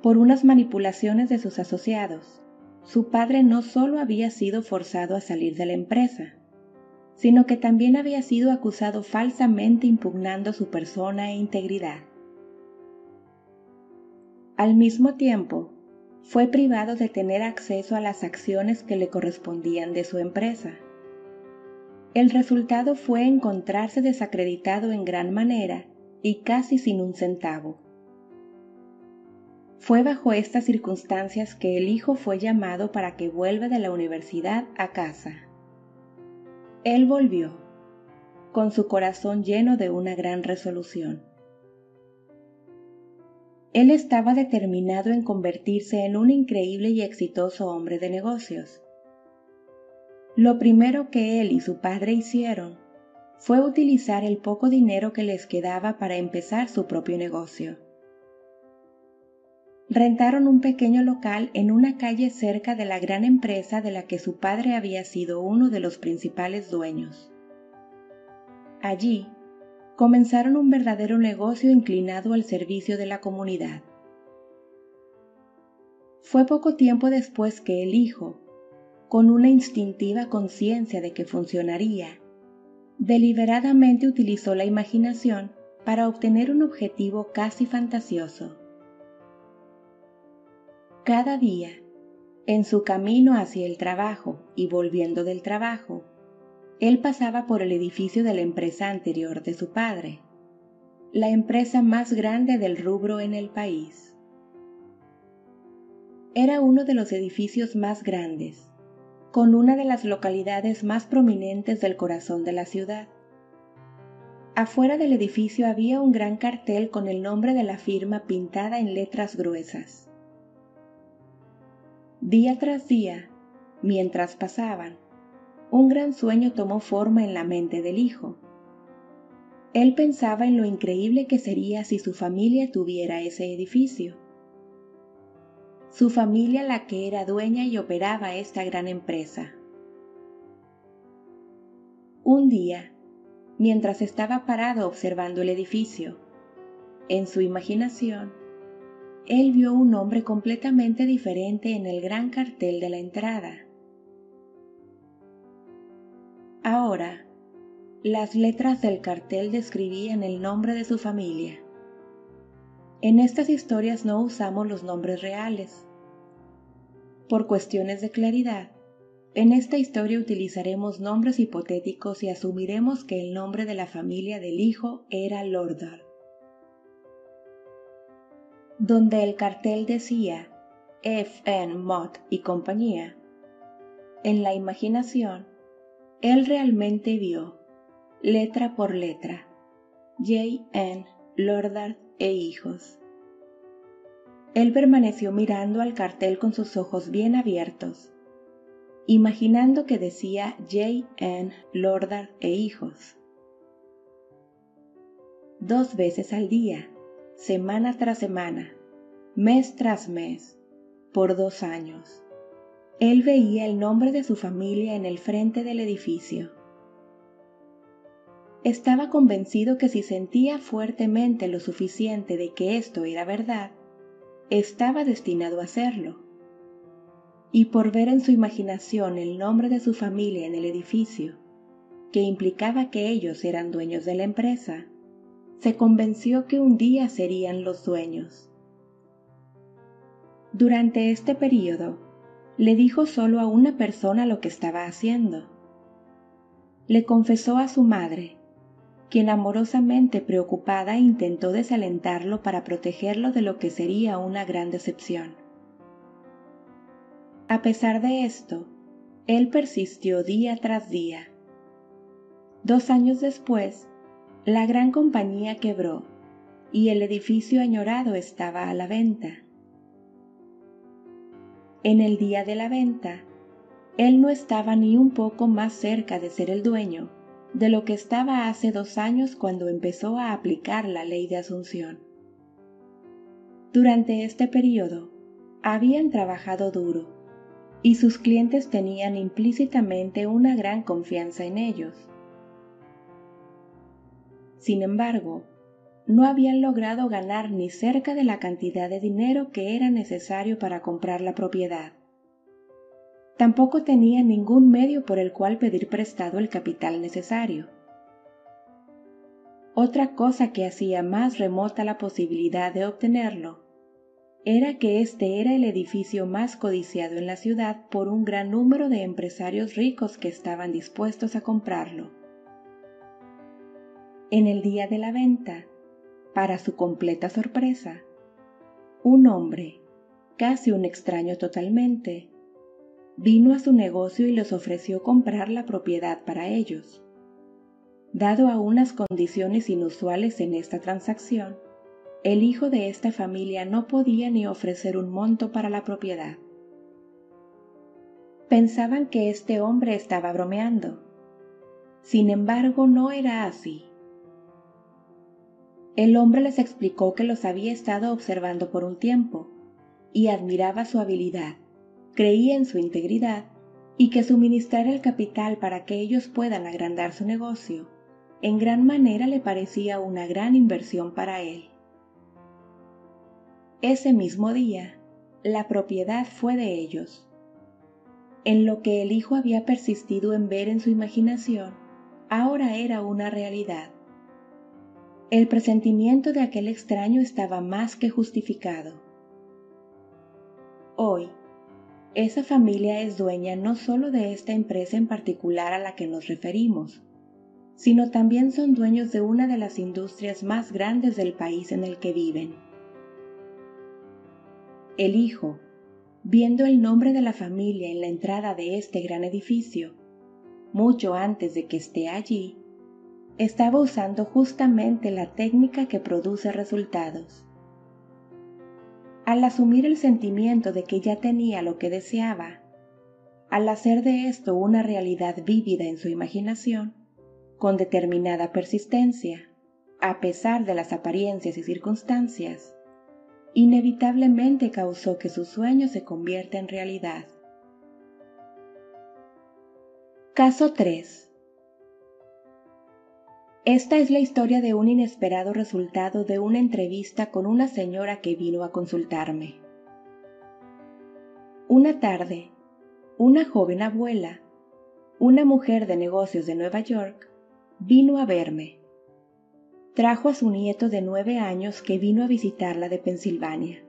Por unas manipulaciones de sus asociados, su padre no solo había sido forzado a salir de la empresa, sino que también había sido acusado falsamente impugnando su persona e integridad. Al mismo tiempo, fue privado de tener acceso a las acciones que le correspondían de su empresa el resultado fue encontrarse desacreditado en gran manera y casi sin un centavo. Fue bajo estas circunstancias que el hijo fue llamado para que vuelva de la universidad a casa. Él volvió, con su corazón lleno de una gran resolución. Él estaba determinado en convertirse en un increíble y exitoso hombre de negocios lo primero que él y su padre hicieron fue utilizar el poco dinero que les quedaba para empezar su propio negocio. Rentaron un pequeño local en una calle cerca de la gran empresa de la que su padre había sido uno de los principales dueños. Allí, comenzaron un verdadero negocio inclinado al servicio de la comunidad. Fue poco tiempo después que el hijo, con una instintiva conciencia de que funcionaría, deliberadamente utilizó la imaginación para obtener un objetivo casi fantasioso. Cada día, en su camino hacia el trabajo y volviendo del trabajo, él pasaba por el edificio de la empresa anterior de su padre, la empresa más grande del rubro en el país. Era uno de los edificios más grandes, con una de las localidades más prominentes del corazón de la ciudad. Afuera del edificio había un gran cartel con el nombre de la firma pintada en letras gruesas. Día tras día, mientras pasaban, un gran sueño tomó forma en la mente del hijo. Él pensaba en lo increíble que sería si su familia tuviera ese edificio su familia la que era dueña y operaba esta gran empresa. Un día, mientras estaba parado observando el edificio, en su imaginación, él vio un hombre completamente diferente en el gran cartel de la entrada. Ahora, las letras del cartel describían el nombre de su familia. En estas historias no usamos los nombres reales. Por cuestiones de claridad, en esta historia utilizaremos nombres hipotéticos y asumiremos que el nombre de la familia del hijo era Lordar. Donde el cartel decía F. N. Mott y compañía, en la imaginación, él realmente vio, letra por letra, J. N. Lordard e hijos. Él permaneció mirando al cartel con sus ojos bien abiertos, imaginando que decía J. N. Lordard e hijos. Dos veces al día, semana tras semana, mes tras mes, por dos años. Él veía el nombre de su familia en el frente del edificio estaba convencido que si sentía fuertemente lo suficiente de que esto era verdad, estaba destinado a hacerlo. Y por ver en su imaginación el nombre de su familia en el edificio, que implicaba que ellos eran dueños de la empresa, se convenció que un día serían los dueños. Durante este periodo, le dijo solo a una persona lo que estaba haciendo. Le confesó a su madre quien amorosamente preocupada intentó desalentarlo para protegerlo de lo que sería una gran decepción. A pesar de esto, él persistió día tras día. Dos años después, la gran compañía quebró y el edificio añorado estaba a la venta. En el día de la venta, él no estaba ni un poco más cerca de ser el dueño de lo que estaba hace dos años cuando empezó a aplicar la ley de Asunción. Durante este periodo, habían trabajado duro y sus clientes tenían implícitamente una gran confianza en ellos. Sin embargo, no habían logrado ganar ni cerca de la cantidad de dinero que era necesario para comprar la propiedad. Tampoco tenían ningún medio por el cual pedir prestado el capital necesario. Otra cosa que hacía más remota la posibilidad de obtenerlo era que este era el edificio más codiciado en la ciudad por un gran número de empresarios ricos que estaban dispuestos a comprarlo. En el día de la venta, para su completa sorpresa, un hombre, casi un extraño totalmente, vino a su negocio y les ofreció comprar la propiedad para ellos. Dado a unas condiciones inusuales en esta transacción, el hijo de esta familia no podía ni ofrecer un monto para la propiedad. Pensaban que este hombre estaba bromeando. Sin embargo, no era así. El hombre les explicó que los había estado observando por un tiempo y admiraba su habilidad, creía en su integridad y que suministrar el capital para que ellos puedan agrandar su negocio en gran manera le parecía una gran inversión para él. Ese mismo día, la propiedad fue de ellos. En lo que el hijo había persistido en ver en su imaginación, ahora era una realidad. El presentimiento de aquel extraño estaba más que justificado. Hoy, esa familia es dueña no solo de esta empresa en particular a la que nos referimos, sino también son dueños de una de las industrias más grandes del país en el que viven. El hijo, viendo el nombre de la familia en la entrada de este gran edificio, mucho antes de que esté allí, estaba usando justamente la técnica que produce resultados. Al asumir el sentimiento de que ya tenía lo que deseaba, al hacer de esto una realidad vívida en su imaginación, con determinada persistencia, a pesar de las apariencias y circunstancias, inevitablemente causó que su sueño se convierta en realidad. Caso 3 esta es la historia de un inesperado resultado de una entrevista con una señora que vino a consultarme. Una tarde, una joven abuela, una mujer de negocios de Nueva York, vino a verme. Trajo a su nieto de nueve años que vino a visitarla de Pensilvania.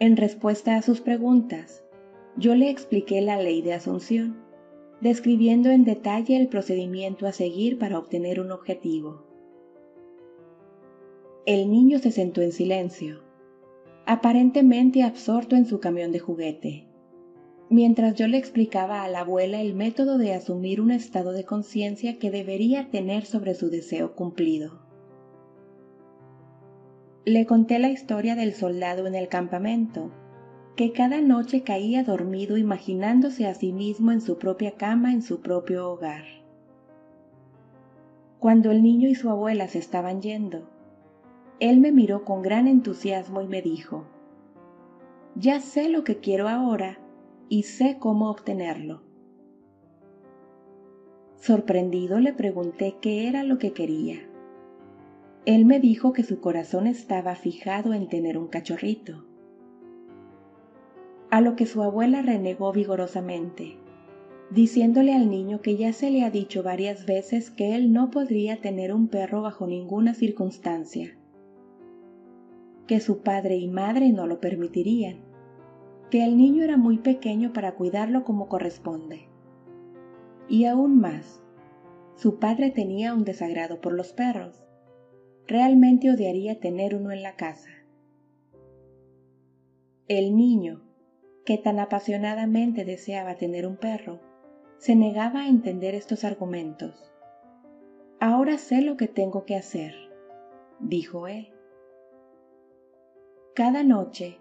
En respuesta a sus preguntas, yo le expliqué la ley de Asunción describiendo en detalle el procedimiento a seguir para obtener un objetivo. El niño se sentó en silencio, aparentemente absorto en su camión de juguete, mientras yo le explicaba a la abuela el método de asumir un estado de conciencia que debería tener sobre su deseo cumplido. Le conté la historia del soldado en el campamento que cada noche caía dormido imaginándose a sí mismo en su propia cama en su propio hogar. Cuando el niño y su abuela se estaban yendo, él me miró con gran entusiasmo y me dijo, Ya sé lo que quiero ahora y sé cómo obtenerlo. Sorprendido le pregunté qué era lo que quería. Él me dijo que su corazón estaba fijado en tener un cachorrito a lo que su abuela renegó vigorosamente, diciéndole al niño que ya se le ha dicho varias veces que él no podría tener un perro bajo ninguna circunstancia, que su padre y madre no lo permitirían, que el niño era muy pequeño para cuidarlo como corresponde. Y aún más, su padre tenía un desagrado por los perros. Realmente odiaría tener uno en la casa. El niño, que tan apasionadamente deseaba tener un perro, se negaba a entender estos argumentos. Ahora sé lo que tengo que hacer, dijo él. Cada noche,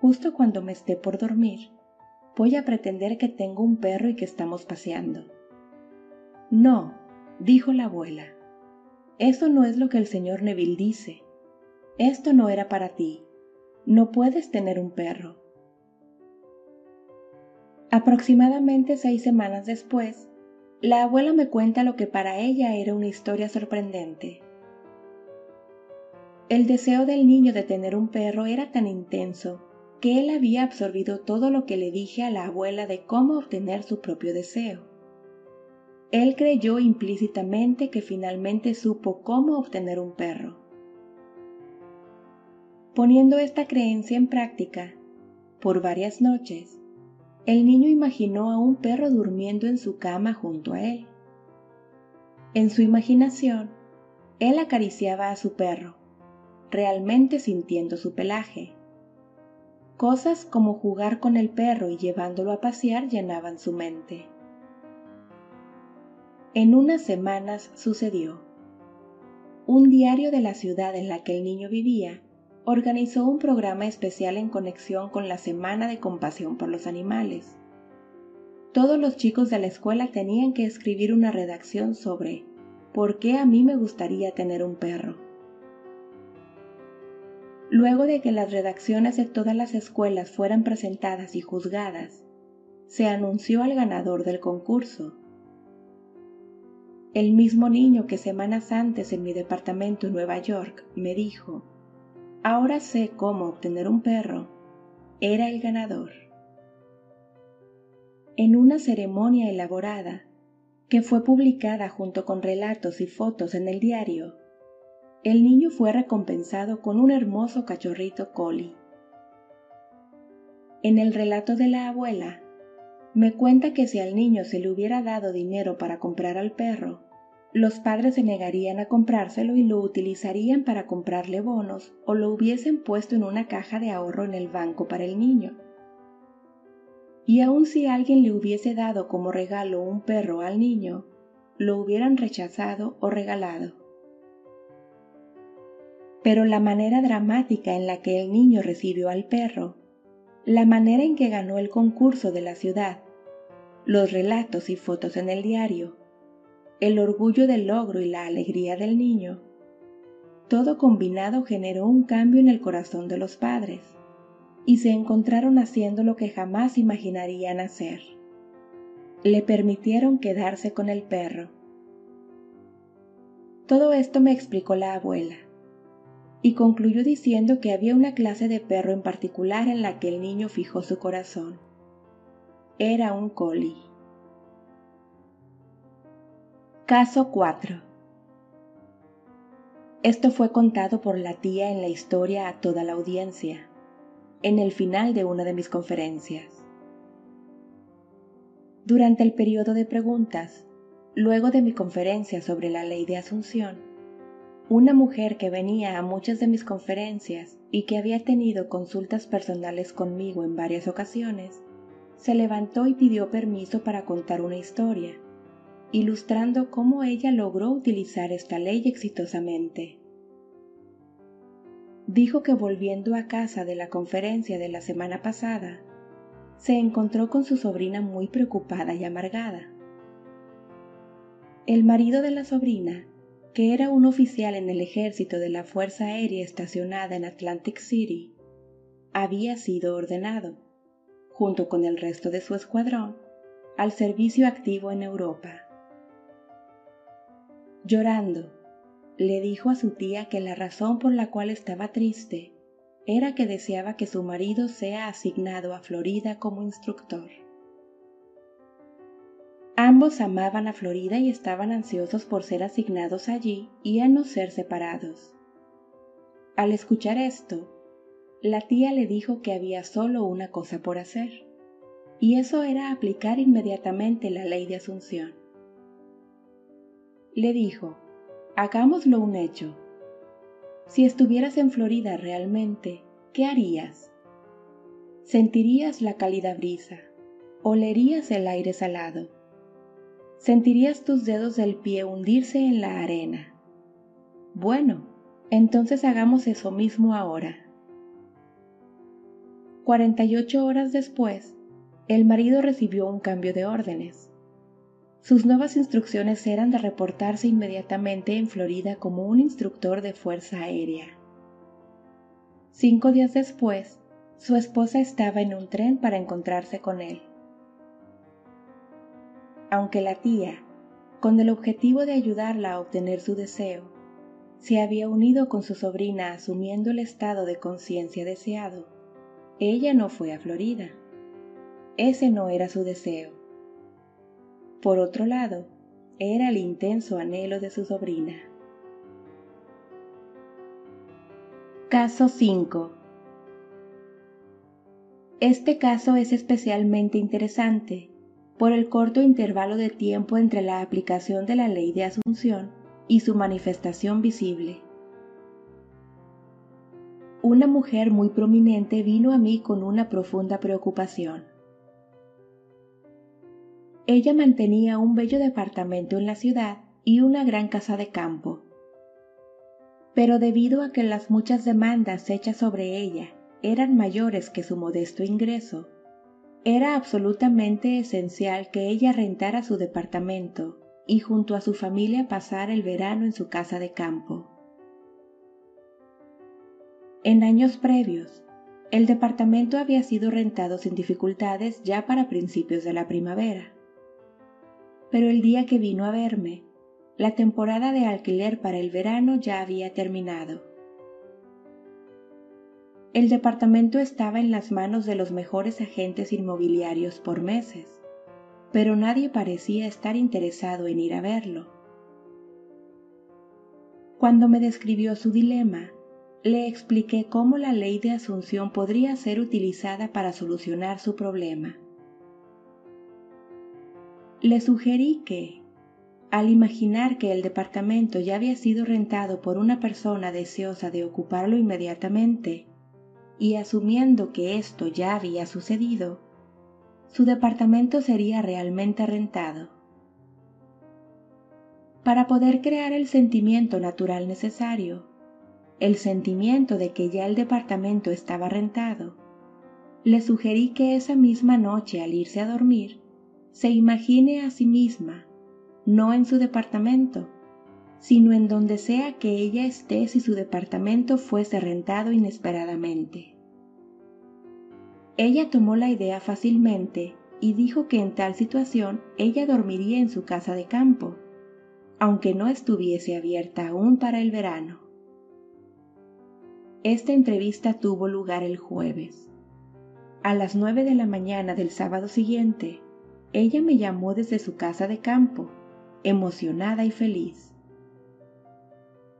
justo cuando me esté por dormir, voy a pretender que tengo un perro y que estamos paseando. No, dijo la abuela. Eso no es lo que el señor Neville dice. Esto no era para ti. No puedes tener un perro. Aproximadamente seis semanas después, la abuela me cuenta lo que para ella era una historia sorprendente. El deseo del niño de tener un perro era tan intenso que él había absorbido todo lo que le dije a la abuela de cómo obtener su propio deseo. Él creyó implícitamente que finalmente supo cómo obtener un perro. Poniendo esta creencia en práctica, por varias noches, el niño imaginó a un perro durmiendo en su cama junto a él. En su imaginación, él acariciaba a su perro, realmente sintiendo su pelaje. Cosas como jugar con el perro y llevándolo a pasear llenaban su mente. En unas semanas sucedió. Un diario de la ciudad en la que el niño vivía organizó un programa especial en conexión con la Semana de Compasión por los Animales. Todos los chicos de la escuela tenían que escribir una redacción sobre ¿por qué a mí me gustaría tener un perro? Luego de que las redacciones de todas las escuelas fueran presentadas y juzgadas, se anunció al ganador del concurso. El mismo niño que semanas antes en mi departamento en Nueva York me dijo, ahora sé cómo obtener un perro, era el ganador. En una ceremonia elaborada, que fue publicada junto con relatos y fotos en el diario, el niño fue recompensado con un hermoso cachorrito collie. En el relato de la abuela, me cuenta que si al niño se le hubiera dado dinero para comprar al perro, los padres se negarían a comprárselo y lo utilizarían para comprarle bonos o lo hubiesen puesto en una caja de ahorro en el banco para el niño. Y aun si alguien le hubiese dado como regalo un perro al niño, lo hubieran rechazado o regalado. Pero la manera dramática en la que el niño recibió al perro, la manera en que ganó el concurso de la ciudad, los relatos y fotos en el diario, el orgullo del logro y la alegría del niño, todo combinado generó un cambio en el corazón de los padres, y se encontraron haciendo lo que jamás imaginarían hacer. Le permitieron quedarse con el perro. Todo esto me explicó la abuela, y concluyó diciendo que había una clase de perro en particular en la que el niño fijó su corazón. Era un collie. Caso 4 Esto fue contado por la tía en la historia a toda la audiencia, en el final de una de mis conferencias. Durante el periodo de preguntas, luego de mi conferencia sobre la ley de Asunción, una mujer que venía a muchas de mis conferencias y que había tenido consultas personales conmigo en varias ocasiones, se levantó y pidió permiso para contar una historia ilustrando cómo ella logró utilizar esta ley exitosamente. Dijo que volviendo a casa de la conferencia de la semana pasada, se encontró con su sobrina muy preocupada y amargada. El marido de la sobrina, que era un oficial en el ejército de la Fuerza Aérea estacionada en Atlantic City, había sido ordenado, junto con el resto de su escuadrón, al servicio activo en Europa. Llorando, le dijo a su tía que la razón por la cual estaba triste era que deseaba que su marido sea asignado a Florida como instructor. Ambos amaban a Florida y estaban ansiosos por ser asignados allí y a no ser separados. Al escuchar esto, la tía le dijo que había solo una cosa por hacer, y eso era aplicar inmediatamente la ley de Asunción le dijo, hagámoslo un hecho. Si estuvieras en Florida realmente, ¿qué harías? Sentirías la cálida brisa, olerías el aire salado, sentirías tus dedos del pie hundirse en la arena. Bueno, entonces hagamos eso mismo ahora. 48 horas después, el marido recibió un cambio de órdenes. Sus nuevas instrucciones eran de reportarse inmediatamente en Florida como un instructor de fuerza aérea. Cinco días después, su esposa estaba en un tren para encontrarse con él. Aunque la tía, con el objetivo de ayudarla a obtener su deseo, se había unido con su sobrina asumiendo el estado de conciencia deseado, ella no fue a Florida. Ese no era su deseo. Por otro lado, era el intenso anhelo de su sobrina. Caso 5 Este caso es especialmente interesante por el corto intervalo de tiempo entre la aplicación de la ley de asunción y su manifestación visible. Una mujer muy prominente vino a mí con una profunda preocupación. Ella mantenía un bello departamento en la ciudad y una gran casa de campo. Pero debido a que las muchas demandas hechas sobre ella eran mayores que su modesto ingreso, era absolutamente esencial que ella rentara su departamento y junto a su familia pasara el verano en su casa de campo. En años previos, el departamento había sido rentado sin dificultades ya para principios de la primavera pero el día que vino a verme, la temporada de alquiler para el verano ya había terminado. El departamento estaba en las manos de los mejores agentes inmobiliarios por meses, pero nadie parecía estar interesado en ir a verlo. Cuando me describió su dilema, le expliqué cómo la ley de asunción podría ser utilizada para solucionar su problema. Le sugerí que, al imaginar que el departamento ya había sido rentado por una persona deseosa de ocuparlo inmediatamente, y asumiendo que esto ya había sucedido, su departamento sería realmente rentado. Para poder crear el sentimiento natural necesario, el sentimiento de que ya el departamento estaba rentado, le sugerí que esa misma noche al irse a dormir, se imagine a sí misma, no en su departamento, sino en donde sea que ella esté si su departamento fuese rentado inesperadamente. Ella tomó la idea fácilmente y dijo que en tal situación ella dormiría en su casa de campo, aunque no estuviese abierta aún para el verano. Esta entrevista tuvo lugar el jueves. A las nueve de la mañana del sábado siguiente, ella me llamó desde su casa de campo, emocionada y feliz.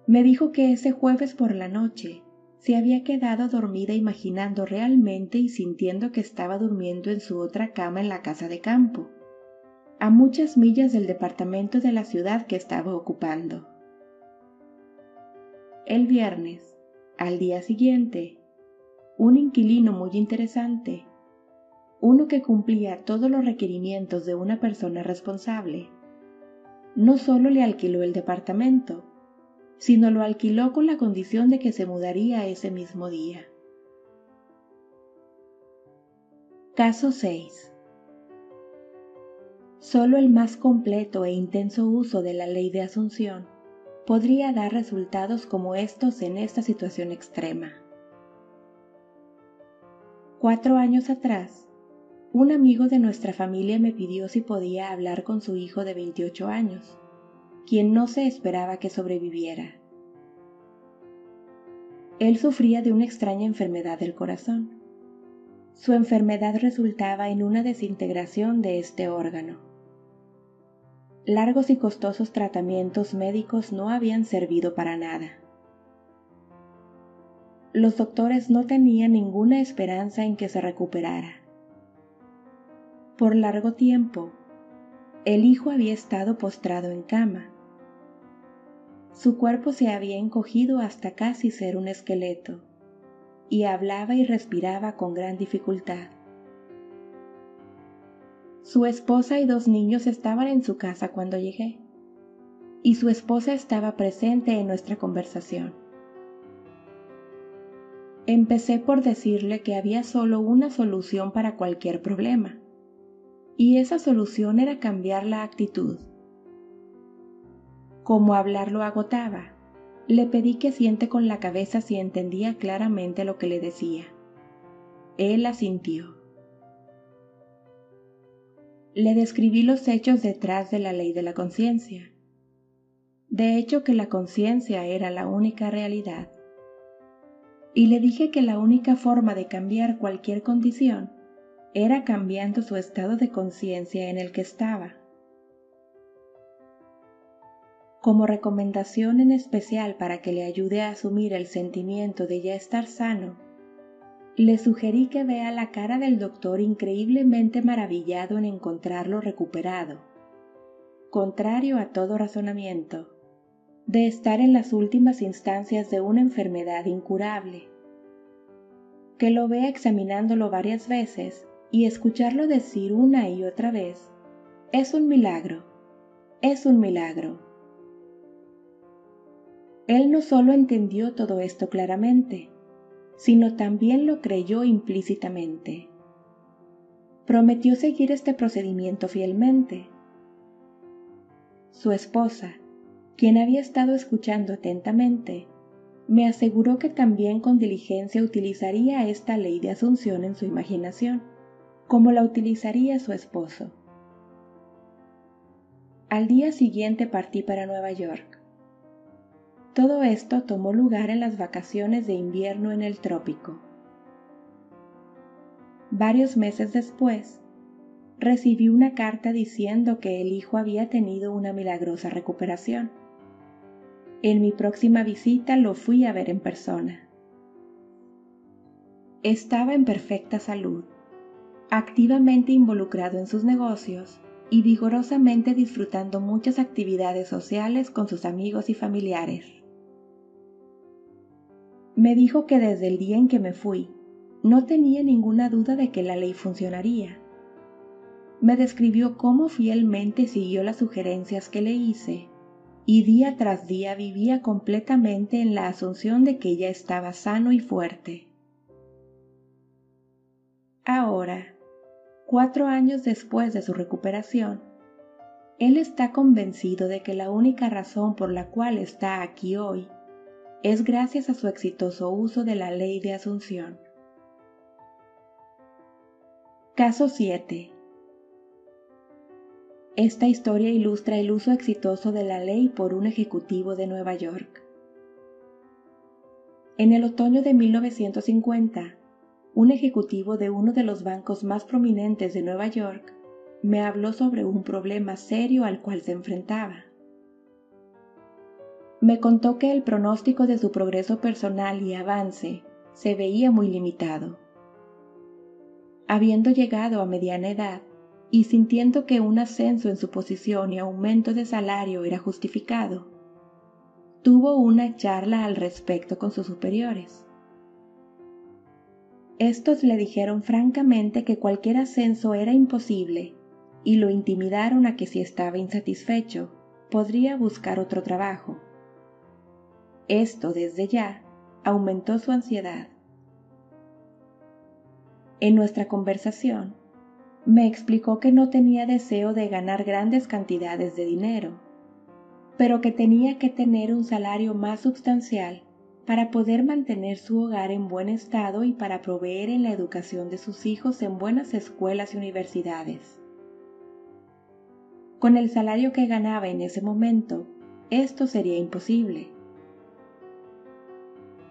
Me dijo que ese jueves por la noche se había quedado dormida imaginando realmente y sintiendo que estaba durmiendo en su otra cama en la casa de campo, a muchas millas del departamento de la ciudad que estaba ocupando. El viernes, al día siguiente, un inquilino muy interesante uno que cumplía todos los requerimientos de una persona responsable. No solo le alquiló el departamento, sino lo alquiló con la condición de que se mudaría ese mismo día. Caso 6. Solo el más completo e intenso uso de la ley de asunción podría dar resultados como estos en esta situación extrema. Cuatro años atrás, un amigo de nuestra familia me pidió si podía hablar con su hijo de 28 años, quien no se esperaba que sobreviviera. Él sufría de una extraña enfermedad del corazón. Su enfermedad resultaba en una desintegración de este órgano. Largos y costosos tratamientos médicos no habían servido para nada. Los doctores no tenían ninguna esperanza en que se recuperara por largo tiempo, el hijo había estado postrado en cama. Su cuerpo se había encogido hasta casi ser un esqueleto. y hablaba y respiraba con gran dificultad. Su esposa y dos niños estaban en su casa cuando llegué, y su esposa estaba presente en nuestra conversación. Empecé por decirle que había solo una solución para cualquier problema, y esa solución era cambiar la actitud. Como hablar lo agotaba, le pedí que siente con la cabeza si entendía claramente lo que le decía. Él asintió. Le describí los hechos detrás de la ley de la conciencia. De hecho que la conciencia era la única realidad. Y le dije que la única forma de cambiar cualquier condición era cambiando su estado de conciencia en el que estaba. Como recomendación en especial para que le ayude a asumir el sentimiento de ya estar sano, le sugerí que vea la cara del doctor increíblemente maravillado en encontrarlo recuperado, contrario a todo razonamiento, de estar en las últimas instancias de una enfermedad incurable. Que lo vea examinándolo varias veces y escucharlo decir una y otra vez, es un milagro, es un milagro. Él no solo entendió todo esto claramente, sino también lo creyó implícitamente. Prometió seguir este procedimiento fielmente. Su esposa, quien había estado escuchando atentamente, me aseguró que también con diligencia utilizaría esta ley de asunción en su imaginación, como la utilizaría su esposo. Al día siguiente partí para Nueva York. Todo esto tomó lugar en las vacaciones de invierno en el trópico. Varios meses después, recibí una carta diciendo que el hijo había tenido una milagrosa recuperación. En mi próxima visita lo fui a ver en persona. Estaba en perfecta salud, activamente involucrado en sus negocios y vigorosamente disfrutando muchas actividades sociales con sus amigos y familiares. Me dijo que desde el día en que me fui, no tenía ninguna duda de que la ley funcionaría. Me describió cómo fielmente siguió las sugerencias que le hice y día tras día vivía completamente en la asunción de que ya estaba sano y fuerte. Ahora, cuatro años después de su recuperación, él está convencido de que la única razón por la cual está aquí hoy es gracias a su exitoso uso de la ley de asunción. Caso 7. Esta historia ilustra el uso exitoso de la ley por un ejecutivo de Nueva York. En el otoño de 1950, un ejecutivo de uno de los bancos más prominentes de Nueva York me habló sobre un problema serio al cual se enfrentaba me contó que el pronóstico de su progreso personal y avance se veía muy limitado. Habiendo llegado a mediana edad y sintiendo que un ascenso en su posición y aumento de salario era justificado, tuvo una charla al respecto con sus superiores. Estos le dijeron francamente que cualquier ascenso era imposible y lo intimidaron a que si estaba insatisfecho, podría buscar otro trabajo. Esto desde ya aumentó su ansiedad. En nuestra conversación, me explicó que no tenía deseo de ganar grandes cantidades de dinero, pero que tenía que tener un salario más sustancial para poder mantener su hogar en buen estado y para proveer en la educación de sus hijos en buenas escuelas y universidades. Con el salario que ganaba en ese momento, esto sería imposible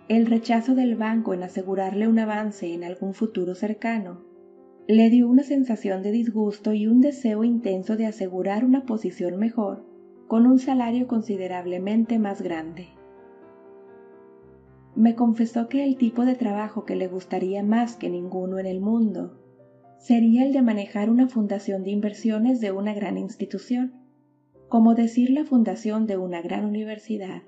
el rechazo del banco en asegurarle un avance en algún futuro cercano le dio una sensación de disgusto y un deseo intenso de asegurar una posición mejor con un salario considerablemente más grande. Me confesó que el tipo de trabajo que le gustaría más que ninguno en el mundo sería el de manejar una fundación de inversiones de una gran institución, como decir la fundación de una gran universidad.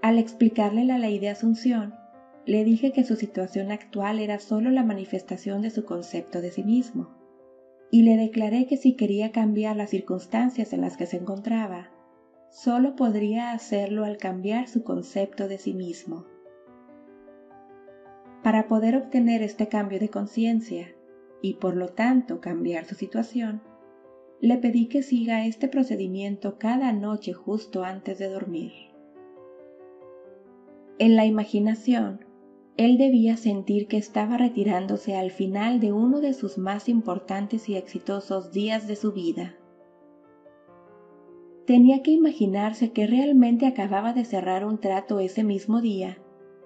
Al explicarle la ley de Asunción, le dije que su situación actual era solo la manifestación de su concepto de sí mismo, y le declaré que si quería cambiar las circunstancias en las que se encontraba, solo podría hacerlo al cambiar su concepto de sí mismo. Para poder obtener este cambio de conciencia y por lo tanto cambiar su situación, le pedí que siga este procedimiento cada noche justo antes de dormir. En la imaginación, él debía sentir que estaba retirándose al final de uno de sus más importantes y exitosos días de su vida. Tenía que imaginarse que realmente acababa de cerrar un trato ese mismo día,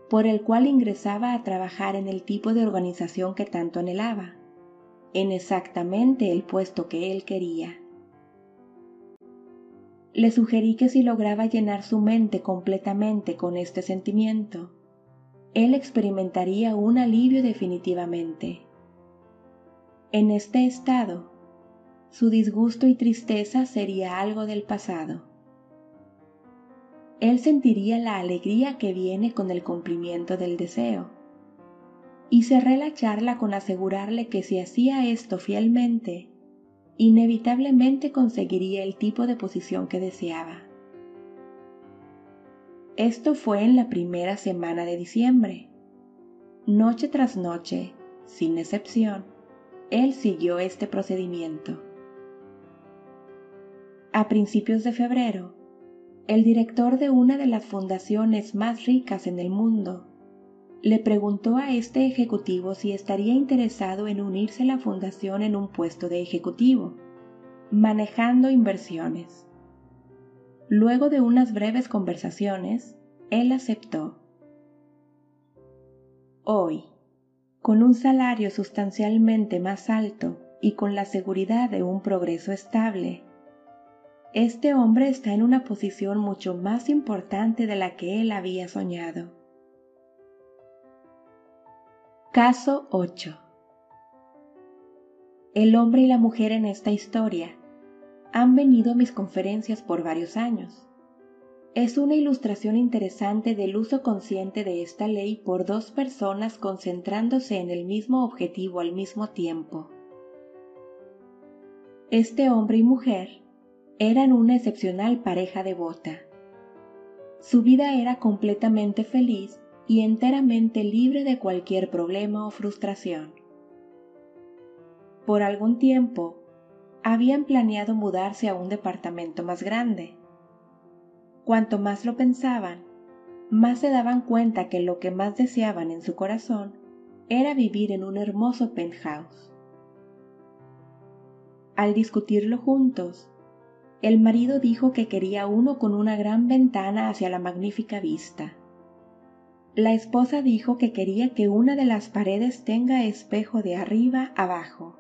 por el cual ingresaba a trabajar en el tipo de organización que tanto anhelaba, en exactamente el puesto que él quería. Le sugerí que si lograba llenar su mente completamente con este sentimiento, él experimentaría un alivio definitivamente. En este estado, su disgusto y tristeza sería algo del pasado. Él sentiría la alegría que viene con el cumplimiento del deseo. Y cerré la charla con asegurarle que si hacía esto fielmente, inevitablemente conseguiría el tipo de posición que deseaba. Esto fue en la primera semana de diciembre. Noche tras noche, sin excepción, él siguió este procedimiento. A principios de febrero, el director de una de las fundaciones más ricas en el mundo le preguntó a este ejecutivo si estaría interesado en unirse a la fundación en un puesto de ejecutivo, manejando inversiones. Luego de unas breves conversaciones, él aceptó. Hoy, con un salario sustancialmente más alto y con la seguridad de un progreso estable, este hombre está en una posición mucho más importante de la que él había soñado. Caso 8 El hombre y la mujer en esta historia han venido a mis conferencias por varios años. Es una ilustración interesante del uso consciente de esta ley por dos personas concentrándose en el mismo objetivo al mismo tiempo. Este hombre y mujer eran una excepcional pareja devota. Su vida era completamente feliz y enteramente libre de cualquier problema o frustración. Por algún tiempo, habían planeado mudarse a un departamento más grande. Cuanto más lo pensaban, más se daban cuenta que lo que más deseaban en su corazón era vivir en un hermoso penthouse. Al discutirlo juntos, el marido dijo que quería uno con una gran ventana hacia la magnífica vista. La esposa dijo que quería que una de las paredes tenga espejo de arriba abajo.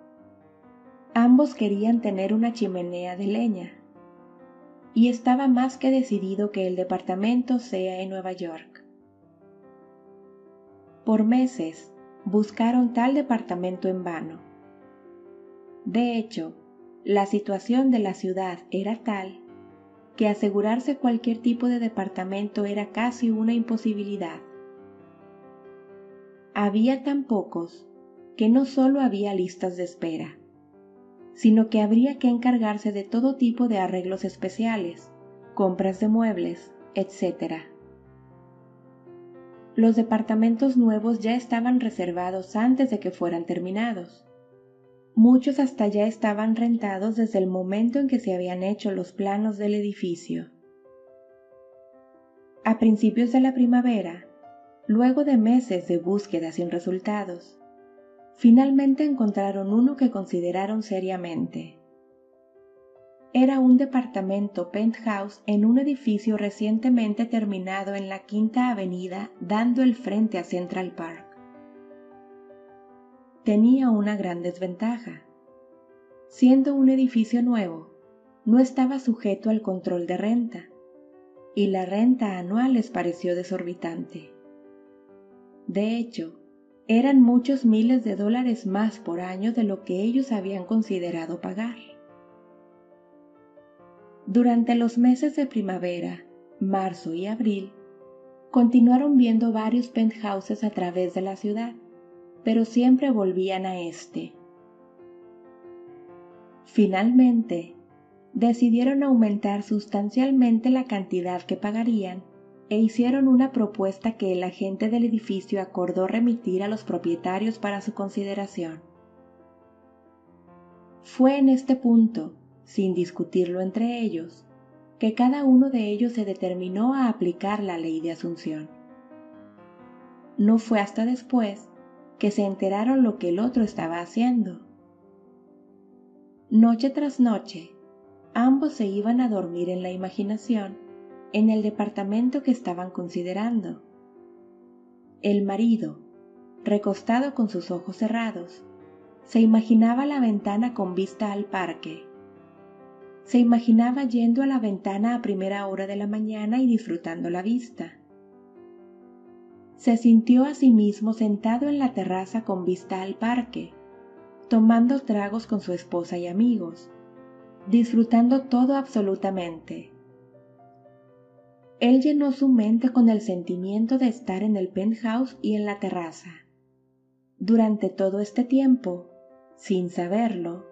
Ambos querían tener una chimenea de leña. Y estaba más que decidido que el departamento sea en Nueva York. Por meses buscaron tal departamento en vano. De hecho, la situación de la ciudad era tal que asegurarse cualquier tipo de departamento era casi una imposibilidad. Había tan pocos que no solo había listas de espera, sino que habría que encargarse de todo tipo de arreglos especiales, compras de muebles, etc. Los departamentos nuevos ya estaban reservados antes de que fueran terminados Muchos hasta ya estaban rentados desde el momento en que se habían hecho los planos del edificio. A principios de la primavera, luego de meses de búsqueda sin resultados, finalmente encontraron uno que consideraron seriamente. Era un departamento penthouse en un edificio recientemente terminado en la Quinta Avenida dando el frente a Central Park tenía una gran desventaja. Siendo un edificio nuevo, no estaba sujeto al control de renta, y la renta anual les pareció desorbitante. De hecho, eran muchos miles de dólares más por año de lo que ellos habían considerado pagar. Durante los meses de primavera, marzo y abril, Continuaron viendo varios penthouses a través de la ciudad, pero siempre volvían a este. Finalmente, decidieron aumentar sustancialmente la cantidad que pagarían e hicieron una propuesta que el agente del edificio acordó remitir a los propietarios para su consideración. Fue en este punto, sin discutirlo entre ellos, que cada uno de ellos se determinó a aplicar la ley de Asunción. No fue hasta después que se enteraron lo que el otro estaba haciendo. Noche tras noche, ambos se iban a dormir en la imaginación en el departamento que estaban considerando. El marido, recostado con sus ojos cerrados, se imaginaba la ventana con vista al parque. Se imaginaba yendo a la ventana a primera hora de la mañana y disfrutando la vista. Se sintió a sí mismo sentado en la terraza con vista al parque, tomando tragos con su esposa y amigos, disfrutando todo absolutamente. Él llenó su mente con el sentimiento de estar en el penthouse y en la terraza. Durante todo este tiempo, sin saberlo,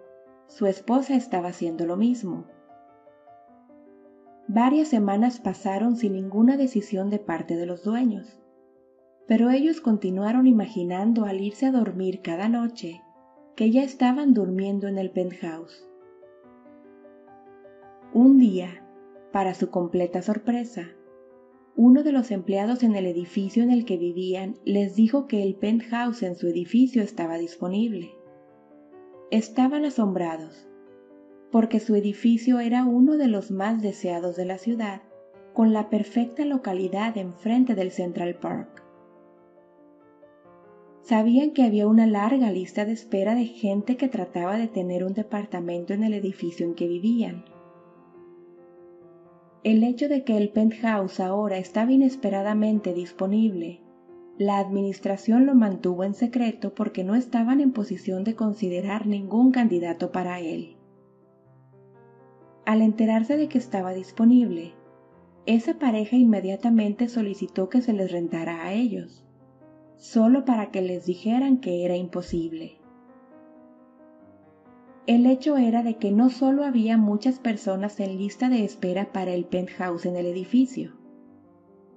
su esposa estaba haciendo lo mismo. Varias semanas pasaron sin ninguna decisión de parte de los dueños, pero ellos continuaron imaginando al irse a dormir cada noche que ya estaban durmiendo en el penthouse. Un día, para su completa sorpresa, uno de los empleados en el edificio en el que vivían les dijo que el penthouse en su edificio estaba disponible. Estaban asombrados, porque su edificio era uno de los más deseados de la ciudad, con la perfecta localidad enfrente del Central Park. Sabían que había una larga lista de espera de gente que trataba de tener un departamento en el edificio en que vivían el hecho de que el penthouse ahora estaba inesperadamente disponible. La administración lo mantuvo en secreto porque no estaban en posición de considerar ningún candidato para él. Al enterarse de que estaba disponible, esa pareja inmediatamente solicitó que se les rentara a ellos, solo para que les dijeran que era imposible. El hecho era de que no solo había muchas personas en lista de espera para el penthouse en el edificio,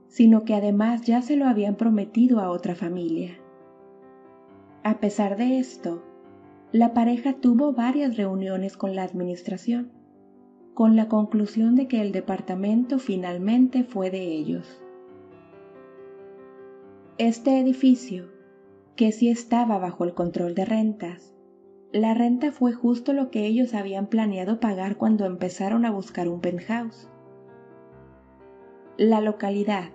sino que además ya se lo habían prometido a otra familia. A pesar de esto, la pareja tuvo varias reuniones con la administración, con la conclusión de que el departamento finalmente fue de ellos. Este edificio, que sí estaba bajo el control de rentas, la renta fue justo lo que ellos habían planeado pagar cuando empezaron a buscar un penthouse. La localidad,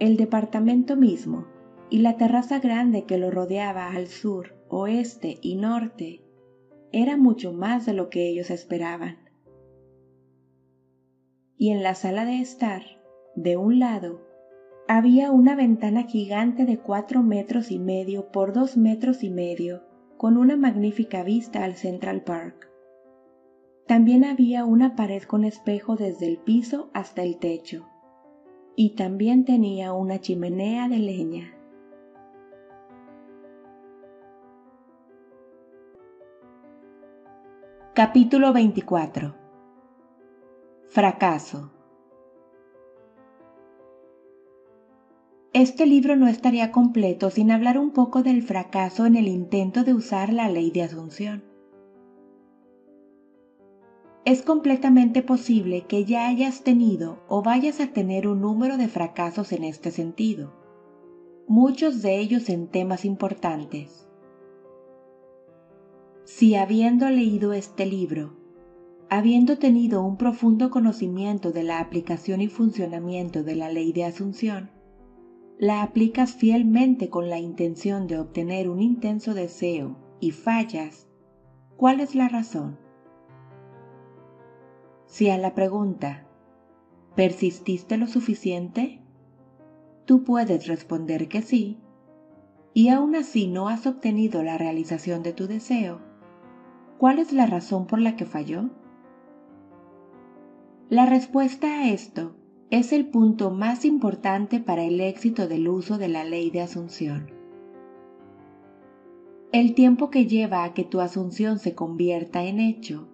el departamento mismo y la terraza grande que lo rodeaba al sur, oeste y norte era mucho más de lo que ellos esperaban. Y en la sala de estar, de un lado, había una ventana gigante de cuatro metros y medio por dos metros y medio con una magnífica vista al Central Park. También había una pared con espejo desde el piso hasta el techo, y también tenía una chimenea de leña. Capítulo 24 Fracaso Este libro no estaría completo sin hablar un poco del fracaso en el intento de usar la ley de asunción. Es completamente posible que ya hayas tenido o vayas a tener un número de fracasos en este sentido, muchos de ellos en temas importantes. Si habiendo leído este libro, habiendo tenido un profundo conocimiento de la aplicación y funcionamiento de la ley de asunción, la aplicas fielmente con la intención de obtener un intenso deseo y fallas, ¿cuál es la razón? Si a la pregunta, ¿persististe lo suficiente? Tú puedes responder que sí, y aún así no has obtenido la realización de tu deseo, ¿cuál es la razón por la que falló? La respuesta a esto es el punto más importante para el éxito del uso de la ley de asunción. El tiempo que lleva a que tu asunción se convierta en hecho,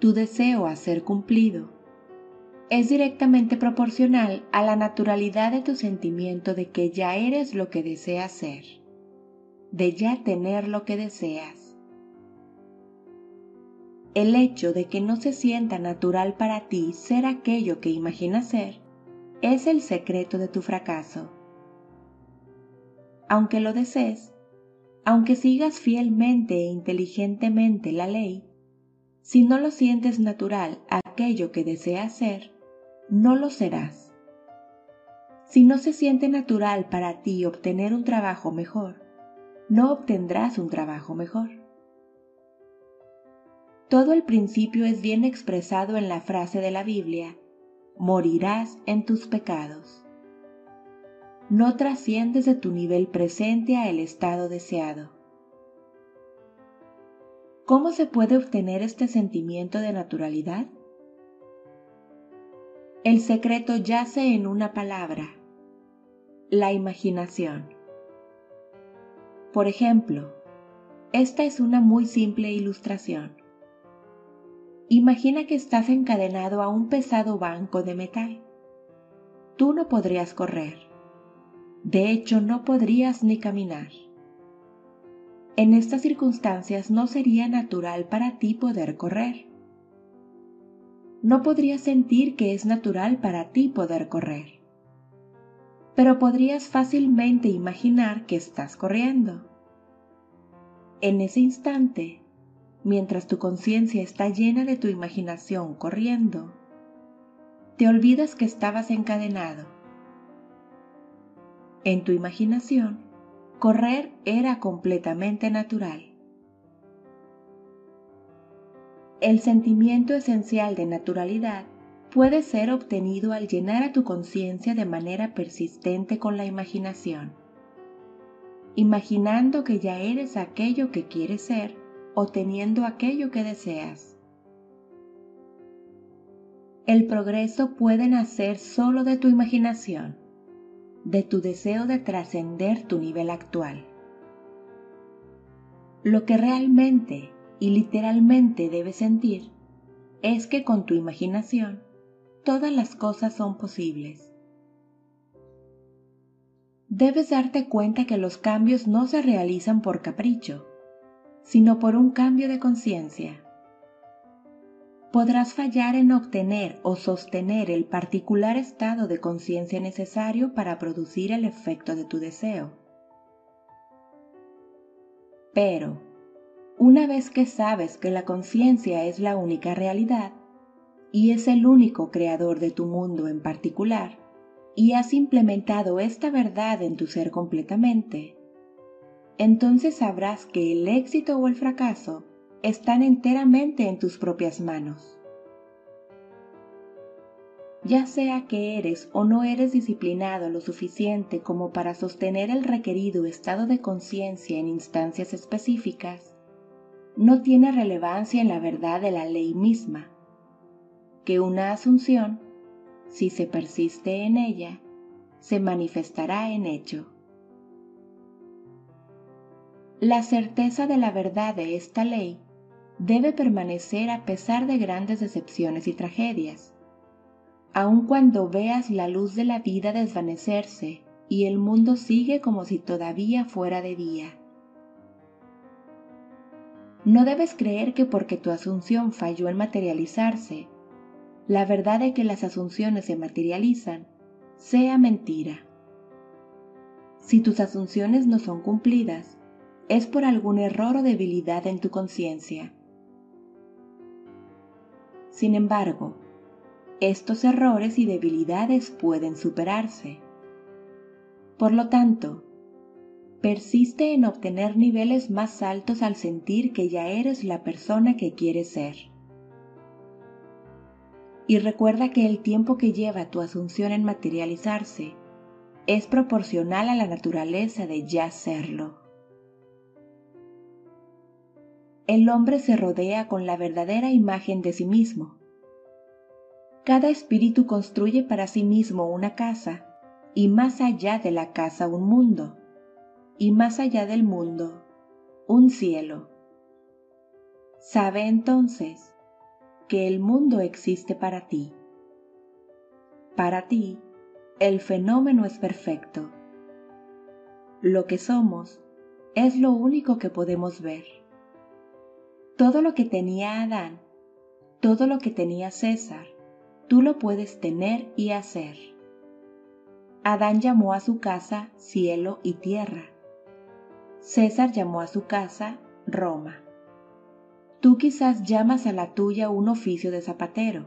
tu deseo a ser cumplido, es directamente proporcional a la naturalidad de tu sentimiento de que ya eres lo que deseas ser, de ya tener lo que deseas. El hecho de que no se sienta natural para ti ser aquello que imaginas ser es el secreto de tu fracaso. Aunque lo desees, aunque sigas fielmente e inteligentemente la ley, si no lo sientes natural aquello que deseas ser, no lo serás. Si no se siente natural para ti obtener un trabajo mejor, no obtendrás un trabajo mejor. Todo el principio es bien expresado en la frase de la Biblia, morirás en tus pecados. No trasciendes de tu nivel presente a el estado deseado. ¿Cómo se puede obtener este sentimiento de naturalidad? El secreto yace en una palabra, la imaginación. Por ejemplo, esta es una muy simple ilustración. Imagina que estás encadenado a un pesado banco de metal. Tú no podrías correr. De hecho, no podrías ni caminar. En estas circunstancias no sería natural para ti poder correr no podrías sentir que es natural para ti poder correr. Pero podrías fácilmente imaginar que estás corriendo. En ese instante, mientras tu conciencia está llena de tu imaginación corriendo, te olvidas que estabas encadenado. En tu imaginación, correr era completamente natural. El sentimiento esencial de naturalidad puede ser obtenido al llenar a tu conciencia de manera persistente con la imaginación, imaginando que ya eres aquello que quieres ser o teniendo aquello que deseas. El progreso puede nacer solo de tu imaginación, de tu deseo de trascender tu nivel actual. Lo que realmente y literalmente debes sentir es que con tu imaginación todas las cosas son posibles. Debes darte cuenta que los cambios no se realizan por capricho, sino por un cambio de conciencia. Podrás fallar en obtener o sostener el particular estado de conciencia necesario para producir el efecto de tu deseo. Pero, una vez que sabes que la conciencia es la única realidad y es el único creador de tu mundo en particular, y has implementado esta verdad en tu ser completamente, entonces sabrás que el éxito o el fracaso están enteramente en tus propias manos. Ya sea que eres o no eres disciplinado lo suficiente como para sostener el requerido estado de conciencia en instancias específicas, no tiene relevancia en la verdad de la ley misma, que una asunción, si se persiste en ella, se manifestará en hecho. La certeza de la verdad de esta ley debe permanecer a pesar de grandes decepciones y tragedias, aun cuando veas la luz de la vida desvanecerse y el mundo sigue como si todavía fuera de día. No debes creer que porque tu asunción falló en materializarse, la verdad de que las asunciones se materializan sea mentira. Si tus asunciones no son cumplidas, es por algún error o debilidad en tu conciencia. Sin embargo, estos errores y debilidades pueden superarse. Por lo tanto, Persiste en obtener niveles más altos al sentir que ya eres la persona que quieres ser. Y recuerda que el tiempo que lleva tu asunción en materializarse es proporcional a la naturaleza de ya serlo. El hombre se rodea con la verdadera imagen de sí mismo. Cada espíritu construye para sí mismo una casa, y más allá de la casa un mundo, y más allá del mundo un cielo. Sabe entonces que el mundo existe para ti. Para ti, el fenómeno es perfecto. Lo que somos es lo único que podemos ver. Todo lo que tenía Adán, todo lo que tenía César, tú lo puedes tener y hacer. Adán llamó a su casa cielo y tierra. César llamó a su casa Roma. Tú quizás llamas a la tuya un oficio de zapatero,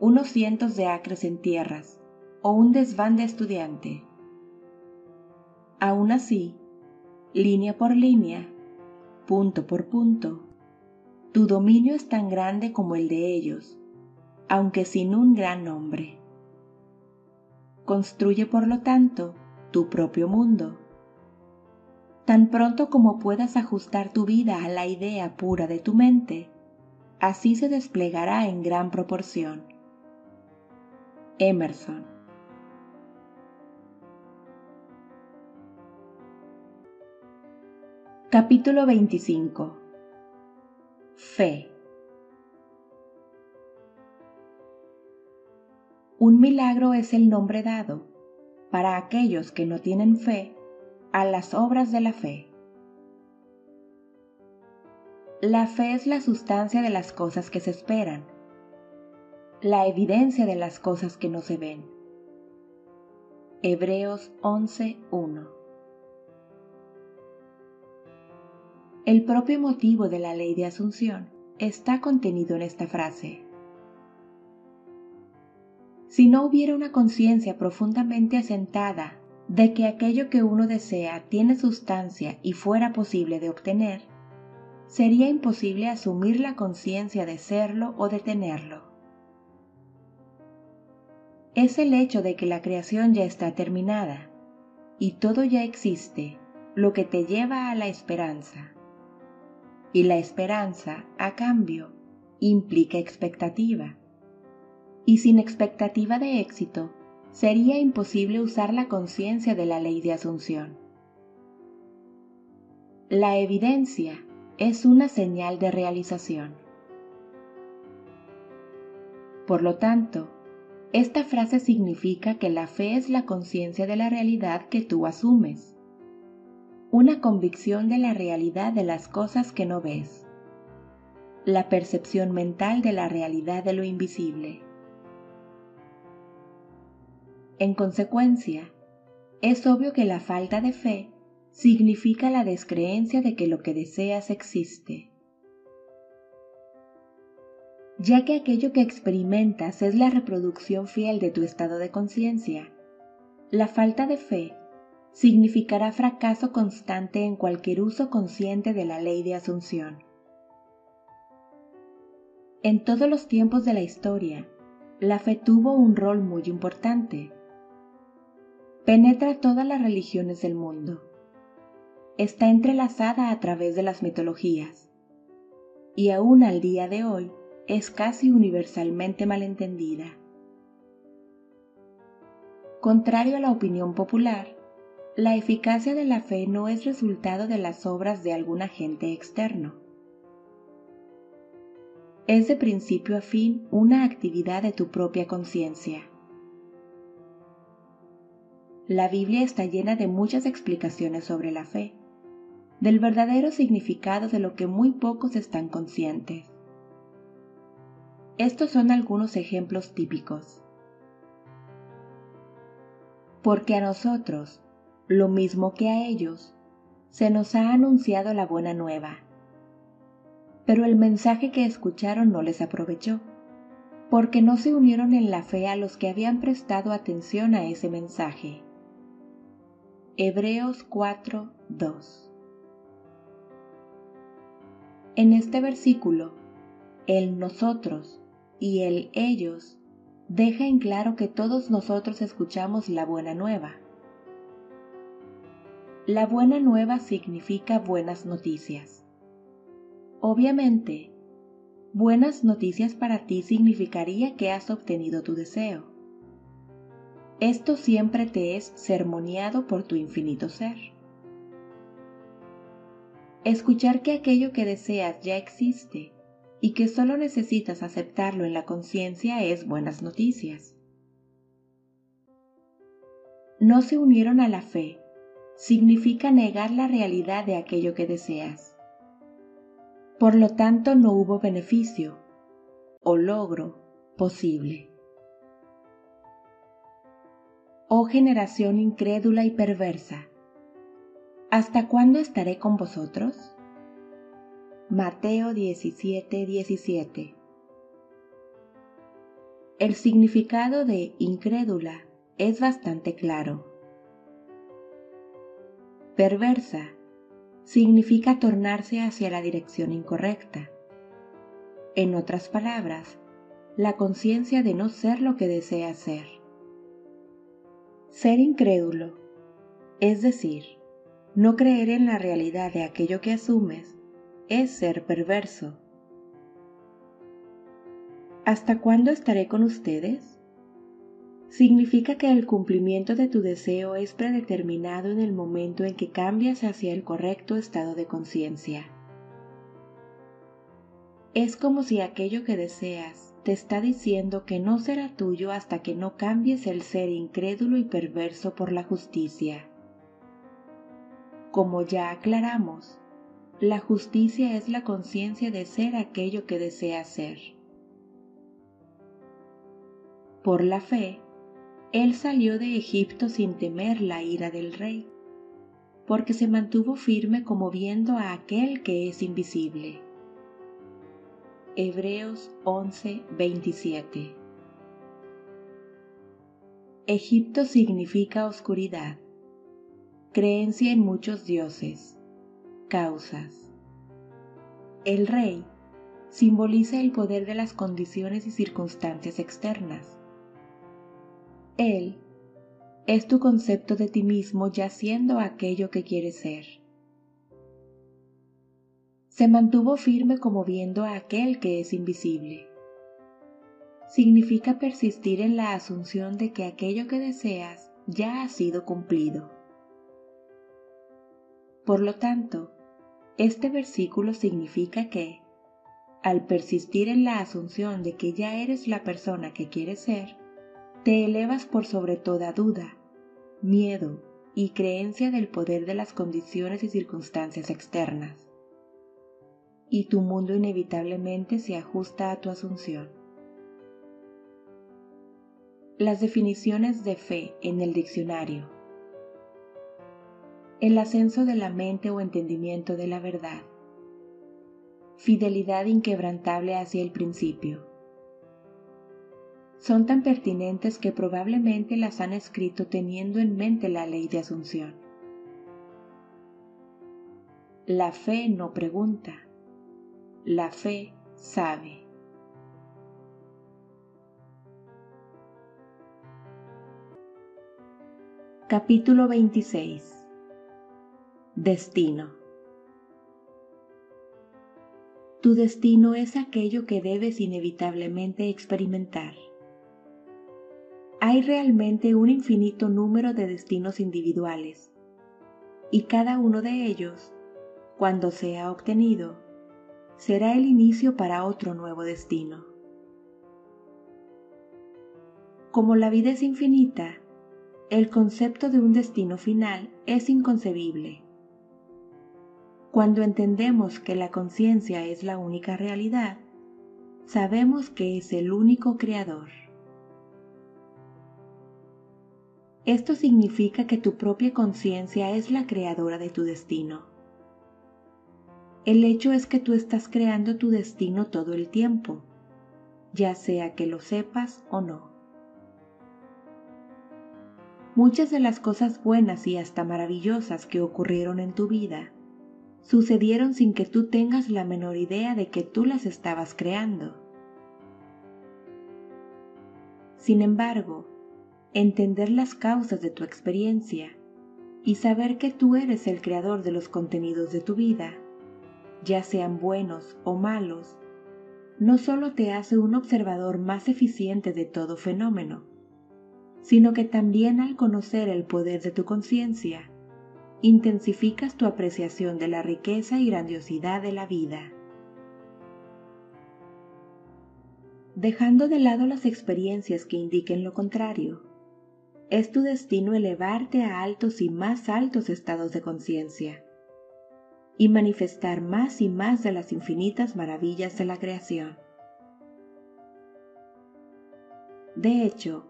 unos cientos de acres en tierras o un desván de estudiante. Aún así, línea por línea, punto por punto, tu dominio es tan grande como el de ellos, aunque sin un gran nombre. Construye por lo tanto tu propio mundo Tan pronto como puedas ajustar tu vida a la idea pura de tu mente, así se desplegará en gran proporción. Emerson Capítulo 25 Fe Un milagro es el nombre dado, para aquellos que no tienen fe, a las obras de la fe. La fe es la sustancia de las cosas que se esperan, la evidencia de las cosas que no se ven. Hebreos 11.1 El propio motivo de la ley de asunción está contenido en esta frase. Si no hubiera una conciencia profundamente asentada de que aquello que uno desea tiene sustancia y fuera posible de obtener, sería imposible asumir la conciencia de serlo o de tenerlo. Es el hecho de que la creación ya está terminada y todo ya existe lo que te lleva a la esperanza. Y la esperanza, a cambio, implica expectativa. Y sin expectativa de éxito, sería imposible usar la conciencia de la ley de asunción. La evidencia es una señal de realización. Por lo tanto, esta frase significa que la fe es la conciencia de la realidad que tú asumes, una convicción de la realidad de las cosas que no ves, la percepción mental de la realidad de lo invisible. En consecuencia, es obvio que la falta de fe significa la descreencia de que lo que deseas existe. Ya que aquello que experimentas es la reproducción fiel de tu estado de conciencia, la falta de fe significará fracaso constante en cualquier uso consciente de la ley de asunción. En todos los tiempos de la historia, la fe tuvo un rol muy importante penetra todas las religiones del mundo. Está entrelazada a través de las mitologías y aún al día de hoy es casi universalmente malentendida. Contrario a la opinión popular, la eficacia de la fe no es resultado de las obras de algún agente externo. Es de principio a fin una actividad de tu propia conciencia. La Biblia está llena de muchas explicaciones sobre la fe, del verdadero significado de lo que muy pocos están conscientes. Estos son algunos ejemplos típicos. Porque a nosotros, lo mismo que a ellos, se nos ha anunciado la buena nueva. Pero el mensaje que escucharon no les aprovechó, porque no se unieron en la fe a los que habían prestado atención a ese mensaje. Hebreos 4, 2. En este versículo, el nosotros y el ellos deja en claro que todos nosotros escuchamos la buena nueva. La buena nueva significa buenas noticias. Obviamente, buenas noticias para ti significaría que has obtenido tu deseo. Esto siempre te es sermoneado por tu infinito ser. Escuchar que aquello que deseas ya existe y que solo necesitas aceptarlo en la conciencia es buenas noticias. No se unieron a la fe significa negar la realidad de aquello que deseas. Por lo tanto, no hubo beneficio o logro posible. Oh generación incrédula y perversa, ¿hasta cuándo estaré con vosotros? Mateo 17, 17 El significado de incrédula es bastante claro. Perversa significa tornarse hacia la dirección incorrecta. En otras palabras, la conciencia de no ser lo que desea ser. Ser incrédulo, es decir, no creer en la realidad de aquello que asumes, es ser perverso. ¿Hasta cuándo estaré con ustedes? Significa que el cumplimiento de tu deseo es predeterminado en el momento en que cambias hacia el correcto estado de conciencia. Es como si aquello que deseas te está diciendo que no será tuyo hasta que no cambies el ser incrédulo y perverso por la justicia. Como ya aclaramos, la justicia es la conciencia de ser aquello que desea ser. Por la fe, él salió de Egipto sin temer la ira del rey, porque se mantuvo firme como viendo a aquel que es invisible. Hebreos 11, 27 Egipto significa oscuridad, creencia en muchos dioses, Causas. El rey simboliza el poder de las condiciones y circunstancias externas. Él es tu concepto de ti mismo ya siendo aquello que quieres ser. Se mantuvo firme como viendo a aquel que es invisible. Significa persistir en la asunción de que aquello que deseas ya ha sido cumplido. Por lo tanto, este versículo significa que, al persistir en la asunción de que ya eres la persona que quieres ser, te elevas por sobre toda duda, miedo y creencia del poder de las condiciones y circunstancias externas. Y tu mundo inevitablemente se ajusta a tu asunción. Las definiciones de fe en el diccionario el ascenso de la mente o entendimiento de la verdad, fidelidad inquebrantable hacia el principio. Son tan pertinentes que probablemente las han escrito teniendo en mente la ley de asunción. La fe no pregunta, la fe sabe. Capítulo 26 Destino. Tu destino es aquello que debes inevitablemente experimentar. Hay realmente un infinito número de destinos individuales, y cada uno de ellos, cuando sea obtenido, será el inicio para otro nuevo destino. Como la vida es infinita, el concepto de un destino final es inconcebible cuando entendemos que la conciencia es la única realidad, sabemos que es el único creador. Esto significa que tu propia conciencia es la creadora de tu destino. El hecho es que tú estás creando tu destino todo el tiempo, ya sea que lo sepas o no. Muchas de las cosas buenas y hasta maravillosas que ocurrieron en tu vida sucedieron sin que tú tengas la menor idea de que tú las estabas creando. Sin embargo, entender las causas de tu experiencia y saber que tú eres el creador de los contenidos de tu vida, ya sean buenos o malos, no solo te hace un observador más eficiente de todo fenómeno, sino que también al conocer el poder de tu conciencia, intensificas tu apreciación de la riqueza y grandiosidad de la vida. Dejando de lado las experiencias que indiquen lo contrario, es tu destino elevarte a altos y más altos estados de conciencia y manifestar más y más de las infinitas maravillas de la creación. De hecho,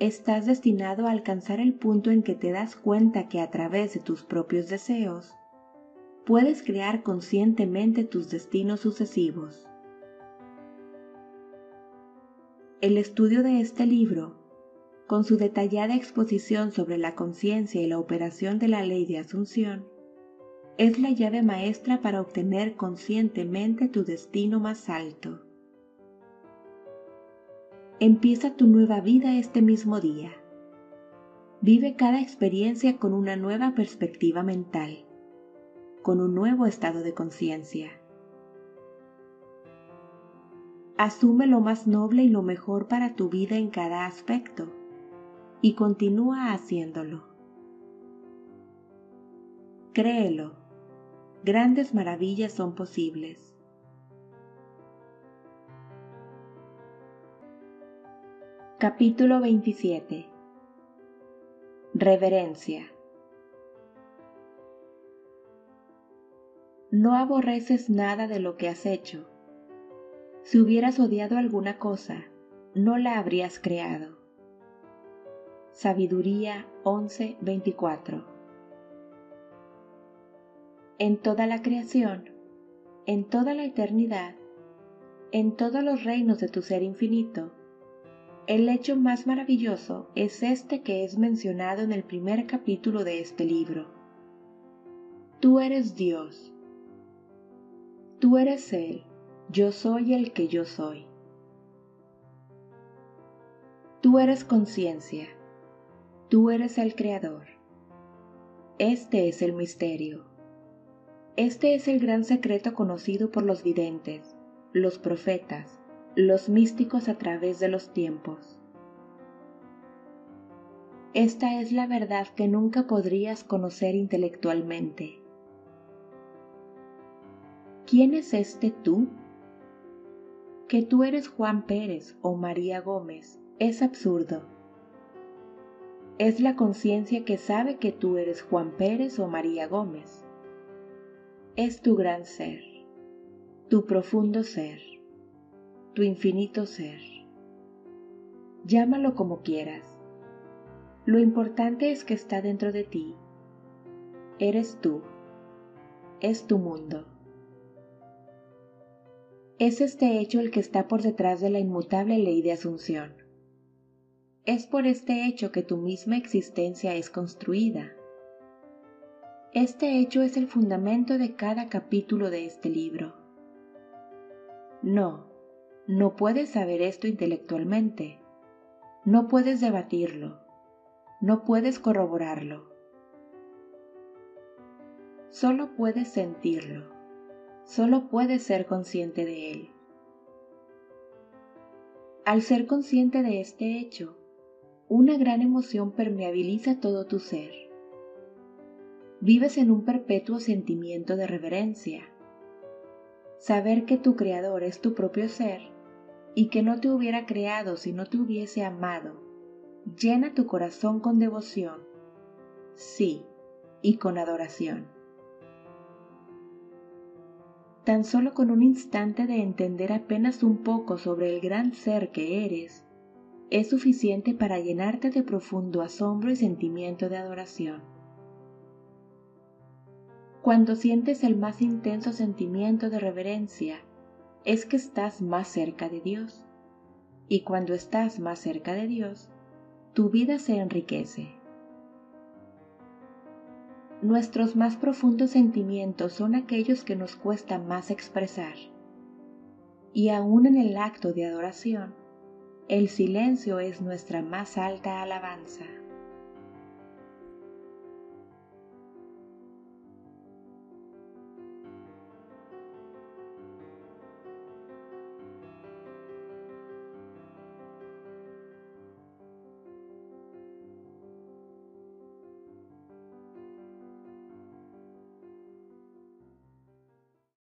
estás destinado a alcanzar el punto en que te das cuenta que a través de tus propios deseos, puedes crear conscientemente tus destinos sucesivos. El estudio de este libro, con su detallada exposición sobre la conciencia y la operación de la ley de asunción, es la llave maestra para obtener conscientemente tu destino más alto. Empieza tu nueva vida este mismo día. Vive cada experiencia con una nueva perspectiva mental, con un nuevo estado de conciencia. Asume lo más noble y lo mejor para tu vida en cada aspecto y continúa haciéndolo. Créelo grandes maravillas son posibles. Capítulo 27 Reverencia No aborreces nada de lo que has hecho. Si hubieras odiado alguna cosa, no la habrías creado. Sabiduría 11:24 en toda la creación, en toda la eternidad, en todos los reinos de tu ser infinito. El hecho más maravilloso es este que es mencionado en el primer capítulo de este libro. Tú eres Dios. Tú eres Él. Yo soy el que yo soy. Tú eres conciencia. Tú eres el Creador. Este es el misterio. Este es el gran secreto conocido por los videntes, los profetas, los místicos a través de los tiempos. Esta es la verdad que nunca podrías conocer intelectualmente. ¿Quién es este tú? Que tú eres Juan Pérez o María Gómez es absurdo. Es la conciencia que sabe que tú eres Juan Pérez o María Gómez es tu gran ser, tu profundo ser, tu infinito ser. Llámalo como quieras. Lo importante es que está dentro de ti. Eres tú. Es tu mundo. Es este hecho el que está por detrás de la inmutable ley de asunción. Es por este hecho que tu misma existencia es construida este hecho es el fundamento de cada capítulo de este libro. No, no puedes saber esto intelectualmente. No puedes debatirlo. No puedes corroborarlo. Solo puedes sentirlo. Solo puedes ser consciente de él. Al ser consciente de este hecho, una gran emoción permeabiliza todo tu ser vives en un perpetuo sentimiento de reverencia. Saber que tu Creador es tu propio ser y que no te hubiera creado si no te hubiese amado, llena tu corazón con devoción, sí, y con adoración. Tan solo con un instante de entender apenas un poco sobre el gran ser que eres, es suficiente para llenarte de profundo asombro y sentimiento de adoración. Cuando sientes el más intenso sentimiento de reverencia, es que estás más cerca de Dios. Y cuando estás más cerca de Dios, tu vida se enriquece. Nuestros más profundos sentimientos son aquellos que nos cuesta más expresar. Y aún en el acto de adoración, el silencio es nuestra más alta alabanza.